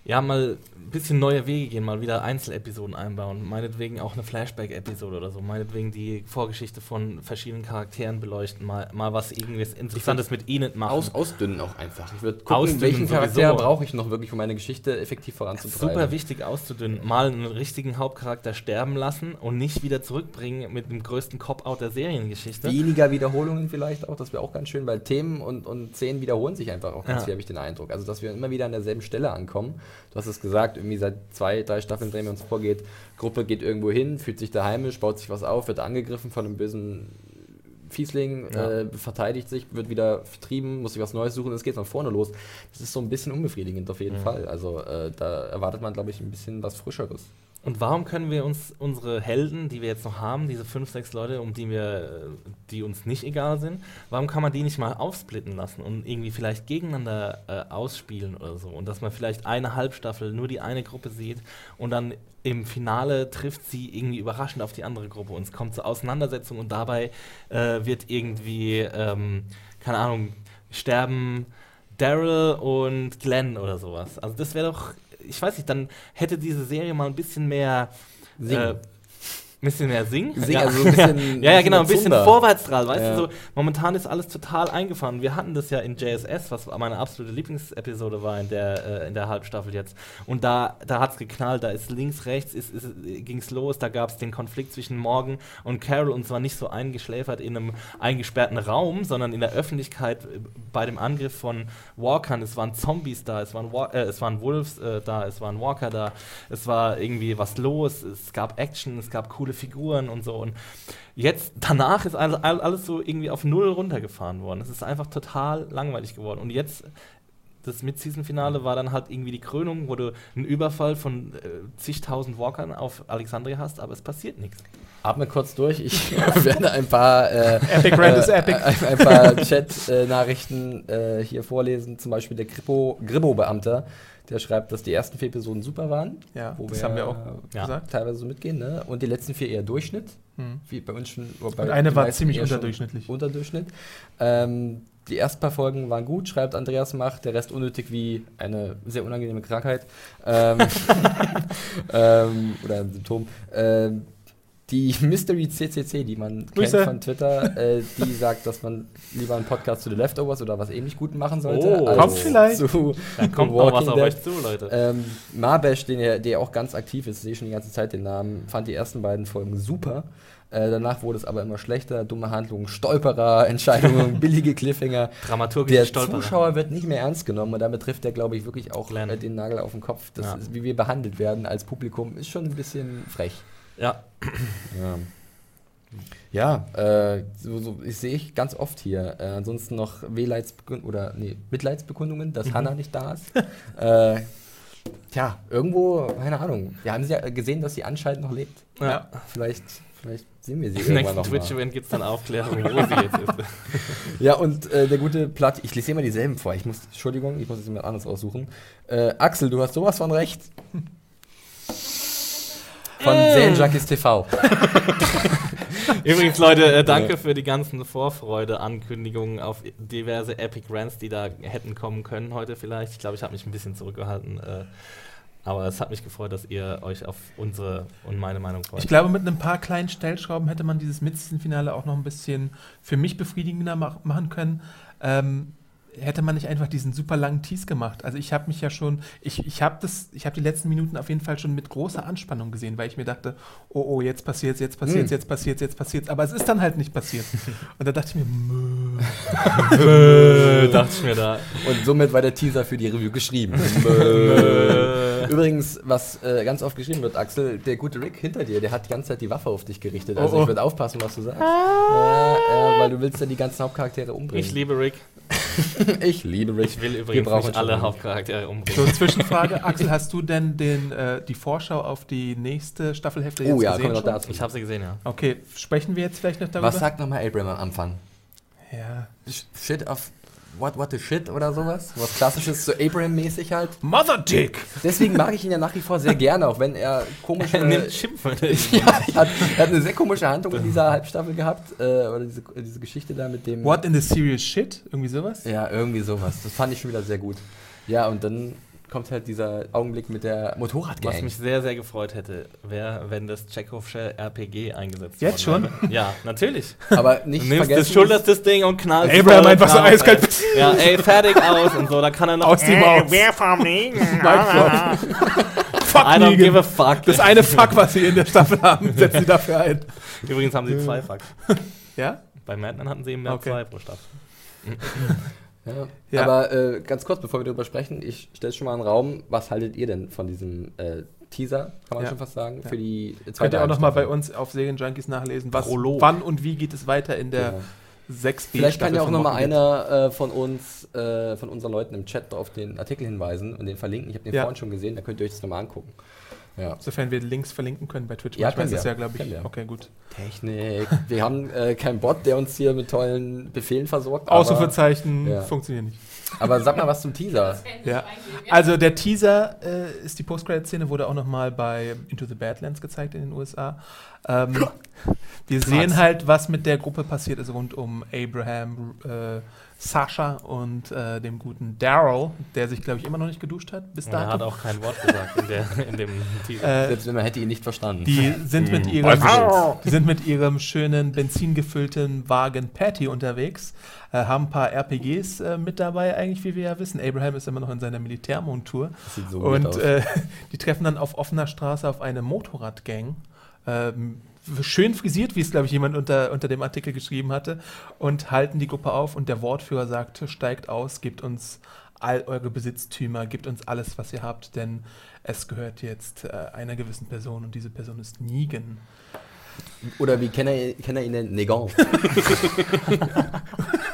C: Ja, mal ein bisschen neue Wege gehen, mal wieder Einzelepisoden einbauen. Meinetwegen auch eine Flashback-Episode oder so. Meinetwegen die Vorgeschichte von verschiedenen Charakteren beleuchten. Mal, mal was irgendwie Interessantes mit ihnen machen.
B: Aus, ausdünnen auch einfach. Ich würde gucken,
C: Ausdünnen
B: welchen Charakter brauche ich noch wirklich, um meine Geschichte effektiv voranzutreiben.
C: Super wichtig auszudünnen. Mal einen richtigen Hauptcharakter sterben lassen und nicht wieder zurückbringen mit dem größten Cop-Out der Seriengeschichte.
B: Weniger Wiederholungen vielleicht auch, das wäre auch ganz schön, weil Themen und, und Szenen wiederholen sich einfach auch ganz
C: Ja.
B: viel, habe ich den Eindruck. Also, dass wir immer wieder an derselben Stelle ankommen. Du hast es gesagt, irgendwie seit zwei, drei Staffeln drehen wir uns vorgeht. Gruppe geht irgendwo hin, fühlt sich da heimisch, baut sich was auf, wird angegriffen von einem bösen Fiesling,
C: Ja.
B: äh, verteidigt sich, wird wieder vertrieben, muss sich was Neues suchen, es geht von vorne los. Das ist so ein bisschen unbefriedigend auf jeden
C: Ja.
B: Fall. Also, äh, da erwartet man, glaube ich, ein bisschen was Frischeres.
C: Und warum können wir uns unsere Helden, die wir jetzt noch haben, diese fünf, sechs Leute, um die wir, die uns nicht egal sind, warum kann man die nicht mal aufsplitten lassen und irgendwie vielleicht gegeneinander äh, ausspielen oder so? Und dass man vielleicht eine Halbstaffel nur die eine Gruppe sieht und dann im Finale trifft sie irgendwie überraschend auf die andere Gruppe und es kommt zur Auseinandersetzung und dabei äh, wird irgendwie, ähm, keine Ahnung, sterben Daryl und Glenn oder sowas. Also das wäre doch, ich weiß nicht, dann hätte diese Serie mal ein bisschen mehr
B: Singen.
C: äh, Ein bisschen mehr singen?
B: Singen,
C: ja.
B: also ein bisschen- *laughs*
C: ja, ja, genau, ein
B: bisschen.
C: Vorwärtsstrahl, weißt
B: Ja.
C: du, so, momentan ist alles total eingefahren. Wir hatten das ja in JSS, was meine absolute Lieblingsepisode war in der, äh, in der Halbstaffel jetzt. Und da, da hat es geknallt, da ist links, rechts, ist, ist, ging es los, da gab es den Konflikt zwischen Morgan und Carol und zwar nicht so eingeschläfert in einem eingesperrten Raum, sondern in der Öffentlichkeit äh, bei dem Angriff von Walkern. Es waren Zombies da, es waren, Wa äh, es waren Wolves äh, da, es waren Walker da, es war irgendwie was los, es gab Action, es gab coole Figuren und so. Und jetzt, danach ist alles, all- alles so irgendwie auf Null runtergefahren worden. Es ist einfach total langweilig geworden. Und jetzt, das Mid-Season-Finale war dann halt irgendwie die Krönung, wo du einen Überfall von äh, zigtausend Walkern auf Alexandria hast, aber es passiert nichts.
B: Atme kurz durch. Ich *laughs* werde ein paar, äh,
A: Epic
B: äh. Ein, ein paar Chat-Nachrichten äh, hier vorlesen. Zum Beispiel der Gribbo-Beamter, der schreibt, dass die ersten vier Episoden super waren.
A: Ja,
B: wo
A: das haben wir auch
C: Ja.
A: gesagt.
B: teilweise so mitgehen. Ne? Und die letzten vier eher Durchschnitt.
A: Hm.
B: Wie bei uns schon.
A: Und eine war ziemlich
B: unter
A: unterdurchschnittlich.
B: Unterdurchschnitt. Ähm, die ersten paar Folgen waren gut, schreibt Andreas Macht, der Rest unnötig wie eine sehr unangenehme Krankheit. Ähm, *laughs* *laughs* ähm, oder ein Symptom. Ähm, die *laughs* Mystery CCC, die man
A: Grüße.
B: kennt von Twitter, äh, die sagt, dass man lieber einen Podcast zu The Leftovers oder was ähnlich Guten machen sollte.
C: Oh.
B: als
A: Kommt vielleicht.
B: Zu
C: Da kommt noch was
B: Walking
C: auf
B: Dead.
C: euch zu, Leute.
B: Ähm, Marbesh, den er, der auch ganz aktiv ist, sehe schon die ganze Zeit den Namen, fand die ersten beiden Folgen super. Äh, danach wurde es aber immer schlechter, dumme Handlungen, Stolperer, *laughs* Entscheidungen, billige Cliffhanger.
C: Dramaturgisch
B: Der
C: Stolperer.
B: Zuschauer wird nicht mehr ernst genommen und damit trifft er, glaube ich, wirklich auch äh, den Nagel auf den Kopf. Das
C: Ja.
B: ist, wie wir behandelt werden als Publikum, ist schon ein bisschen frech.
C: Ja,
B: Ja. Ja, äh, so, so, ich sehe ich ganz oft hier. Äh, ansonsten noch Wehleidsbekund oder nee, Mitleidsbekundungen, dass Hannah nicht da ist. *laughs* äh, tja, irgendwo, keine Ahnung. Wir haben sie ja gesehen, dass sie anscheinend noch lebt.
C: ja.
B: Vielleicht, vielleicht sehen wir sie
C: Im
B: irgendwann
C: nächsten. Twitch-Event gibt es dann Aufklärung, wo sie *laughs* jetzt ist.
B: Ja, und äh, der gute Platt, ich lese immer dieselben vor. Ich muss, Entschuldigung, ich muss jetzt jemand anderes aussuchen. Äh, Axel, du hast sowas von recht. *laughs* Von
C: Äh.
B: Junkies TV. *laughs*
C: Übrigens, Leute, äh, danke für die ganzen Vorfreude-Ankündigungen auf diverse Epic Rants, die da hätten kommen können heute vielleicht. Ich glaube, ich habe mich ein bisschen zurückgehalten. Äh, aber es hat mich gefreut, dass ihr euch auf unsere und meine Meinung freut.
A: Ich glaube, mit ein paar kleinen Stellschrauben hätte man dieses Mid-Season-Finale auch noch ein bisschen für mich befriedigender mach machen können. Ähm, hätte man nicht einfach diesen super langen Tease gemacht. Also ich habe mich ja schon, ich, ich habe das, ich habe die letzten Minuten auf jeden Fall schon mit großer Anspannung gesehen, weil ich mir dachte, oh oh, jetzt passiert's, jetzt passiert's,
B: Hm.
A: jetzt passiert's, jetzt passiert's. Aber es ist dann halt nicht passiert. *laughs* Und da dachte ich mir, mö.
C: äh, dachte ich mir da.
B: Und somit war der Teaser für die Review geschrieben. *laughs*
C: Äh, *laughs*
B: Übrigens, was äh, ganz oft geschrieben wird, Axel, der gute Rick hinter dir, der hat die ganze Zeit die Waffe auf dich gerichtet. Also
A: Oh, oh.
B: ich würde aufpassen, was du sagst. Ja, ja, weil du willst ja die ganzen Hauptcharaktere umbringen.
C: ich liebe Rick. *laughs*
B: ich liebe Rick.
C: Ich will
B: Wir
C: übrigens
B: brauchen
C: nicht
B: schon
C: alle. Hauptcharaktere
A: So,
C: umbringen.
A: Zwischenfrage, *laughs* Axel, hast du denn den, äh, die Vorschau auf die nächste Staffelhälfte
B: Oh ja,
A: gesehen
B: wir noch dazu.
C: Ich habe sie gesehen, ja.
A: Okay, sprechen wir jetzt vielleicht noch darüber?
B: Was sagt nochmal Abraham am Anfang?
A: Ja.
B: Sh- Shit of what, what the shit oder sowas? Was klassisches, so Abraham-mäßig halt.
A: Mother Dick!
B: Deswegen mag ich ihn ja nach wie vor sehr gerne, auch wenn er komische...
C: Er nimmt Schimpfen. *laughs*
B: ja, er hat, er hat eine sehr komische Handlung in dieser Halbstaffel gehabt. Äh, oder diese, diese Geschichte da mit dem...
A: What in the serious shit? Irgendwie sowas?
B: Ja, irgendwie sowas. Das fand ich schon wieder sehr gut. Ja, und dann kommt halt dieser Augenblick mit der
C: Was
B: Motorradgang.
C: mich sehr, sehr gefreut hätte, wäre, wenn das Tschechowische RPG eingesetzt
A: Jetzt
C: worden wäre. Ja, natürlich.
B: Aber nicht
C: Du nimmst
B: vergessen...
C: das, schulterst das Ding und knallst
A: Abraham einfach so eiskalt.
C: ey. Ja, ey, fertig aus und so. Da kann er noch.
A: Aus die Maus.
C: wer vom Liegen? *laughs*
A: Fuck
C: I don't give a fuck.
A: Das eine Fuck, was sie in der Staffel haben, setzen sie dafür ein.
C: Übrigens haben sie zwei Fucks.
A: Ja?
C: Bei Madman hatten sie eben mehr
A: Okay.
C: zwei pro Staffel.
B: Ja.
A: Ja.
B: Aber äh, ganz kurz, bevor wir darüber sprechen, ich stelle schon mal in den Raum, was haltet ihr denn von diesem äh, Teaser, kann man
A: Ja.
B: schon fast sagen,
A: Ja.
B: für die zweite
A: Könnt ihr auch nochmal bei uns auf Serienjunkies nachlesen, was,
C: Prolog.
A: wann und wie geht es weiter in der
B: Genau.
A: 6b
B: Vielleicht kann ja auch nochmal einer äh, von uns, äh, von unseren Leuten im Chat auf den Artikel hinweisen und den verlinken. Ich habe den
A: Ja.
B: vorhin schon gesehen, da könnt ihr euch das nochmal angucken. Ja.
A: Sofern wir Links verlinken können bei Twitch.
B: Ja,
A: Manchmal ist es
B: wir.
A: ja, glaube ich. Okay, gut.
B: Technik. Wir haben äh, keinen Bot, der uns hier mit tollen Befehlen versorgt. Aber,
A: Ausrufezeichen
B: Ja.
A: funktionieren nicht.
B: aber sag mal was zum Teaser.
A: Ja. Also der Teaser äh, ist die Post-Credit-Szene, wurde auch nochmal bei Into the Badlands gezeigt in den USA. Ähm, *laughs* wir sehen halt, was mit der Gruppe passiert ist rund um Abraham, äh, Sascha und äh, dem guten Daryl, der sich, glaube ich, immer noch nicht geduscht hat. Bis
C: Und er hat auch kein Wort gesagt in, der, in dem *laughs* Titel.
A: Äh,
B: Selbst wenn man hätte ihn nicht verstanden.
A: die sind mit ihrem, *laughs* die sind mit ihrem schönen benzingefüllten Wagen Patty unterwegs, äh, haben ein paar RPGs äh, mit dabei, eigentlich, wie wir ja wissen. Abraham ist immer noch in seiner Militärmontur.
B: Das sieht so gut
A: Und
B: aus.
A: äh, *laughs* die treffen dann auf offener Straße auf eine Motorradgang. Schön frisiert, wie es, glaube ich, jemand unter, unter dem Artikel geschrieben hatte, und halten die Gruppe auf. Und der Wortführer sagt: Steigt aus, gebt uns all eure Besitztümer, gebt uns alles, was ihr habt, denn es gehört jetzt äh, einer gewissen Person und diese Person ist Negan.
B: Oder wie kann er, kann er ihn nennen? Negan. *laughs* *laughs*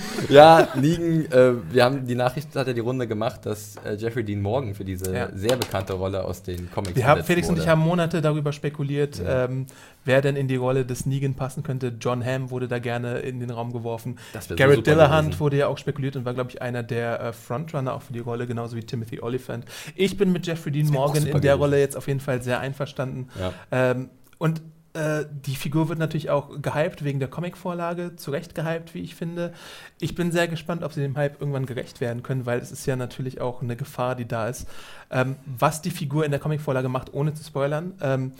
B: *laughs* ja, Negan, äh, wir haben die Nachricht hat ja die Runde gemacht, dass äh, Jeffrey Dean Morgan für diese
A: Ja.
B: sehr bekannte Rolle aus den Comics
A: Wir haben, Felix und
B: wurde.
A: ich haben Monate darüber spekuliert,
B: Ja.
A: ähm, wer denn in die Rolle des Negan passen könnte. John Hamm wurde da gerne in den Raum geworfen.
B: So
A: Garrett
B: super
A: Dillahunt
B: gewesen.
A: wurde ja auch spekuliert und war, glaube ich, einer der äh, Frontrunner auch für die Rolle, genauso wie Timothy Olyphant. Ich bin mit Jeffrey Dean Morgan in der
B: gewesen.
A: Rolle jetzt auf jeden Fall sehr einverstanden.
B: Ja.
A: Ähm, und äh, die Figur wird natürlich auch gehypt wegen der Comicvorlage, zu Recht gehypt, wie ich finde. Ich bin sehr gespannt, ob sie dem Hype irgendwann gerecht werden können, weil es ist ja natürlich auch eine Gefahr, die da ist. Ähm, was die Figur in der Comicvorlage macht, ohne zu spoilern, ähm,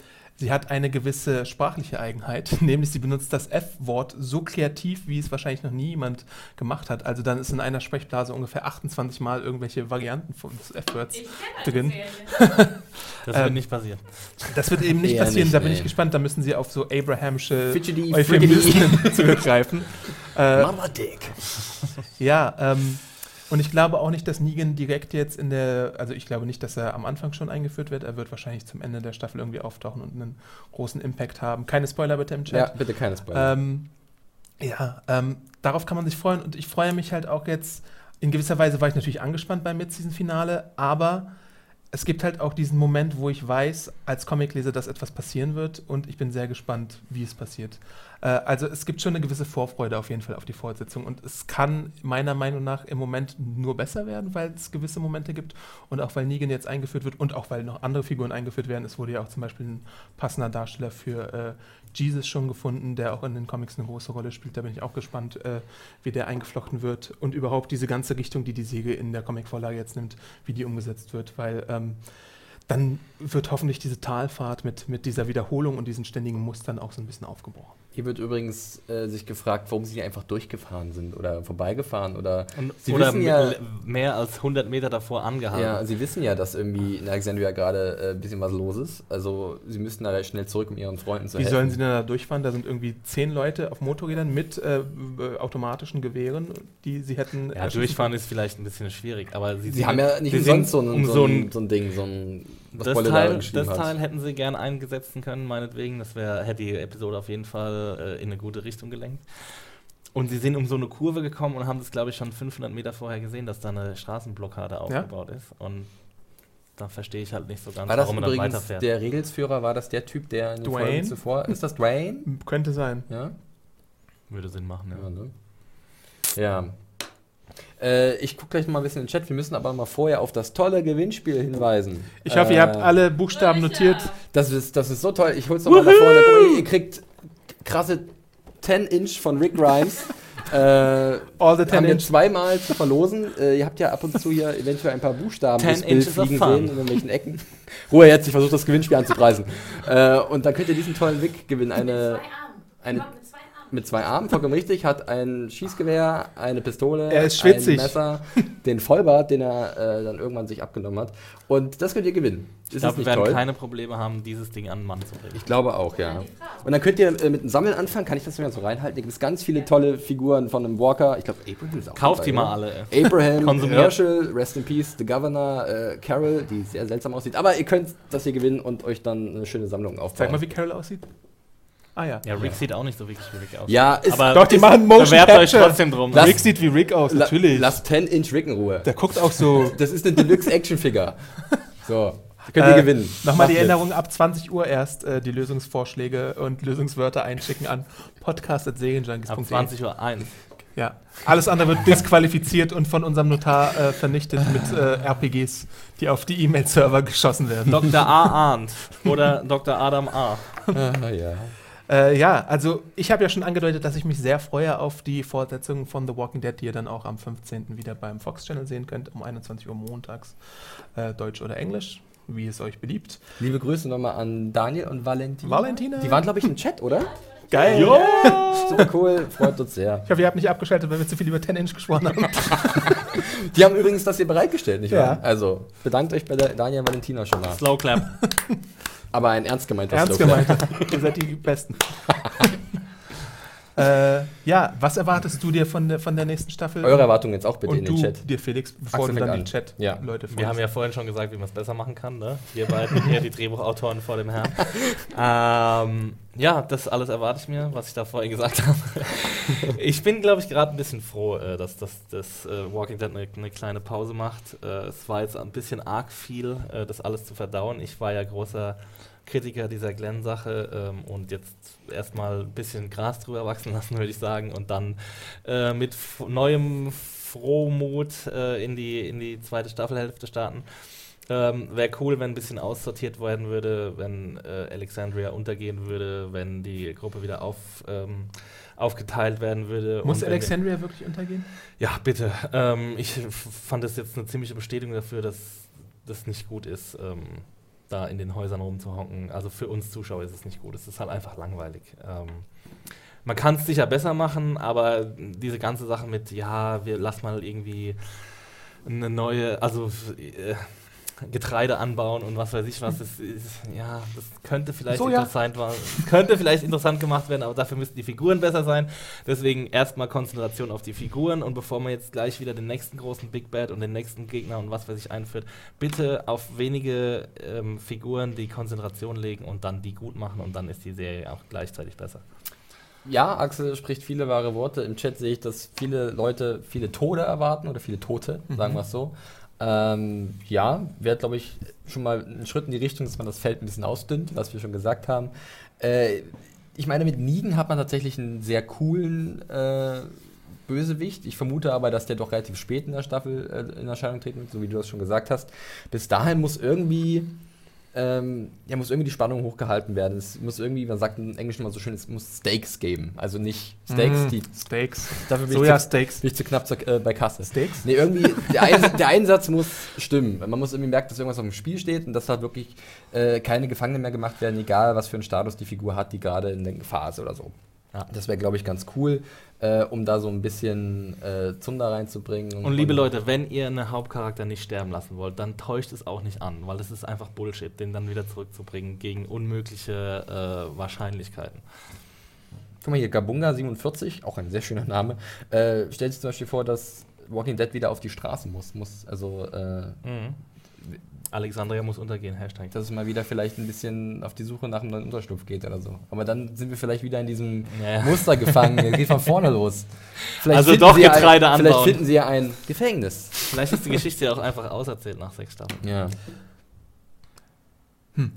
A: sie hat eine gewisse sprachliche Eigenheit, *laughs* nämlich sie benutzt das F-Wort so kreativ, wie es wahrscheinlich noch nie jemand gemacht hat. Also dann ist in einer Sprechblase ungefähr 28 Mal irgendwelche Varianten von des F-Words
D: Ich kenne
A: drin. *laughs*
C: Das wird
A: ähm,
C: nicht passieren.
A: Das wird eben nicht
B: Eher
A: passieren,
B: nicht,
A: da bin
B: nee.
A: ich gespannt. Da müssen sie auf so Abrahamsche
B: Fidgety,
A: Euphemismen *laughs* zurückgreifen. Äh,
B: Mama Dick.
A: ja, ähm, und ich glaube auch nicht, dass Negan direkt jetzt in der, also ich glaube nicht, dass er am Anfang schon eingeführt wird. Er wird wahrscheinlich zum Ende der Staffel irgendwie auftauchen und einen großen Impact haben. Keine Spoiler bitte im
B: Ja,
A: Chat.
B: bitte keine Spoiler.
A: Ähm, ja, ähm, darauf kann man sich freuen und ich freue mich halt auch jetzt. In gewisser Weise war ich natürlich angespannt beim Mid-Season-Finale, aber es gibt halt auch diesen Moment, wo ich weiß, als Comicleser, dass etwas passieren wird und ich bin sehr gespannt, wie es passiert. Äh, also es gibt schon eine gewisse Vorfreude auf jeden Fall auf die Fortsetzung und es kann meiner Meinung nach im Moment nur besser werden, weil es gewisse Momente gibt und auch weil Negan jetzt eingeführt wird und auch weil noch andere Figuren eingeführt werden. Es wurde ja auch zum Beispiel ein passender Darsteller für äh, Jesus schon gefunden, der auch in den Comics eine große Rolle spielt. Da bin ich auch gespannt, äh, wie der eingeflochten wird und überhaupt diese ganze Richtung, die die Säge in der Comicvorlage jetzt nimmt, wie die umgesetzt wird, weil ähm, dann wird hoffentlich diese Talfahrt mit, mit dieser Wiederholung und diesen ständigen Mustern auch so ein bisschen aufgebrochen.
B: Hier wird übrigens äh, sich gefragt, warum sie nicht einfach durchgefahren sind oder vorbeigefahren oder
C: Und,
B: Sie
C: oder
B: wissen ja-
C: mehr als 100 Meter davor angehalten.
B: Ja, sie wissen ja, dass irgendwie in Alexandria gerade äh, ein bisschen was los ist. Also sie müssen da schnell zurück, um ihren Freunden zu
A: Wie
B: helfen.
A: sollen sie denn da durchfahren? Da sind irgendwie zehn Leute auf Motorrädern mit äh, äh, automatischen Gewehren, die sie hätten.
C: Ja,
A: erschießen
C: durchfahren ist vielleicht ein bisschen schwierig, aber sie,
B: Sie haben ja nicht umsonst so ein,
C: um
B: so, ein so ein Ding, so ein, was
C: das
B: Bolle da
C: Teil, das
B: hat.
C: Teil hätten sie gerne eingesetzen können, meinetwegen. Das wär, hätte die Episode auf jeden Fall äh, in eine gute Richtung gelenkt. Und sie sind um so eine Kurve gekommen und haben das, glaube ich, schon 500 Meter vorher gesehen, dass da eine Straßenblockade aufgebaut ist. Und da verstehe ich halt nicht so ganz,
B: War das
C: warum man dann
B: übrigens
C: weiterfährt.
B: der Regelsführer, war das der Typ, der in
A: Dwayne?
B: Folgen zuvor, ist das Dwayne? *laughs*
A: Könnte sein.
B: Ja?
C: Würde Sinn machen, ja.
B: Ja, ne? Ja. Äh, ich gucke gleich noch mal ein bisschen in den Chat. Wir müssen aber mal vorher auf das tolle Gewinnspiel hinweisen.
A: Ich hoffe,
B: Äh,
A: ihr habt alle Buchstaben notiert.
B: Das ist, das ist so toll. Ich hol's noch mal nach vorne. Mal, Ihr kriegt krasse 10-Inch von Rick Grimes. *laughs* äh,
A: All the
B: haben wir
A: 10 Inch.
B: zweimal zu verlosen. Äh, ihr habt ja ab und zu hier eventuell ein paar Buchstaben
C: 10
B: durchs Bild fliegen sehen in irgendwelchen Ecken. Ruhe jetzt, ich versuche das Gewinnspiel anzupreisen. äh, und dann könnt ihr diesen tollen Wick gewinnen. Eine, eine-
D: mit zwei Armen.
B: vollkommen richtig, hat ein Schießgewehr, eine Pistole,
A: Er
B: ein Messer, den Vollbart, den er äh, dann irgendwann sich abgenommen hat. Und das könnt ihr gewinnen. Ist
C: Ich glaube, wir werden
B: toll?
C: keine Probleme haben, dieses Ding an den Mann zu bringen.
B: Ich glaube auch, ja. Und dann könnt ihr äh, mit dem Sammeln anfangen, kann ich das mal so reinhalten? Da gibt es ganz viele tolle Figuren von einem Walker. Ich glaube, Abraham ist auch
C: Kauft die mal alle. ey.
B: Abraham. *laughs* Herschel, Rest in Peace, The Governor, äh, Carol, die sehr seltsam aussieht. Aber ihr könnt das hier gewinnen und euch dann eine schöne Sammlung aufbauen.
A: Zeig mal, wie Carol aussieht. Ah ja.
C: Ja, Rick sieht auch nicht so wirklich schwierig aus.
B: ja, ist,
C: aber
A: Doch, die
C: ist-
A: machen Motion
C: bewerbt euch
A: Capture.
C: trotzdem drum.
B: Lass-
A: Rick sieht wie Rick aus, natürlich.
B: lasst 10-Inch Rick in Ruhe.
A: Der guckt auch so. *laughs*
B: Das ist eine Deluxe-Action-Figure. So, könnt ihr
A: Äh,
B: gewinnen.
A: Nochmal die
B: mit.
A: Erinnerung, ab 20 Uhr erst äh, die Lösungsvorschläge und Lösungswörter einschicken an
C: Ab
A: podcast.segenjunkies.de.
C: 20 Uhr 1.
A: Ja, alles andere wird disqualifiziert und von unserem Notar äh, vernichtet mit äh, RPGs, die auf die E-Mail-Server geschossen werden.
C: Dr. A. Arndt oder Dr. Adam A.
B: Ah, ja.
A: Äh, ja, also ich habe ja schon angedeutet, dass ich mich sehr freue auf die Fortsetzung von The Walking Dead, die ihr dann auch am 15. wieder beim Fox Channel sehen könnt, um 21 Uhr montags, äh, Deutsch oder Englisch, wie es euch beliebt.
B: Liebe Grüße nochmal an Daniel und Valentina.
A: Valentina.
B: Die waren, glaube ich, im Chat, oder?
A: Geil.
B: Super cool, freut uns sehr.
A: Ich hoffe, ihr habt nicht abgeschaltet, weil wir zu viel über 10 Inch gesprochen haben. *laughs*
B: Die haben übrigens das hier bereitgestellt, nicht
A: Ja.
B: wahr? Also, bedankt euch bei der Daniel und Valentina schon mal.
C: Slow Clap. *laughs*
B: Aber ein ernst gemeinter
A: Ernst
B: Slogan.
A: gemeint. *laughs* ihr seid die Besten. äh, ja, was erwartest du dir von der, von der nächsten Staffel?
B: Eure Erwartungen jetzt auch bitte
A: Und
B: in den
A: du,
B: Chat.
A: dir Felix, bevor
B: Axel
A: du dann
B: fängt
A: die
B: an. Ja.
A: Chat-Leute
C: Wir haben ja vorhin schon gesagt, wie man es besser machen kann, ne? Wir beiden hier, die Drehbuchautoren vor dem Herrn. *laughs* ähm, ja, das alles erwarte ich mir, was ich da vorhin gesagt habe. *laughs* ich bin, glaube ich, gerade ein bisschen froh, äh, dass das, äh, Walking Dead eine, eine kleine Pause macht. Äh, es war jetzt ein bisschen arg viel, äh, das alles zu verdauen. Ich war ja großer Kritiker dieser Glenn-Sache ähm, und jetzt erstmal ein bisschen Gras drüber wachsen lassen, *laughs* würde ich sagen, und dann äh, mit neuem Frohmut äh, in, die, in die zweite Staffelhälfte starten. Ähm, Wäre cool, wenn ein bisschen aussortiert werden würde, wenn äh, Alexandria untergehen würde, wenn die Gruppe wieder auf, ähm, aufgeteilt werden würde.
A: Muss
C: wir-
A: Alexandria wirklich untergehen?
C: ja, bitte. Ähm, ich fand das jetzt eine ziemliche Bestätigung dafür, dass das nicht gut ist, ähm, da in den Häusern rumzuhocken. Also für uns Zuschauer ist es nicht gut. Es ist halt einfach langweilig. Ähm, man kann es sicher besser machen, aber diese ganze Sache mit, ja, wir lass mal irgendwie eine neue, also äh, Getreide anbauen und was weiß ich was, das ist, ja, das könnte vielleicht
A: Soja.
C: interessant war, könnte vielleicht interessant gemacht werden, aber dafür müssten die Figuren besser sein. Deswegen erstmal Konzentration auf die Figuren und bevor man jetzt gleich wieder den nächsten großen Big Bad und den nächsten Gegner und was weiß ich einführt, bitte auf wenige ähm, Figuren die Konzentration legen und dann die gut machen und dann ist die Serie auch gleichzeitig besser.
B: Ja, Axel spricht viele wahre Worte. Im Chat sehe ich, dass viele Leute viele Tode erwarten oder viele Tote, sagen wir es so. Ähm, ja, wäre, glaube ich, schon mal ein Schritt in die Richtung, dass man das Feld ein bisschen ausdünnt, was wir schon gesagt haben. Äh, ich meine, mit Negan hat man tatsächlich einen sehr coolen äh, Bösewicht. Ich vermute aber, dass der doch relativ spät in der Staffel äh, in Erscheinung treten wird, so wie du das schon gesagt hast. Bis dahin muss irgendwie ähm, ja, muss irgendwie die Spannung hochgehalten werden. Es muss irgendwie, man sagt im Englischen mal so schön, es muss Steaks geben. Also nicht Steaks,
A: Mm,
B: die
A: Steaks.
B: dafür bin ich, zu,
A: Soja-Steaks.
B: bin ich zu knapp zur, äh, bei Kasse.
A: Steaks?
B: Nee, irgendwie, der, Eins, der Einsatz muss stimmen. Man muss irgendwie merken, dass irgendwas auf dem Spiel steht und dass halt wirklich äh, keine Gefangenen mehr gemacht werden, egal was für einen Status die Figur hat, die gerade in der ist oder so.
C: Ja.
B: Das wäre, glaube ich, ganz cool, äh, um da so ein bisschen äh, Zunder reinzubringen.
C: Und liebe Leute, wenn ihr einen Hauptcharakter nicht sterben lassen wollt, dann täuscht es auch nicht an, weil es ist einfach Bullshit, den dann wieder zurückzubringen gegen unmögliche äh, Wahrscheinlichkeiten.
B: Guck mal hier, Gabunga47, auch ein sehr schöner Name, äh, stellt sich zum Beispiel vor, dass Walking Dead wieder auf die Straße muss. muss also, äh,
C: Mhm. Alexandria muss untergehen, Hashtag.
B: dass es mal wieder vielleicht ein bisschen auf die Suche nach einem neuen Unterschlupf geht oder so. Aber dann sind wir vielleicht wieder in diesem
C: Ja.
B: Muster gefangen. *laughs* Es geht von vorne los. Vielleicht
C: Also
B: finden
C: doch
B: sie ja
C: Getreide
B: ein, Vielleicht finden sie ja ein Gefängnis.
C: Vielleicht ist die Geschichte ja auch einfach auserzählt nach sechs Staffeln.
B: Ja.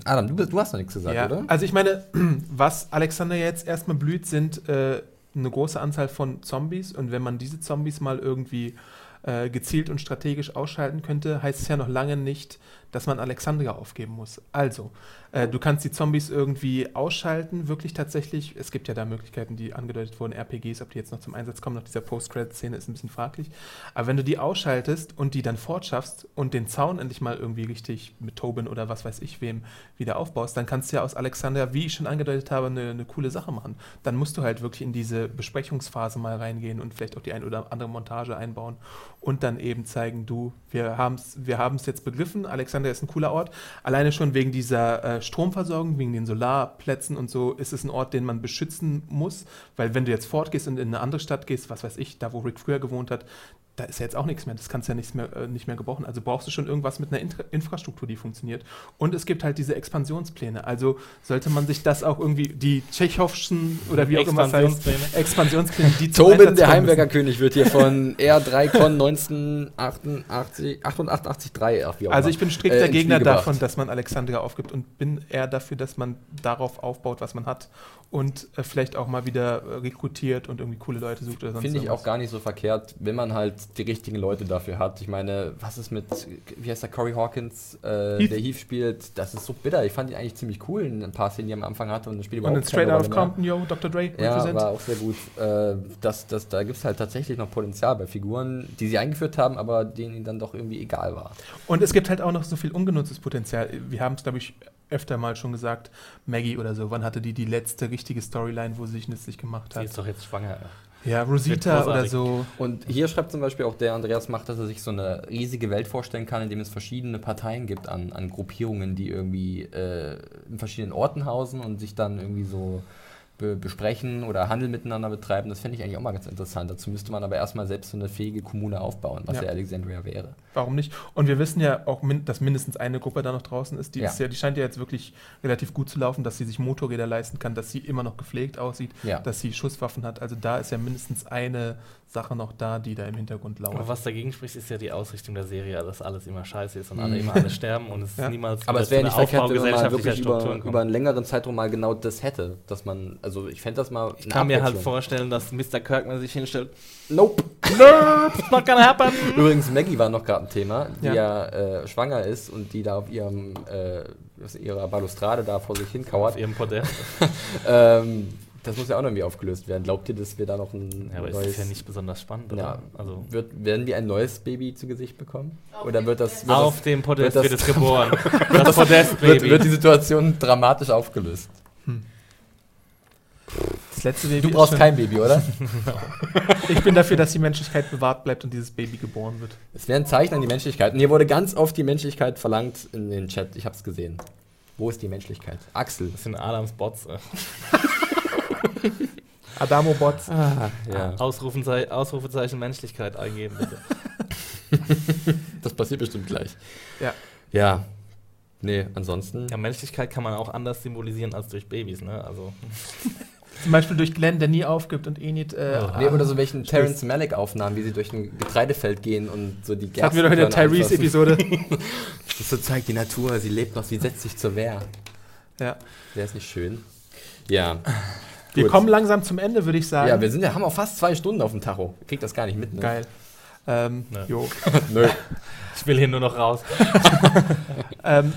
B: Adam, du, du hast noch nichts gesagt,
A: Ja,
B: oder?
A: also ich meine, *clears throat* was Alexander jetzt erstmal blüht, sind äh, eine große Anzahl von Zombies und wenn man diese Zombies mal irgendwie äh, gezielt und strategisch ausschalten könnte, heißt es ja noch lange nicht, dass man Alexandria aufgeben muss. Also, äh, du kannst die Zombies irgendwie ausschalten, wirklich tatsächlich. Es gibt ja da Möglichkeiten, die angedeutet wurden, RPGs, ob die jetzt noch zum Einsatz kommen nach dieser Post-Credit-Szene, ist ein bisschen fraglich. Aber wenn du die ausschaltest und die dann fortschaffst und den Zaun endlich mal irgendwie richtig mit Tobin oder was weiß ich wem wieder aufbaust, dann kannst du ja aus Alexander, wie ich schon angedeutet habe, eine, eine coole Sache machen. Dann musst du halt wirklich in diese Besprechungsphase mal reingehen und vielleicht auch die ein oder andere Montage einbauen und dann eben zeigen, du, wir haben es wir jetzt begriffen, Alexander ist ein cooler Ort. Alleine schon wegen dieser äh, Stromversorgung, wegen den Solarplätzen und so, ist es ein Ort, den man beschützen muss, weil wenn du jetzt fortgehst und in eine andere Stadt gehst, was weiß ich, da wo Rick früher gewohnt hat, da ist ja jetzt auch nichts mehr. Das kannst du ja nichts mehr, äh, nicht mehr gebrauchen. Also brauchst du schon irgendwas mit einer Intra Infrastruktur, die funktioniert. Und es gibt halt diese Expansionspläne. Also sollte man sich das auch irgendwie, die Tschechowschen oder wie auch immer es heißt,
C: Expansionspläne.
A: Expansionspläne, die
B: Tobin, der
A: kommen
B: Heimwerker
A: müssen.
B: König, wird hier von R3Con 1988, 88, 3, ach,
A: Also ich bin strikter
B: äh,
A: Gegner davon, dass man Alexandria aufgibt und bin eher dafür, dass man darauf aufbaut, was man hat und äh, vielleicht auch mal wieder äh, rekrutiert und irgendwie coole Leute sucht oder sonst
B: Finde ich
A: irgendwas.
B: auch gar nicht so verkehrt, wenn man halt die richtigen Leute dafür hat. Ich meine, was ist mit, wie heißt der, Corey Hawkins, äh, der Heath spielt, das ist so bitter. Ich fand ihn eigentlich ziemlich cool in ein paar Szenen, die er am Anfang hatte und das Spiel
A: Und Straight Out of. Compton, yo, Dr. Dre,
B: Ja,
A: represent.
B: war auch sehr gut. Äh, das, das, da gibt es halt tatsächlich noch Potenzial bei Figuren, die sie eingeführt haben, aber denen ihnen dann doch irgendwie egal war.
A: Und es gibt halt auch noch so viel ungenutztes Potenzial. Wir haben es, glaube ich, öfter mal schon gesagt, Maggie oder so, wann hatte die die letzte richtige Storyline, wo sie sich nützlich gemacht
C: Sie
A: hat?
C: ist doch jetzt schwanger.
A: Ja, Rosita oder so.
B: Und hier schreibt zum Beispiel auch der Andreas Macht, dass er sich so eine riesige Welt vorstellen kann, in dem es verschiedene Parteien gibt an, an Gruppierungen, die irgendwie äh, in verschiedenen Orten hausen und sich dann irgendwie so be besprechen oder Handel miteinander betreiben. Das fände ich eigentlich auch mal ganz interessant. Dazu müsste man aber erstmal selbst so eine fähige Kommune aufbauen, was
A: Ja.
B: ja, Alexandria wäre.
A: Warum nicht? Und wir wissen ja auch, min dass mindestens eine Gruppe da noch draußen ist. Die,
B: Ja.
A: ist ja, die scheint ja jetzt wirklich relativ gut zu laufen, dass sie sich Motorräder leisten kann, dass sie immer noch gepflegt aussieht,
B: Ja.
A: dass sie Schusswaffen hat. Also da ist ja mindestens eine Sache noch da, die da im Hintergrund
C: Aber
A: lauert.
C: was dagegen spricht, ist ja die Ausrichtung der Serie, dass alles immer scheiße ist und alle
B: Mhm.
C: immer alle *laughs* sterben und es
A: Ja.
C: niemals
B: Aber es wäre nicht verkehrt, wenn man wirklich über, über einen längeren Zeitraum mal genau das hätte. Dass man, also ich fände das mal.
C: Ich kann mir halt vorstellen, dass Mr. Kirkman sich hinstellt.
B: Nope.
C: It's not gonna happen. *laughs*
B: Übrigens, Maggie war noch gerade ein Thema, die
A: Ja.
B: ja, äh, schwanger ist und die da auf ihrem äh, auf ihrer Balustrade da vor sich
C: Auf
B: hinkauert.
C: ihrem Podest. *laughs*
B: Ähm, das muss ja auch noch irgendwie aufgelöst werden. Glaubt ihr, dass wir da noch ein
C: Ja, aber ist das ja nicht besonders spannend, oder?
B: Ja.
C: Also
B: Wird, werden wir ein neues Baby zu Gesicht bekommen? Oder wird das, wird,
C: auf dem Podest
B: wird
C: wird,
B: das-
C: es geboren. *laughs* Das Podest,
B: das, wird, wird die Situation dramatisch aufgelöst?
A: Das letzte Baby
B: Du brauchst kein Baby, oder? *laughs*
A: Ich bin dafür, dass die Menschlichkeit bewahrt bleibt und dieses Baby geboren wird.
B: Es wäre ein Zeichen an die Menschlichkeit. Und hier wurde ganz oft die Menschlichkeit verlangt in den Chat. Ich habe es gesehen. Wo ist die Menschlichkeit? Axel.
C: Das sind Adams Bots. äh. *laughs*
A: Adamo Bots.
B: Ah, ja.
C: Ausrufenzei Ausrufezeichen Menschlichkeit eingeben, bitte. *laughs*
B: Das passiert bestimmt gleich.
A: Ja.
B: Ja. Nee, ansonsten.
C: Ja, Menschlichkeit kann man auch anders symbolisieren als durch Babys, ne? Also,
A: Zum Beispiel durch Glenn, der nie aufgibt und Enid. Äh,
C: Oh.
B: Nee, oder so welchen Terrence Malick Aufnahmen, wie sie durch ein Getreidefeld gehen und so die
A: Das hatten wir doch in der
B: anfassen.
A: Tyrese-Episode. *laughs*
B: Das so zeigt die Natur, sie lebt noch, sie setzt sich zur Wehr.
A: ja.
B: Wäre es nicht schön? Ja.
A: Wir
B: Gut.
A: kommen langsam zum Ende, würde ich sagen.
B: Ja, wir sind ja, haben auch fast zwei Stunden auf dem Tacho. Kriegt das gar nicht mit, ne?
A: Geil. Ähm,
C: Ja.
A: jo. *laughs*
B: Nö. *laughs*
C: ich will hier nur noch raus.
A: Ähm,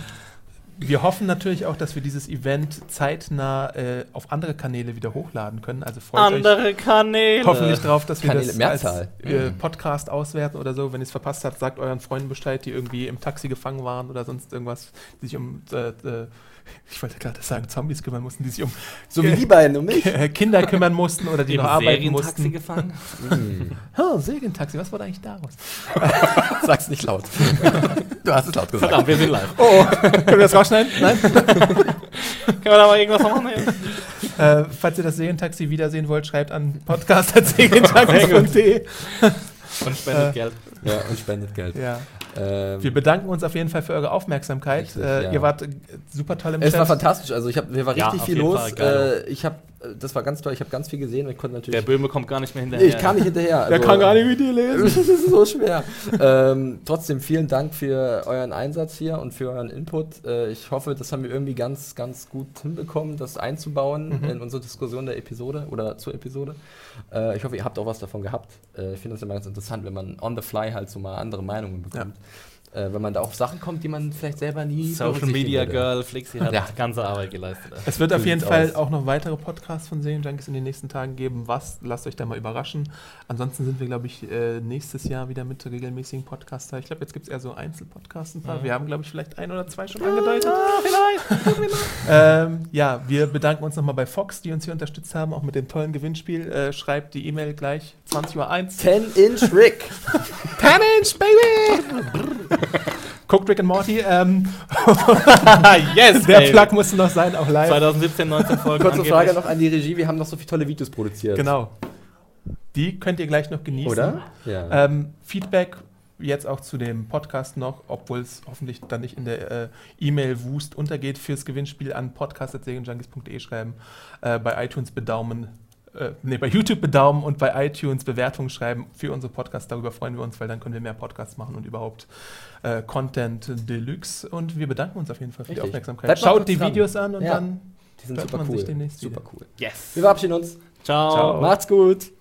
A: wir hoffen natürlich auch, dass wir dieses Event zeitnah äh, auf andere Kanäle wieder hochladen können. Also freut euch
C: Andere Kanäle.
A: hoffentlich drauf, dass wir
B: Kanäle,
A: das
B: Mehrzahl.
A: als äh,
B: Mhm.
A: Podcast auswerten oder so. Wenn ihr es verpasst habt, sagt euren Freunden Bescheid, die irgendwie im Taxi gefangen waren oder sonst irgendwas, die sich um äh, äh, *laughs* ich wollte gerade sagen, Zombies kümmern mussten, die sich um
B: So wie die beiden um mich.
A: Kinder kümmern mussten oder die
C: Im
A: noch arbeiten
C: Serientaxi
A: mussten. *laughs*
C: gefangen.
B: Hm.
A: Oh, Segentaxi, was wurde eigentlich daraus? *laughs*
B: Sag's nicht laut. du hast es laut gesagt.
C: Verdammt, wir sind live.
A: Oh, können wir das rausschneiden? Nein?
C: Können wir da mal irgendwas machen?
A: Äh, falls ihr das Segentaxi wiedersehen wollt, schreibt an podcast.segentaxi.de.
C: Und spendet
A: Äh,
C: Geld.
B: Ja, und spendet Geld.
A: Ja.
B: Ähm,
A: Wir bedanken uns auf jeden Fall für eure Aufmerksamkeit.
B: Richtig,
A: äh,
B: ja.
A: Ihr wart super toll im
B: es war
A: Chat.
B: fantastisch. Also ich hab, wir war
C: Ja,
B: richtig
C: auf
B: viel los.
C: Fall.
B: Äh, ich habe, das war ganz toll. Ich habe ganz viel gesehen und ich konnte
C: Der
B: natürlich.
C: Böhme kommt gar nicht mehr hinterher.
B: Nee, ich kann nicht hinterher.
A: Der
B: also-
A: kann gar nicht mit dir lesen. *laughs*
B: Das ist so schwer. ähm, trotzdem vielen Dank für euren Einsatz hier und für euren Input. Äh, ich hoffe, das haben wir irgendwie ganz, ganz gut hinbekommen, das einzubauen
A: Mhm.
B: in unsere Diskussion der Episode oder zur Episode. Äh, ich hoffe, ihr habt auch was davon gehabt. Äh, ich finde das immer ganz interessant, wenn man on the fly halt so mal andere Meinungen bekommt. Äh, wenn man da auf Sachen kommt, die man vielleicht selber nie
C: Social Media
B: würde.
C: Girl, Flixi hat
B: Ja.
C: ganze Arbeit geleistet.
A: Es wird auf
B: So
A: jeden
B: sieht's
A: Fall
B: aus.
A: auch noch weitere Podcasts von Serienjunkies in den nächsten Tagen geben. Was? Lasst euch da mal überraschen. Ansonsten sind wir, glaube ich, äh, nächstes Jahr wieder mit regelmäßigen Podcasts da. Ich glaube, jetzt gibt es eher so Einzelpodcasts ein paar.
C: Mhm.
A: Wir haben, glaube ich, vielleicht ein oder zwei schon angedeutet.
C: vielleicht. *laughs*
A: Ähm, ja, wir bedanken uns nochmal bei Fox, die uns hier unterstützt haben, auch mit dem tollen Gewinnspiel. Äh, schreibt die E-Mail gleich 20.01 Uhr.
B: 10 Inch Rick. *laughs*
A: 10 Inch, baby! *laughs* Guckt Rick and Morty. Ähm, *laughs*
C: yes, *laughs*
A: der. Plug musste noch sein, auch live.
C: 2017, 19 *laughs* Folgen.
B: Kurze Frage
C: angeblich.
B: noch an die Regie. Wir haben noch so viele tolle Videos produziert.
A: Genau. Die könnt ihr gleich noch genießen.
B: Oder? Ja.
A: Ähm, Feedback jetzt auch zu dem Podcast noch, obwohl es hoffentlich dann nicht in der äh, E-Mail-Wust untergeht, fürs Gewinnspiel an podcast.segenjunkies.de schreiben, äh, bei iTunes bedaumen, äh, nee, bei YouTube bedaumen und bei iTunes Bewertungen schreiben für unsere Podcasts. Darüber freuen wir uns, weil dann können wir mehr Podcasts machen und überhaupt äh, Content Deluxe. Und wir bedanken uns auf jeden Fall für die
B: Richtig.
A: Aufmerksamkeit.
B: Bleibt
A: Schaut die
B: dran.
A: Videos an und
B: Ja.
A: dann
B: Die sind super
A: man
B: cool.
A: sich demnächst
B: Super
A: wieder.
B: cool.
C: Yes.
B: Wir verabschieden uns.
C: Ciao.
A: Ciao.
B: Macht's gut.